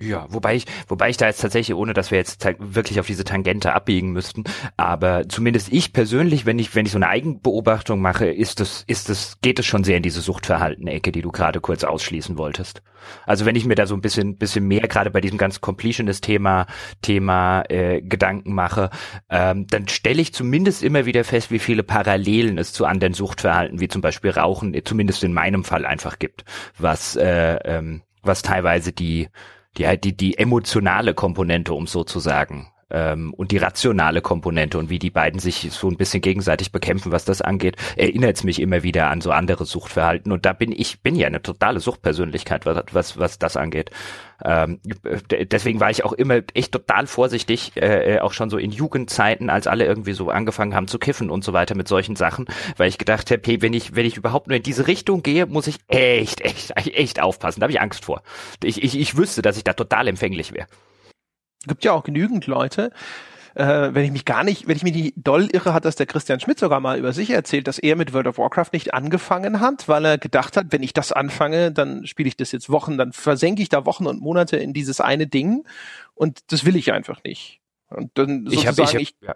Ja, wobei ich, wobei ich da jetzt tatsächlich, ohne dass wir jetzt wirklich auf diese Tangente abbiegen müssten, aber zumindest ich persönlich, wenn ich, wenn ich so eine Eigenbeobachtung mache, ist es, ist es, geht es schon sehr in diese Suchtverhalten-Ecke, die du gerade kurz ausschließen wolltest. Also wenn ich mir da so ein bisschen, bisschen mehr gerade bei diesem ganz Completionist-Thema, Thema äh, Gedanken mache, ähm, dann stelle ich zumindest immer wieder fest, wie viele Parallelen es zu anderen Suchtverhalten, wie zum Beispiel Rauchen, zumindest in meinem Fall einfach gibt, was, äh, ähm, was teilweise die die, die, die emotionale Komponente, um so zu sagen, ähm, und die rationale Komponente und wie die beiden sich so ein bisschen gegenseitig bekämpfen, was das angeht, erinnert es mich immer wieder an so andere Suchtverhalten. Und da bin ich, bin ja eine totale Suchtpersönlichkeit, was, was, was das angeht. Ähm, deswegen war ich auch immer echt total vorsichtig, äh, auch schon so in Jugendzeiten, als alle irgendwie so angefangen haben zu kiffen und so weiter mit solchen Sachen, weil ich gedacht habe, hey, wenn ich, wenn ich überhaupt nur in diese Richtung gehe, muss ich echt, echt, echt aufpassen. Da habe ich Angst vor. Ich, ich, ich wüsste, dass ich da total empfänglich wäre gibt ja auch genügend Leute, äh, wenn ich mich gar nicht, wenn ich mich nicht doll irre, hat das der Christian Schmidt sogar mal über sich erzählt, dass er mit World of Warcraft nicht angefangen hat, weil er gedacht hat, wenn ich das anfange, dann spiele ich das jetzt Wochen, dann versenke ich da Wochen und Monate in dieses eine Ding und das will ich einfach nicht. Und dann sozusagen, ich, hab, ich, hab, ich ja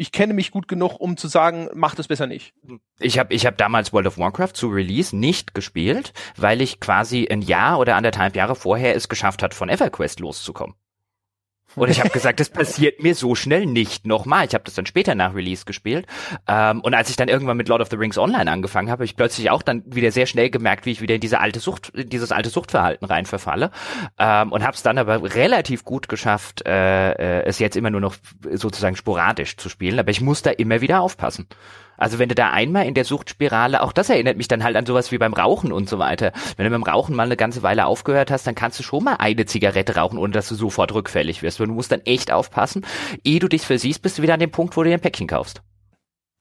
ich kenne mich gut genug, um zu sagen, mach das besser nicht. Ich habe ich hab damals World of Warcraft zu Release nicht gespielt, weil ich quasi ein Jahr oder anderthalb Jahre vorher es geschafft hat, von EverQuest loszukommen. Und ich habe gesagt, das passiert mir so schnell nicht nochmal. Ich habe das dann später nach Release gespielt. Ähm, und als ich dann irgendwann mit Lord of the Rings Online angefangen habe, habe ich plötzlich auch dann wieder sehr schnell gemerkt, wie ich wieder in diese alte Sucht, dieses alte Suchtverhalten rein verfalle. Ähm, und habe es dann aber relativ gut geschafft, äh, äh, es jetzt immer nur noch sozusagen sporadisch zu spielen. Aber ich muss da immer wieder aufpassen. Also wenn du da einmal in der Suchtspirale, auch das erinnert mich dann halt an sowas wie beim Rauchen und so weiter. Wenn du beim Rauchen mal eine ganze Weile aufgehört hast, dann kannst du schon mal eine Zigarette rauchen, ohne dass du sofort rückfällig wirst. Du musst dann echt aufpassen. Ehe du dich versiehst, bist du wieder an dem Punkt, wo du dir ein Päckchen kaufst.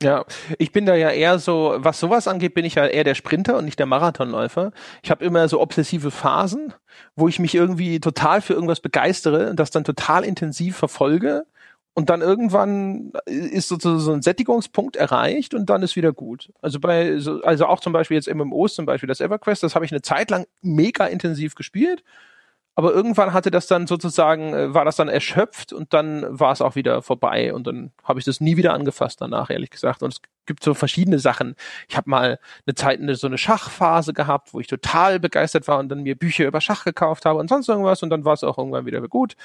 Ja, ich bin da ja eher so, was sowas angeht, bin ich ja eher der Sprinter und nicht der Marathonläufer. Ich habe immer so obsessive Phasen, wo ich mich irgendwie total für irgendwas begeistere und das dann total intensiv verfolge und dann irgendwann ist sozusagen so ein Sättigungspunkt erreicht und dann ist wieder gut. Also bei, also auch zum Beispiel jetzt MMOs, zum Beispiel das EverQuest, das habe ich eine Zeit lang mega intensiv gespielt aber irgendwann hatte das dann sozusagen, äh, war das dann erschöpft und dann war es auch wieder vorbei und dann habe ich das nie wieder angefasst danach, ehrlich gesagt. Und es gibt so verschiedene Sachen. Ich habe mal eine Zeit eine, so eine Schachphase gehabt, wo ich total begeistert war und dann mir Bücher über Schach gekauft habe und sonst irgendwas und dann war es auch irgendwann wieder gut.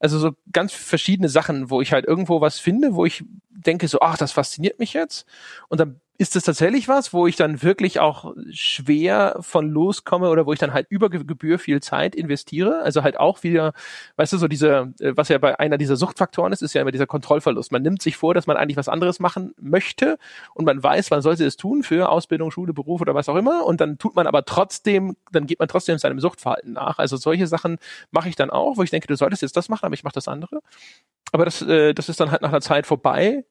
Also so ganz verschiedene Sachen, wo ich halt irgendwo was finde, wo ich denke so, ach, das fasziniert mich jetzt und dann ist das tatsächlich was, wo ich dann wirklich auch schwer von loskomme oder wo ich dann halt über Gebühr viel Zeit investiere? Also halt auch wieder, weißt du, so diese, äh, was ja bei einer dieser Suchtfaktoren ist, ist ja immer dieser Kontrollverlust. Man nimmt sich vor, dass man eigentlich was anderes machen möchte und man weiß, man sollte es tun für Ausbildung, Schule, Beruf oder was auch immer und dann tut man aber trotzdem, dann geht man trotzdem seinem Suchtverhalten nach. Also solche Sachen mache ich dann auch, wo ich denke, du solltest jetzt das machen, aber ich mache das andere. Aber das, äh, das ist dann halt nach einer Zeit vorbei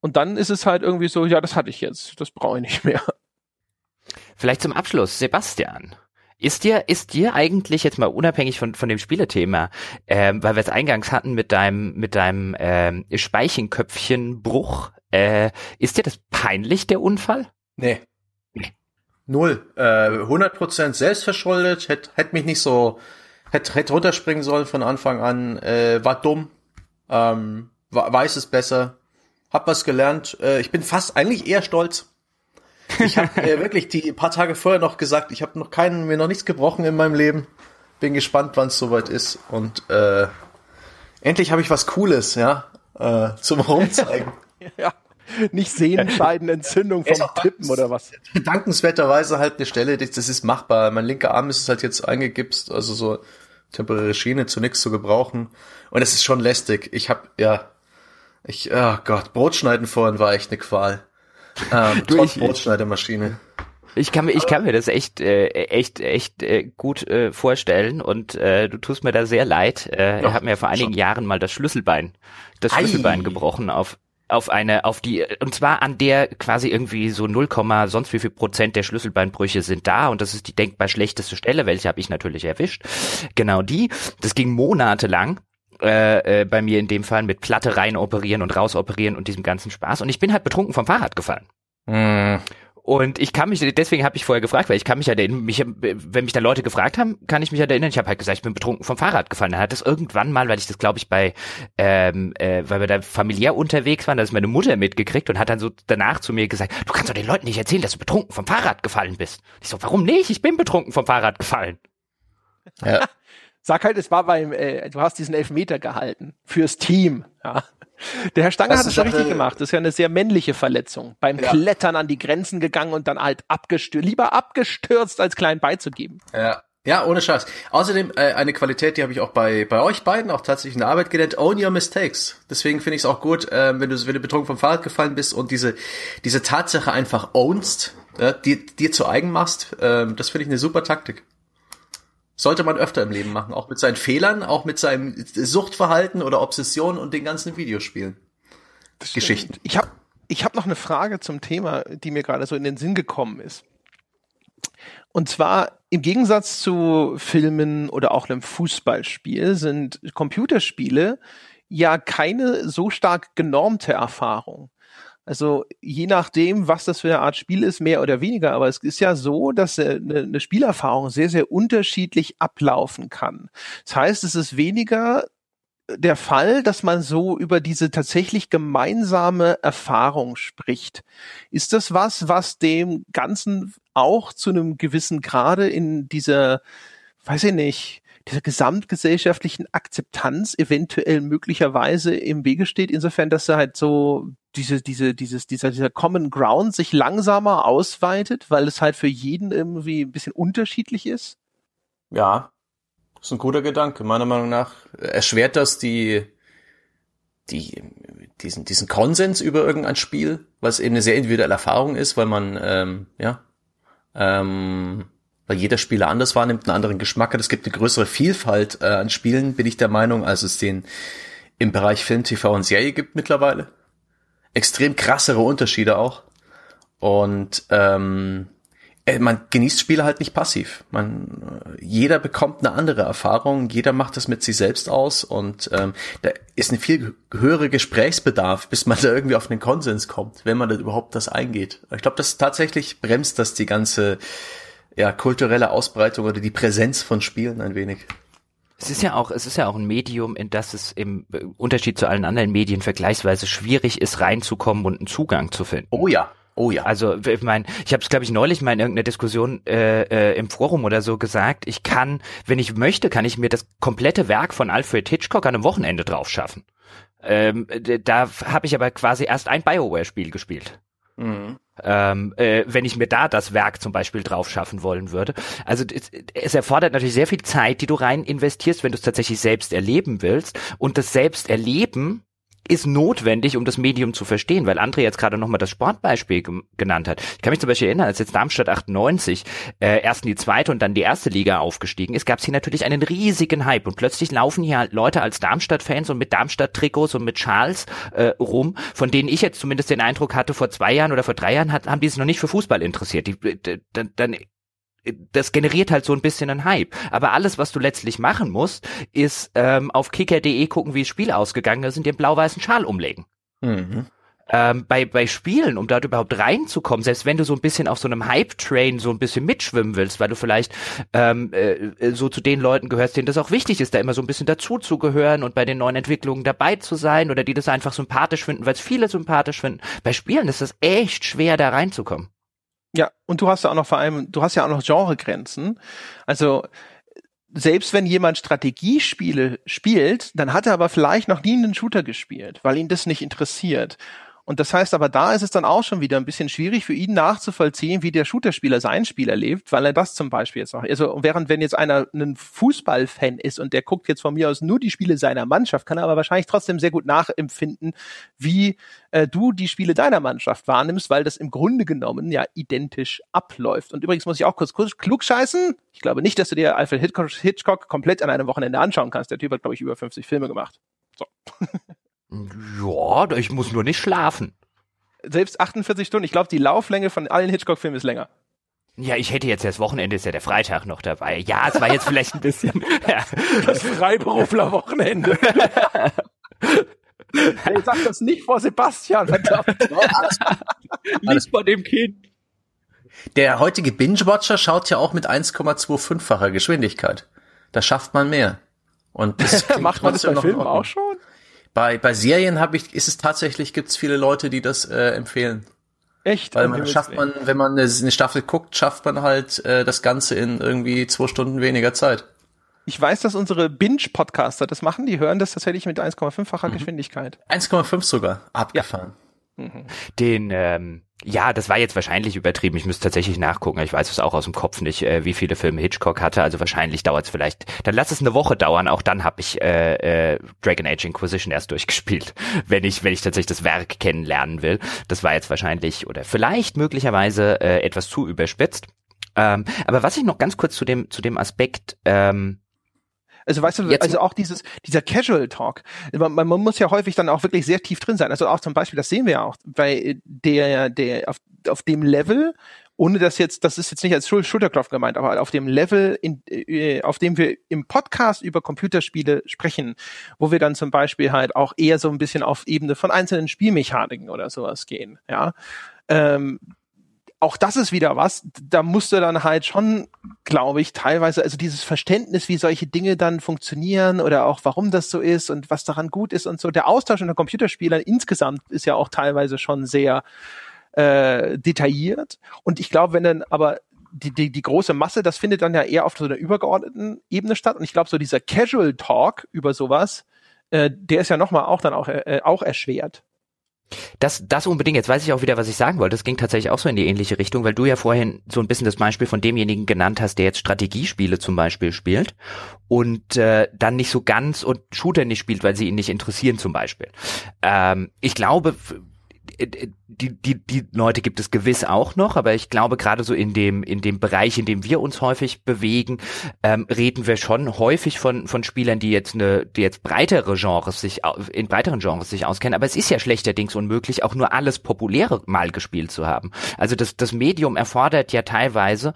und dann ist es halt irgendwie so, ja, das hatte ich jetzt, das brauche ich nicht mehr. Vielleicht zum Abschluss, Sebastian. Ist dir, ist dir eigentlich jetzt mal unabhängig von, von dem Spielethema, ähm, weil wir es eingangs hatten mit deinem, mit deinem ähm, Speichenköpfchenbruch, äh, ist dir das peinlich, der Unfall? Nee. Nee. Null. Äh, 100% selbstverschuldet, hätte hätt mich nicht so, hätte hätt runterspringen sollen von Anfang an, äh, war dumm, ähm, weiß es besser, hab was gelernt. Äh, ich bin fast eigentlich eher stolz. Ich habe äh, wirklich die paar Tage vorher noch gesagt, ich habe noch keinen, mir noch nichts gebrochen in meinem Leben. Bin gespannt, wann es soweit ist. Und äh, endlich habe ich was Cooles, ja, äh, zum Rumzeigen. ja. Nicht Sehenscheidenentzündung vom Tippen oder was? Dankenswerterweise halt eine Stelle, das ist machbar. Mein linker Arm ist halt jetzt eingegipst, also so temporäre Schiene zu nichts zu gebrauchen. Und es ist schon lästig. Ich habe ja, ich, oh Gott, Brotschneiden vorhin war echt eine Qual. Ähm, du, trotz ich, Brotschneidemaschine. Ich kann mir, ich kann mir das echt, äh, echt, echt äh, gut äh, vorstellen und äh, du tust mir da sehr leid. Äh, er hat mir vor einigen schon. Jahren mal das Schlüsselbein, das Schlüsselbein Ei. gebrochen auf auf eine, auf die, und zwar an der quasi irgendwie so 0, sonst wie viel Prozent der Schlüsselbeinbrüche sind da und das ist die denkbar schlechteste Stelle, welche habe ich natürlich erwischt. Genau die. Das ging monatelang äh, äh, bei mir in dem Fall mit Platte rein operieren und raus operieren und diesem ganzen Spaß. Und ich bin halt betrunken vom Fahrrad gefallen. Mm. Und ich kann mich, deswegen habe ich vorher gefragt, weil ich kann mich ja erinnern, mich, wenn mich da Leute gefragt haben, kann ich mich erinnern, ich habe halt gesagt, ich bin betrunken vom Fahrrad gefallen. Dann hat das irgendwann mal, weil ich das glaube ich bei, ähm, äh, weil wir da familiär unterwegs waren, da ist meine Mutter mitgekriegt und hat dann so danach zu mir gesagt, du kannst doch den Leuten nicht erzählen, dass du betrunken vom Fahrrad gefallen bist. Ich so, warum nicht? Ich bin betrunken vom Fahrrad gefallen. Ja. Sag halt, es war beim, äh, du hast diesen Elfmeter gehalten fürs Team. Ja. Der Herr Stange das hat es schon richtig gemacht. Das ist ja eine sehr männliche Verletzung. Beim ja. Klettern an die Grenzen gegangen und dann halt abgestürzt, lieber abgestürzt, als klein beizugeben. Ja. Ja, ohne Scheiß. Außerdem äh, eine Qualität, die habe ich auch bei bei euch beiden auch tatsächlich in der Arbeit gelernt. Own your mistakes. Deswegen finde ich es auch gut, äh, wenn du wenn du betrunken vom Fahrrad gefallen bist und diese diese Tatsache einfach ownst, äh, dir dir zu eigen machst. Äh, das finde ich eine super Taktik sollte man öfter im Leben machen, auch mit seinen Fehlern, auch mit seinem Suchtverhalten oder Obsession und den ganzen Videospielen. Geschichten. Ich habe ich hab noch eine Frage zum Thema, die mir gerade so in den Sinn gekommen ist. Und zwar im Gegensatz zu Filmen oder auch einem Fußballspiel sind Computerspiele ja keine so stark genormte Erfahrung. Also je nachdem, was das für eine Art Spiel ist, mehr oder weniger. Aber es ist ja so, dass eine, eine Spielerfahrung sehr, sehr unterschiedlich ablaufen kann. Das heißt, es ist weniger der Fall, dass man so über diese tatsächlich gemeinsame Erfahrung spricht. Ist das was, was dem Ganzen auch zu einem gewissen Grade in dieser, weiß ich nicht, dieser gesamtgesellschaftlichen Akzeptanz eventuell möglicherweise im Wege steht, insofern, dass er halt so diese, diese, dieses, dieser, dieser Common Ground sich langsamer ausweitet, weil es halt für jeden irgendwie ein bisschen unterschiedlich ist? Ja, ist ein guter Gedanke. Meiner Meinung nach erschwert das die, die, diesen, diesen Konsens über irgendein Spiel, was eben eine sehr individuelle Erfahrung ist, weil man, ähm, ja, ähm, weil jeder Spieler anders wahrnimmt, einen anderen Geschmack hat. Es gibt eine größere Vielfalt äh, an Spielen, bin ich der Meinung, als es den im Bereich Film, TV und Serie gibt mittlerweile extrem krassere Unterschiede auch. Und ähm, äh, man genießt Spiele halt nicht passiv. Man, äh, jeder bekommt eine andere Erfahrung, jeder macht das mit sich selbst aus und ähm, da ist ein viel höherer Gesprächsbedarf, bis man da irgendwie auf einen Konsens kommt, wenn man da überhaupt das eingeht. Ich glaube, das tatsächlich bremst das die ganze ja, kulturelle Ausbreitung oder die Präsenz von Spielen ein wenig. Es ist ja auch, es ist ja auch ein Medium, in das es im Unterschied zu allen anderen Medien vergleichsweise schwierig ist, reinzukommen und einen Zugang zu finden. Oh ja. Oh ja. Also ich meine, ich habe es glaube ich neulich mal in irgendeiner Diskussion äh, äh, im Forum oder so gesagt, ich kann, wenn ich möchte, kann ich mir das komplette Werk von Alfred Hitchcock an einem Wochenende drauf schaffen. Ähm, da habe ich aber quasi erst ein Bioware-Spiel gespielt. Mhm. Ähm, äh, wenn ich mir da das Werk zum Beispiel drauf schaffen wollen würde. Also es, es erfordert natürlich sehr viel Zeit, die du rein investierst, wenn du es tatsächlich selbst erleben willst. Und das Selbsterleben ist notwendig, um das Medium zu verstehen, weil André jetzt gerade nochmal das Sportbeispiel genannt hat. Ich kann mich zum Beispiel erinnern, als jetzt Darmstadt 98 äh, erst in die zweite und dann die erste Liga aufgestiegen ist, gab es hier natürlich einen riesigen Hype und plötzlich laufen hier Leute als Darmstadt-Fans und mit Darmstadt-Trikots und mit Schals äh, rum, von denen ich jetzt zumindest den Eindruck hatte, vor zwei Jahren oder vor drei Jahren hat, haben die sich noch nicht für Fußball interessiert. Die, dann, dann das generiert halt so ein bisschen einen Hype. Aber alles, was du letztlich machen musst, ist ähm, auf kicker.de gucken, wie das Spiel ausgegangen ist und den blau-weißen Schal umlegen. Mhm. ähm, bei, bei Spielen, um dort überhaupt reinzukommen, selbst wenn du so ein bisschen auf so einem Hype-Train so ein bisschen mitschwimmen willst, weil du vielleicht ähm, äh, so zu den Leuten gehörst, denen das auch wichtig ist, da immer so ein bisschen dazu zu gehören und bei den neuen Entwicklungen dabei zu sein oder die das einfach sympathisch finden, weil es viele sympathisch finden. Bei Spielen ist es echt schwer, da reinzukommen. Ja, und du hast ja auch noch vor allem, du hast ja auch noch Genregrenzen. Also selbst wenn jemand Strategiespiele spielt, dann hat er aber vielleicht noch nie einen Shooter gespielt, weil ihn das nicht interessiert. Und das heißt aber, da ist es dann auch schon wieder ein bisschen schwierig für ihn nachzuvollziehen, wie der Shooter-Spieler sein Spiel erlebt, weil er das zum Beispiel jetzt auch, also während wenn jetzt einer ein Fußballfan ist und der guckt jetzt von mir aus nur die Spiele seiner Mannschaft, kann er aber wahrscheinlich trotzdem sehr gut nachempfinden, wie äh, du die Spiele deiner Mannschaft wahrnimmst, weil das im Grunde genommen ja identisch abläuft. Und übrigens muss ich auch kurz, kurz klug scheißen. Ich glaube nicht, dass du dir Alfred Hitchcock komplett an einem Wochenende anschauen kannst. Der Typ hat, glaube ich, über 50 Filme gemacht. So. Ja, ich muss nur nicht schlafen. Selbst 48 Stunden. Ich glaube, die Lauflänge von allen Hitchcock-Filmen ist länger. Ja, ich hätte jetzt das Wochenende, ist ja der Freitag noch dabei. Ja, es war jetzt vielleicht ein bisschen. ja. Das Freiberufler-Wochenende. hey, sag das nicht vor Sebastian, verdammt. Alles bei dem Kind. Der heutige Binge-Watcher schaut ja auch mit 1,25-facher Geschwindigkeit. Da schafft man mehr. Und das macht man das bei Filmen auch schon? Bei, bei Serien habe ich, ist es tatsächlich, gibt es viele Leute, die das äh, empfehlen. Echt? Weil man schafft man, wenn man eine, eine, Staffel guckt, schafft man halt äh, das Ganze in irgendwie zwei Stunden weniger Zeit. Ich weiß, dass unsere Binge-Podcaster das machen, die hören das tatsächlich mit 1,5-facher mhm. Geschwindigkeit. 1,5 sogar, abgefahren. Ja. Mhm. Den, ähm, ja, das war jetzt wahrscheinlich übertrieben. Ich müsste tatsächlich nachgucken. Ich weiß es auch aus dem Kopf nicht, äh, wie viele Filme Hitchcock hatte. Also wahrscheinlich dauert es vielleicht. Dann lass es eine Woche dauern. Auch dann habe ich äh, äh, Dragon Age Inquisition erst durchgespielt, wenn ich wenn ich tatsächlich das Werk kennenlernen will. Das war jetzt wahrscheinlich oder vielleicht möglicherweise äh, etwas zu überspitzt. Ähm, aber was ich noch ganz kurz zu dem zu dem Aspekt ähm, also weißt du, Jetzt also auch dieses, dieser Casual Talk. Man, man, muss ja häufig dann auch wirklich sehr tief drin sein. Also auch zum Beispiel, das sehen wir ja auch, bei der, der, auf, auf dem Level, ohne das jetzt, das ist jetzt nicht als Schul Schulterklopfen gemeint, aber auf dem Level, in, äh, auf dem wir im Podcast über Computerspiele sprechen, wo wir dann zum Beispiel halt auch eher so ein bisschen auf Ebene von einzelnen Spielmechaniken oder sowas gehen, ja. Ähm, auch das ist wieder was, da musste dann halt schon, glaube ich, teilweise, also dieses Verständnis, wie solche Dinge dann funktionieren oder auch warum das so ist und was daran gut ist und so. Der Austausch unter Computerspielern insgesamt ist ja auch teilweise schon sehr äh, detailliert. Und ich glaube, wenn dann aber die, die, die große Masse, das findet dann ja eher auf so einer übergeordneten Ebene statt. Und ich glaube, so dieser Casual Talk über sowas, äh, der ist ja nochmal auch dann auch, äh, auch erschwert. Das, das unbedingt. Jetzt weiß ich auch wieder, was ich sagen wollte. Das ging tatsächlich auch so in die ähnliche Richtung, weil du ja vorhin so ein bisschen das Beispiel von demjenigen genannt hast, der jetzt Strategiespiele zum Beispiel spielt und äh, dann nicht so ganz und Shooter nicht spielt, weil sie ihn nicht interessieren zum Beispiel. Ähm, ich glaube, die, die, die Leute gibt es gewiss auch noch, aber ich glaube gerade so in dem, in dem Bereich, in dem wir uns häufig bewegen, ähm, reden wir schon häufig von, von Spielern, die jetzt eine, die jetzt breitere Genres sich, in breiteren Genres sich auskennen. Aber es ist ja schlechterdings unmöglich, auch nur alles Populäre mal gespielt zu haben. Also das, das Medium erfordert ja teilweise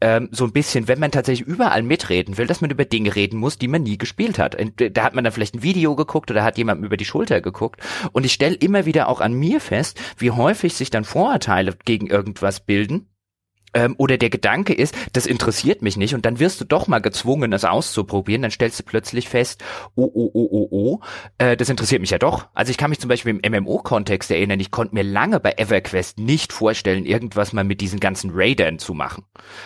ähm, so ein bisschen, wenn man tatsächlich überall mitreden will, dass man über Dinge reden muss, die man nie gespielt hat. Da hat man dann vielleicht ein Video geguckt oder hat jemandem über die Schulter geguckt. Und ich stelle immer wieder auch an mir fest, wie häufig sich dann Vorurteile gegen irgendwas bilden, ähm, oder der Gedanke ist, das interessiert mich nicht und dann wirst du doch mal gezwungen, es auszuprobieren, dann stellst du plötzlich fest, oh, oh, oh, oh, oh, äh, das interessiert mich ja doch. Also ich kann mich zum Beispiel im MMO-Kontext erinnern, ich konnte mir lange bei EverQuest nicht vorstellen, irgendwas mal mit diesen ganzen Raidern zu machen.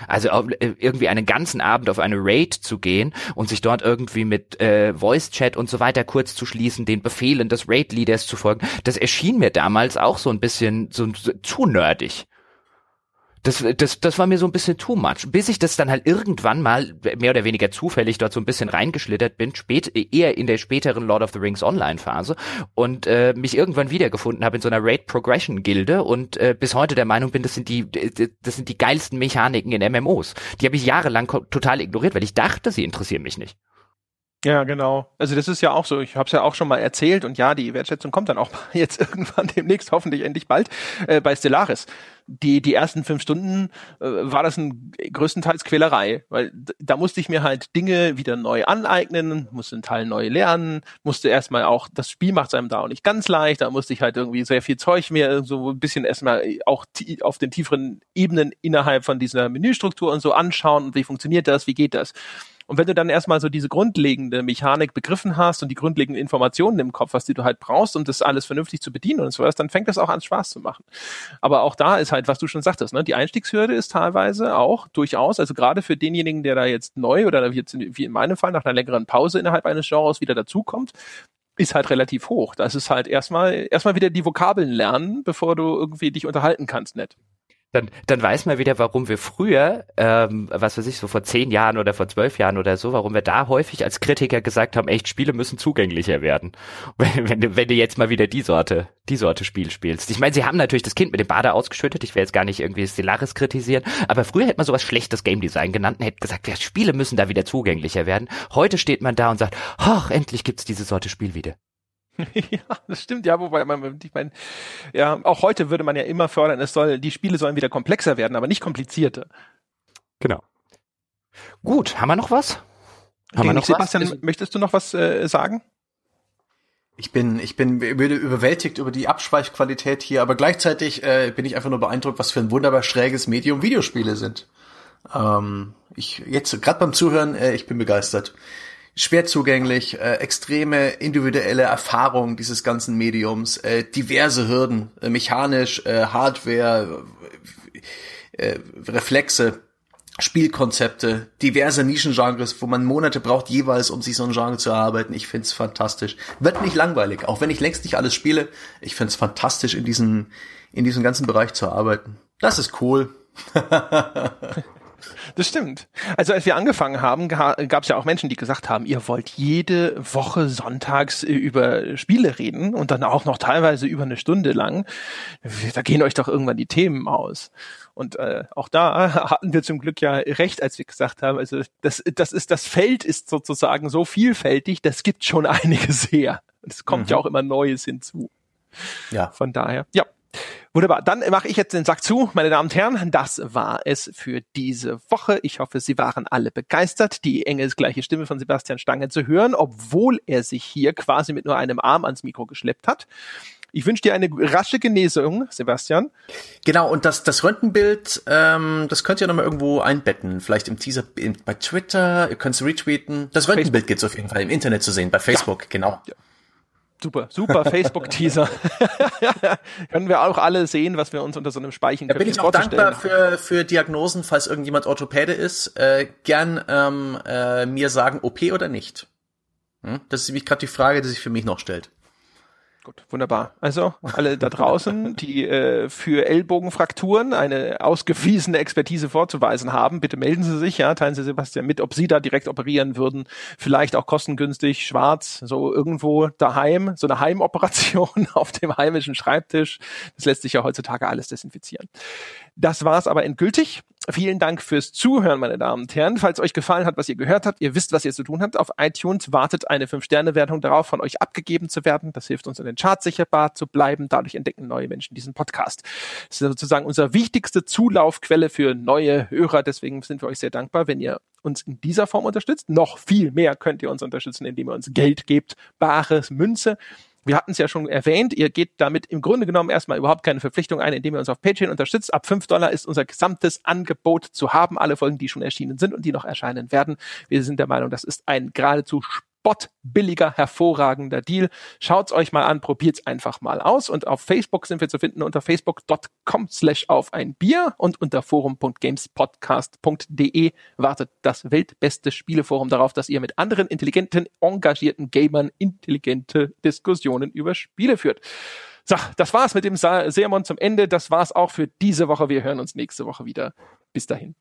Also äh, irgendwie einen ganzen Abend auf eine Raid zu gehen und sich dort irgendwie mit äh, Voice-Chat und so weiter kurz zu schließen, den Befehlen des Raid-Leaders zu folgen, das erschien mir damals auch so ein bisschen so, so zu nerdig. Das, das, das war mir so ein bisschen too much. Bis ich das dann halt irgendwann mal mehr oder weniger zufällig dort so ein bisschen reingeschlittert bin, spät, eher in der späteren Lord of the Rings Online-Phase und äh, mich irgendwann wiedergefunden habe in so einer Raid Progression Gilde und äh, bis heute der Meinung bin, das sind die, das sind die geilsten Mechaniken in MMOs. Die habe ich jahrelang total ignoriert, weil ich dachte, sie interessieren mich nicht. Ja, genau. Also das ist ja auch so. Ich habe es ja auch schon mal erzählt und ja, die Wertschätzung kommt dann auch jetzt irgendwann demnächst, hoffentlich endlich bald, äh, bei Stellaris. Die die ersten fünf Stunden äh, war das ein größtenteils Quälerei, weil da musste ich mir halt Dinge wieder neu aneignen, musste einen Teil neu lernen, musste erstmal auch das Spiel macht einem da auch nicht ganz leicht. Da musste ich halt irgendwie sehr viel Zeug mir so ein bisschen erstmal auch auf den tieferen Ebenen innerhalb von dieser Menüstruktur und so anschauen und wie funktioniert das, wie geht das. Und wenn du dann erstmal so diese grundlegende Mechanik begriffen hast und die grundlegenden Informationen im Kopf hast, die du halt brauchst, um das alles vernünftig zu bedienen und so was, dann fängt das auch an Spaß zu machen. Aber auch da ist halt, was du schon sagtest, ne, die Einstiegshürde ist teilweise auch durchaus, also gerade für denjenigen, der da jetzt neu oder jetzt wie in meinem Fall nach einer längeren Pause innerhalb eines Genres wieder dazukommt, ist halt relativ hoch. Das ist halt erstmal erstmal wieder die Vokabeln lernen, bevor du irgendwie dich unterhalten kannst, nett dann, dann weiß man wieder, warum wir früher, ähm, was weiß ich, so vor zehn Jahren oder vor zwölf Jahren oder so, warum wir da häufig als Kritiker gesagt haben, echt, Spiele müssen zugänglicher werden. Wenn, wenn, du, wenn du jetzt mal wieder die Sorte, die Sorte Spiel spielst. Ich meine, sie haben natürlich das Kind mit dem Bade ausgeschüttet, ich will jetzt gar nicht irgendwie Stellaris kritisieren, aber früher hätte man sowas schlechtes Game Design genannt und hätte gesagt, ja, Spiele müssen da wieder zugänglicher werden. Heute steht man da und sagt, ach, endlich gibt's diese Sorte Spiel wieder. ja, das stimmt, ja, wobei man, ich meine, ja, auch heute würde man ja immer fördern, es soll, die Spiele sollen wieder komplexer werden, aber nicht komplizierter. Genau. Gut, haben wir noch was? Haben wir noch Sebastian, was? möchtest du noch was äh, sagen? Ich bin, ich bin überwältigt über die Abschweichqualität hier, aber gleichzeitig äh, bin ich einfach nur beeindruckt, was für ein wunderbar schräges Medium Videospiele sind. Ähm, ich jetzt gerade beim Zuhören, äh, ich bin begeistert schwer zugänglich, äh, extreme individuelle Erfahrung dieses ganzen Mediums, äh, diverse Hürden, äh, mechanisch, äh, Hardware, äh, Reflexe, Spielkonzepte, diverse Nischengenres, wo man Monate braucht jeweils, um sich so ein Genre zu erarbeiten. Ich find's fantastisch. Wird nicht langweilig, auch wenn ich längst nicht alles spiele. Ich find's fantastisch, in diesem, in diesem ganzen Bereich zu arbeiten. Das ist cool. Das stimmt. Also als wir angefangen haben, gab es ja auch Menschen, die gesagt haben, ihr wollt jede Woche sonntags äh, über Spiele reden und dann auch noch teilweise über eine Stunde lang. Da gehen euch doch irgendwann die Themen aus. Und äh, auch da hatten wir zum Glück ja recht, als wir gesagt haben, also das, das ist das Feld ist sozusagen so vielfältig, das gibt schon einiges her. Es kommt mhm. ja auch immer Neues hinzu. Ja. Von daher, ja, Wunderbar. Dann mache ich jetzt den Sack zu, meine Damen und Herren. Das war es für diese Woche. Ich hoffe, Sie waren alle begeistert, die engelsgleiche Stimme von Sebastian Stange zu hören, obwohl er sich hier quasi mit nur einem Arm ans Mikro geschleppt hat. Ich wünsche dir eine rasche Genesung, Sebastian. Genau, und das, das Röntgenbild, ähm, das könnt ihr nochmal irgendwo einbetten. Vielleicht im Teaser bei Twitter, ihr könnt es retweeten. Das Röntgenbild gibt es auf jeden Fall im Internet zu sehen, bei Facebook, ja. genau. Ja. Super, super Facebook-Teaser. Können wir auch alle sehen, was wir uns unter so einem Speichen Da bin ich auch dankbar für, für Diagnosen, falls irgendjemand Orthopäde ist. Äh, gern ähm, äh, mir sagen, OP oder nicht. Hm? Das ist nämlich gerade die Frage, die sich für mich noch stellt. Gut, wunderbar. Also alle da draußen, die äh, für Ellbogenfrakturen eine ausgewiesene Expertise vorzuweisen haben, bitte melden Sie sich, ja, teilen Sie Sebastian mit, ob Sie da direkt operieren würden, vielleicht auch kostengünstig, schwarz, so irgendwo daheim, so eine Heimoperation auf dem heimischen Schreibtisch. Das lässt sich ja heutzutage alles desinfizieren. Das war's aber endgültig. Vielen Dank fürs Zuhören, meine Damen und Herren. Falls euch gefallen hat, was ihr gehört habt, ihr wisst, was ihr zu tun habt. Auf iTunes wartet eine 5-Sterne-Wertung darauf, von euch abgegeben zu werden. Das hilft uns in den Charts sicherbar zu bleiben. Dadurch entdecken neue Menschen diesen Podcast. Das ist sozusagen unsere wichtigste Zulaufquelle für neue Hörer. Deswegen sind wir euch sehr dankbar, wenn ihr uns in dieser Form unterstützt. Noch viel mehr könnt ihr uns unterstützen, indem ihr uns Geld gebt, bares Münze. Wir hatten es ja schon erwähnt, ihr geht damit im Grunde genommen erstmal überhaupt keine Verpflichtung ein, indem ihr uns auf Patreon unterstützt. Ab fünf Dollar ist unser gesamtes Angebot zu haben, alle Folgen, die schon erschienen sind und die noch erscheinen werden. Wir sind der Meinung, das ist ein geradezu spottbilliger, hervorragender Deal. Schaut's euch mal an, probiert's einfach mal aus. Und auf Facebook sind wir zu finden unter facebook.com slash auf ein Bier und unter forum.gamespodcast.de wartet das weltbeste Spieleforum darauf, dass ihr mit anderen intelligenten, engagierten Gamern intelligente Diskussionen über Spiele führt. So, das war's mit dem Sermon zum Ende. Das war's auch für diese Woche. Wir hören uns nächste Woche wieder. Bis dahin.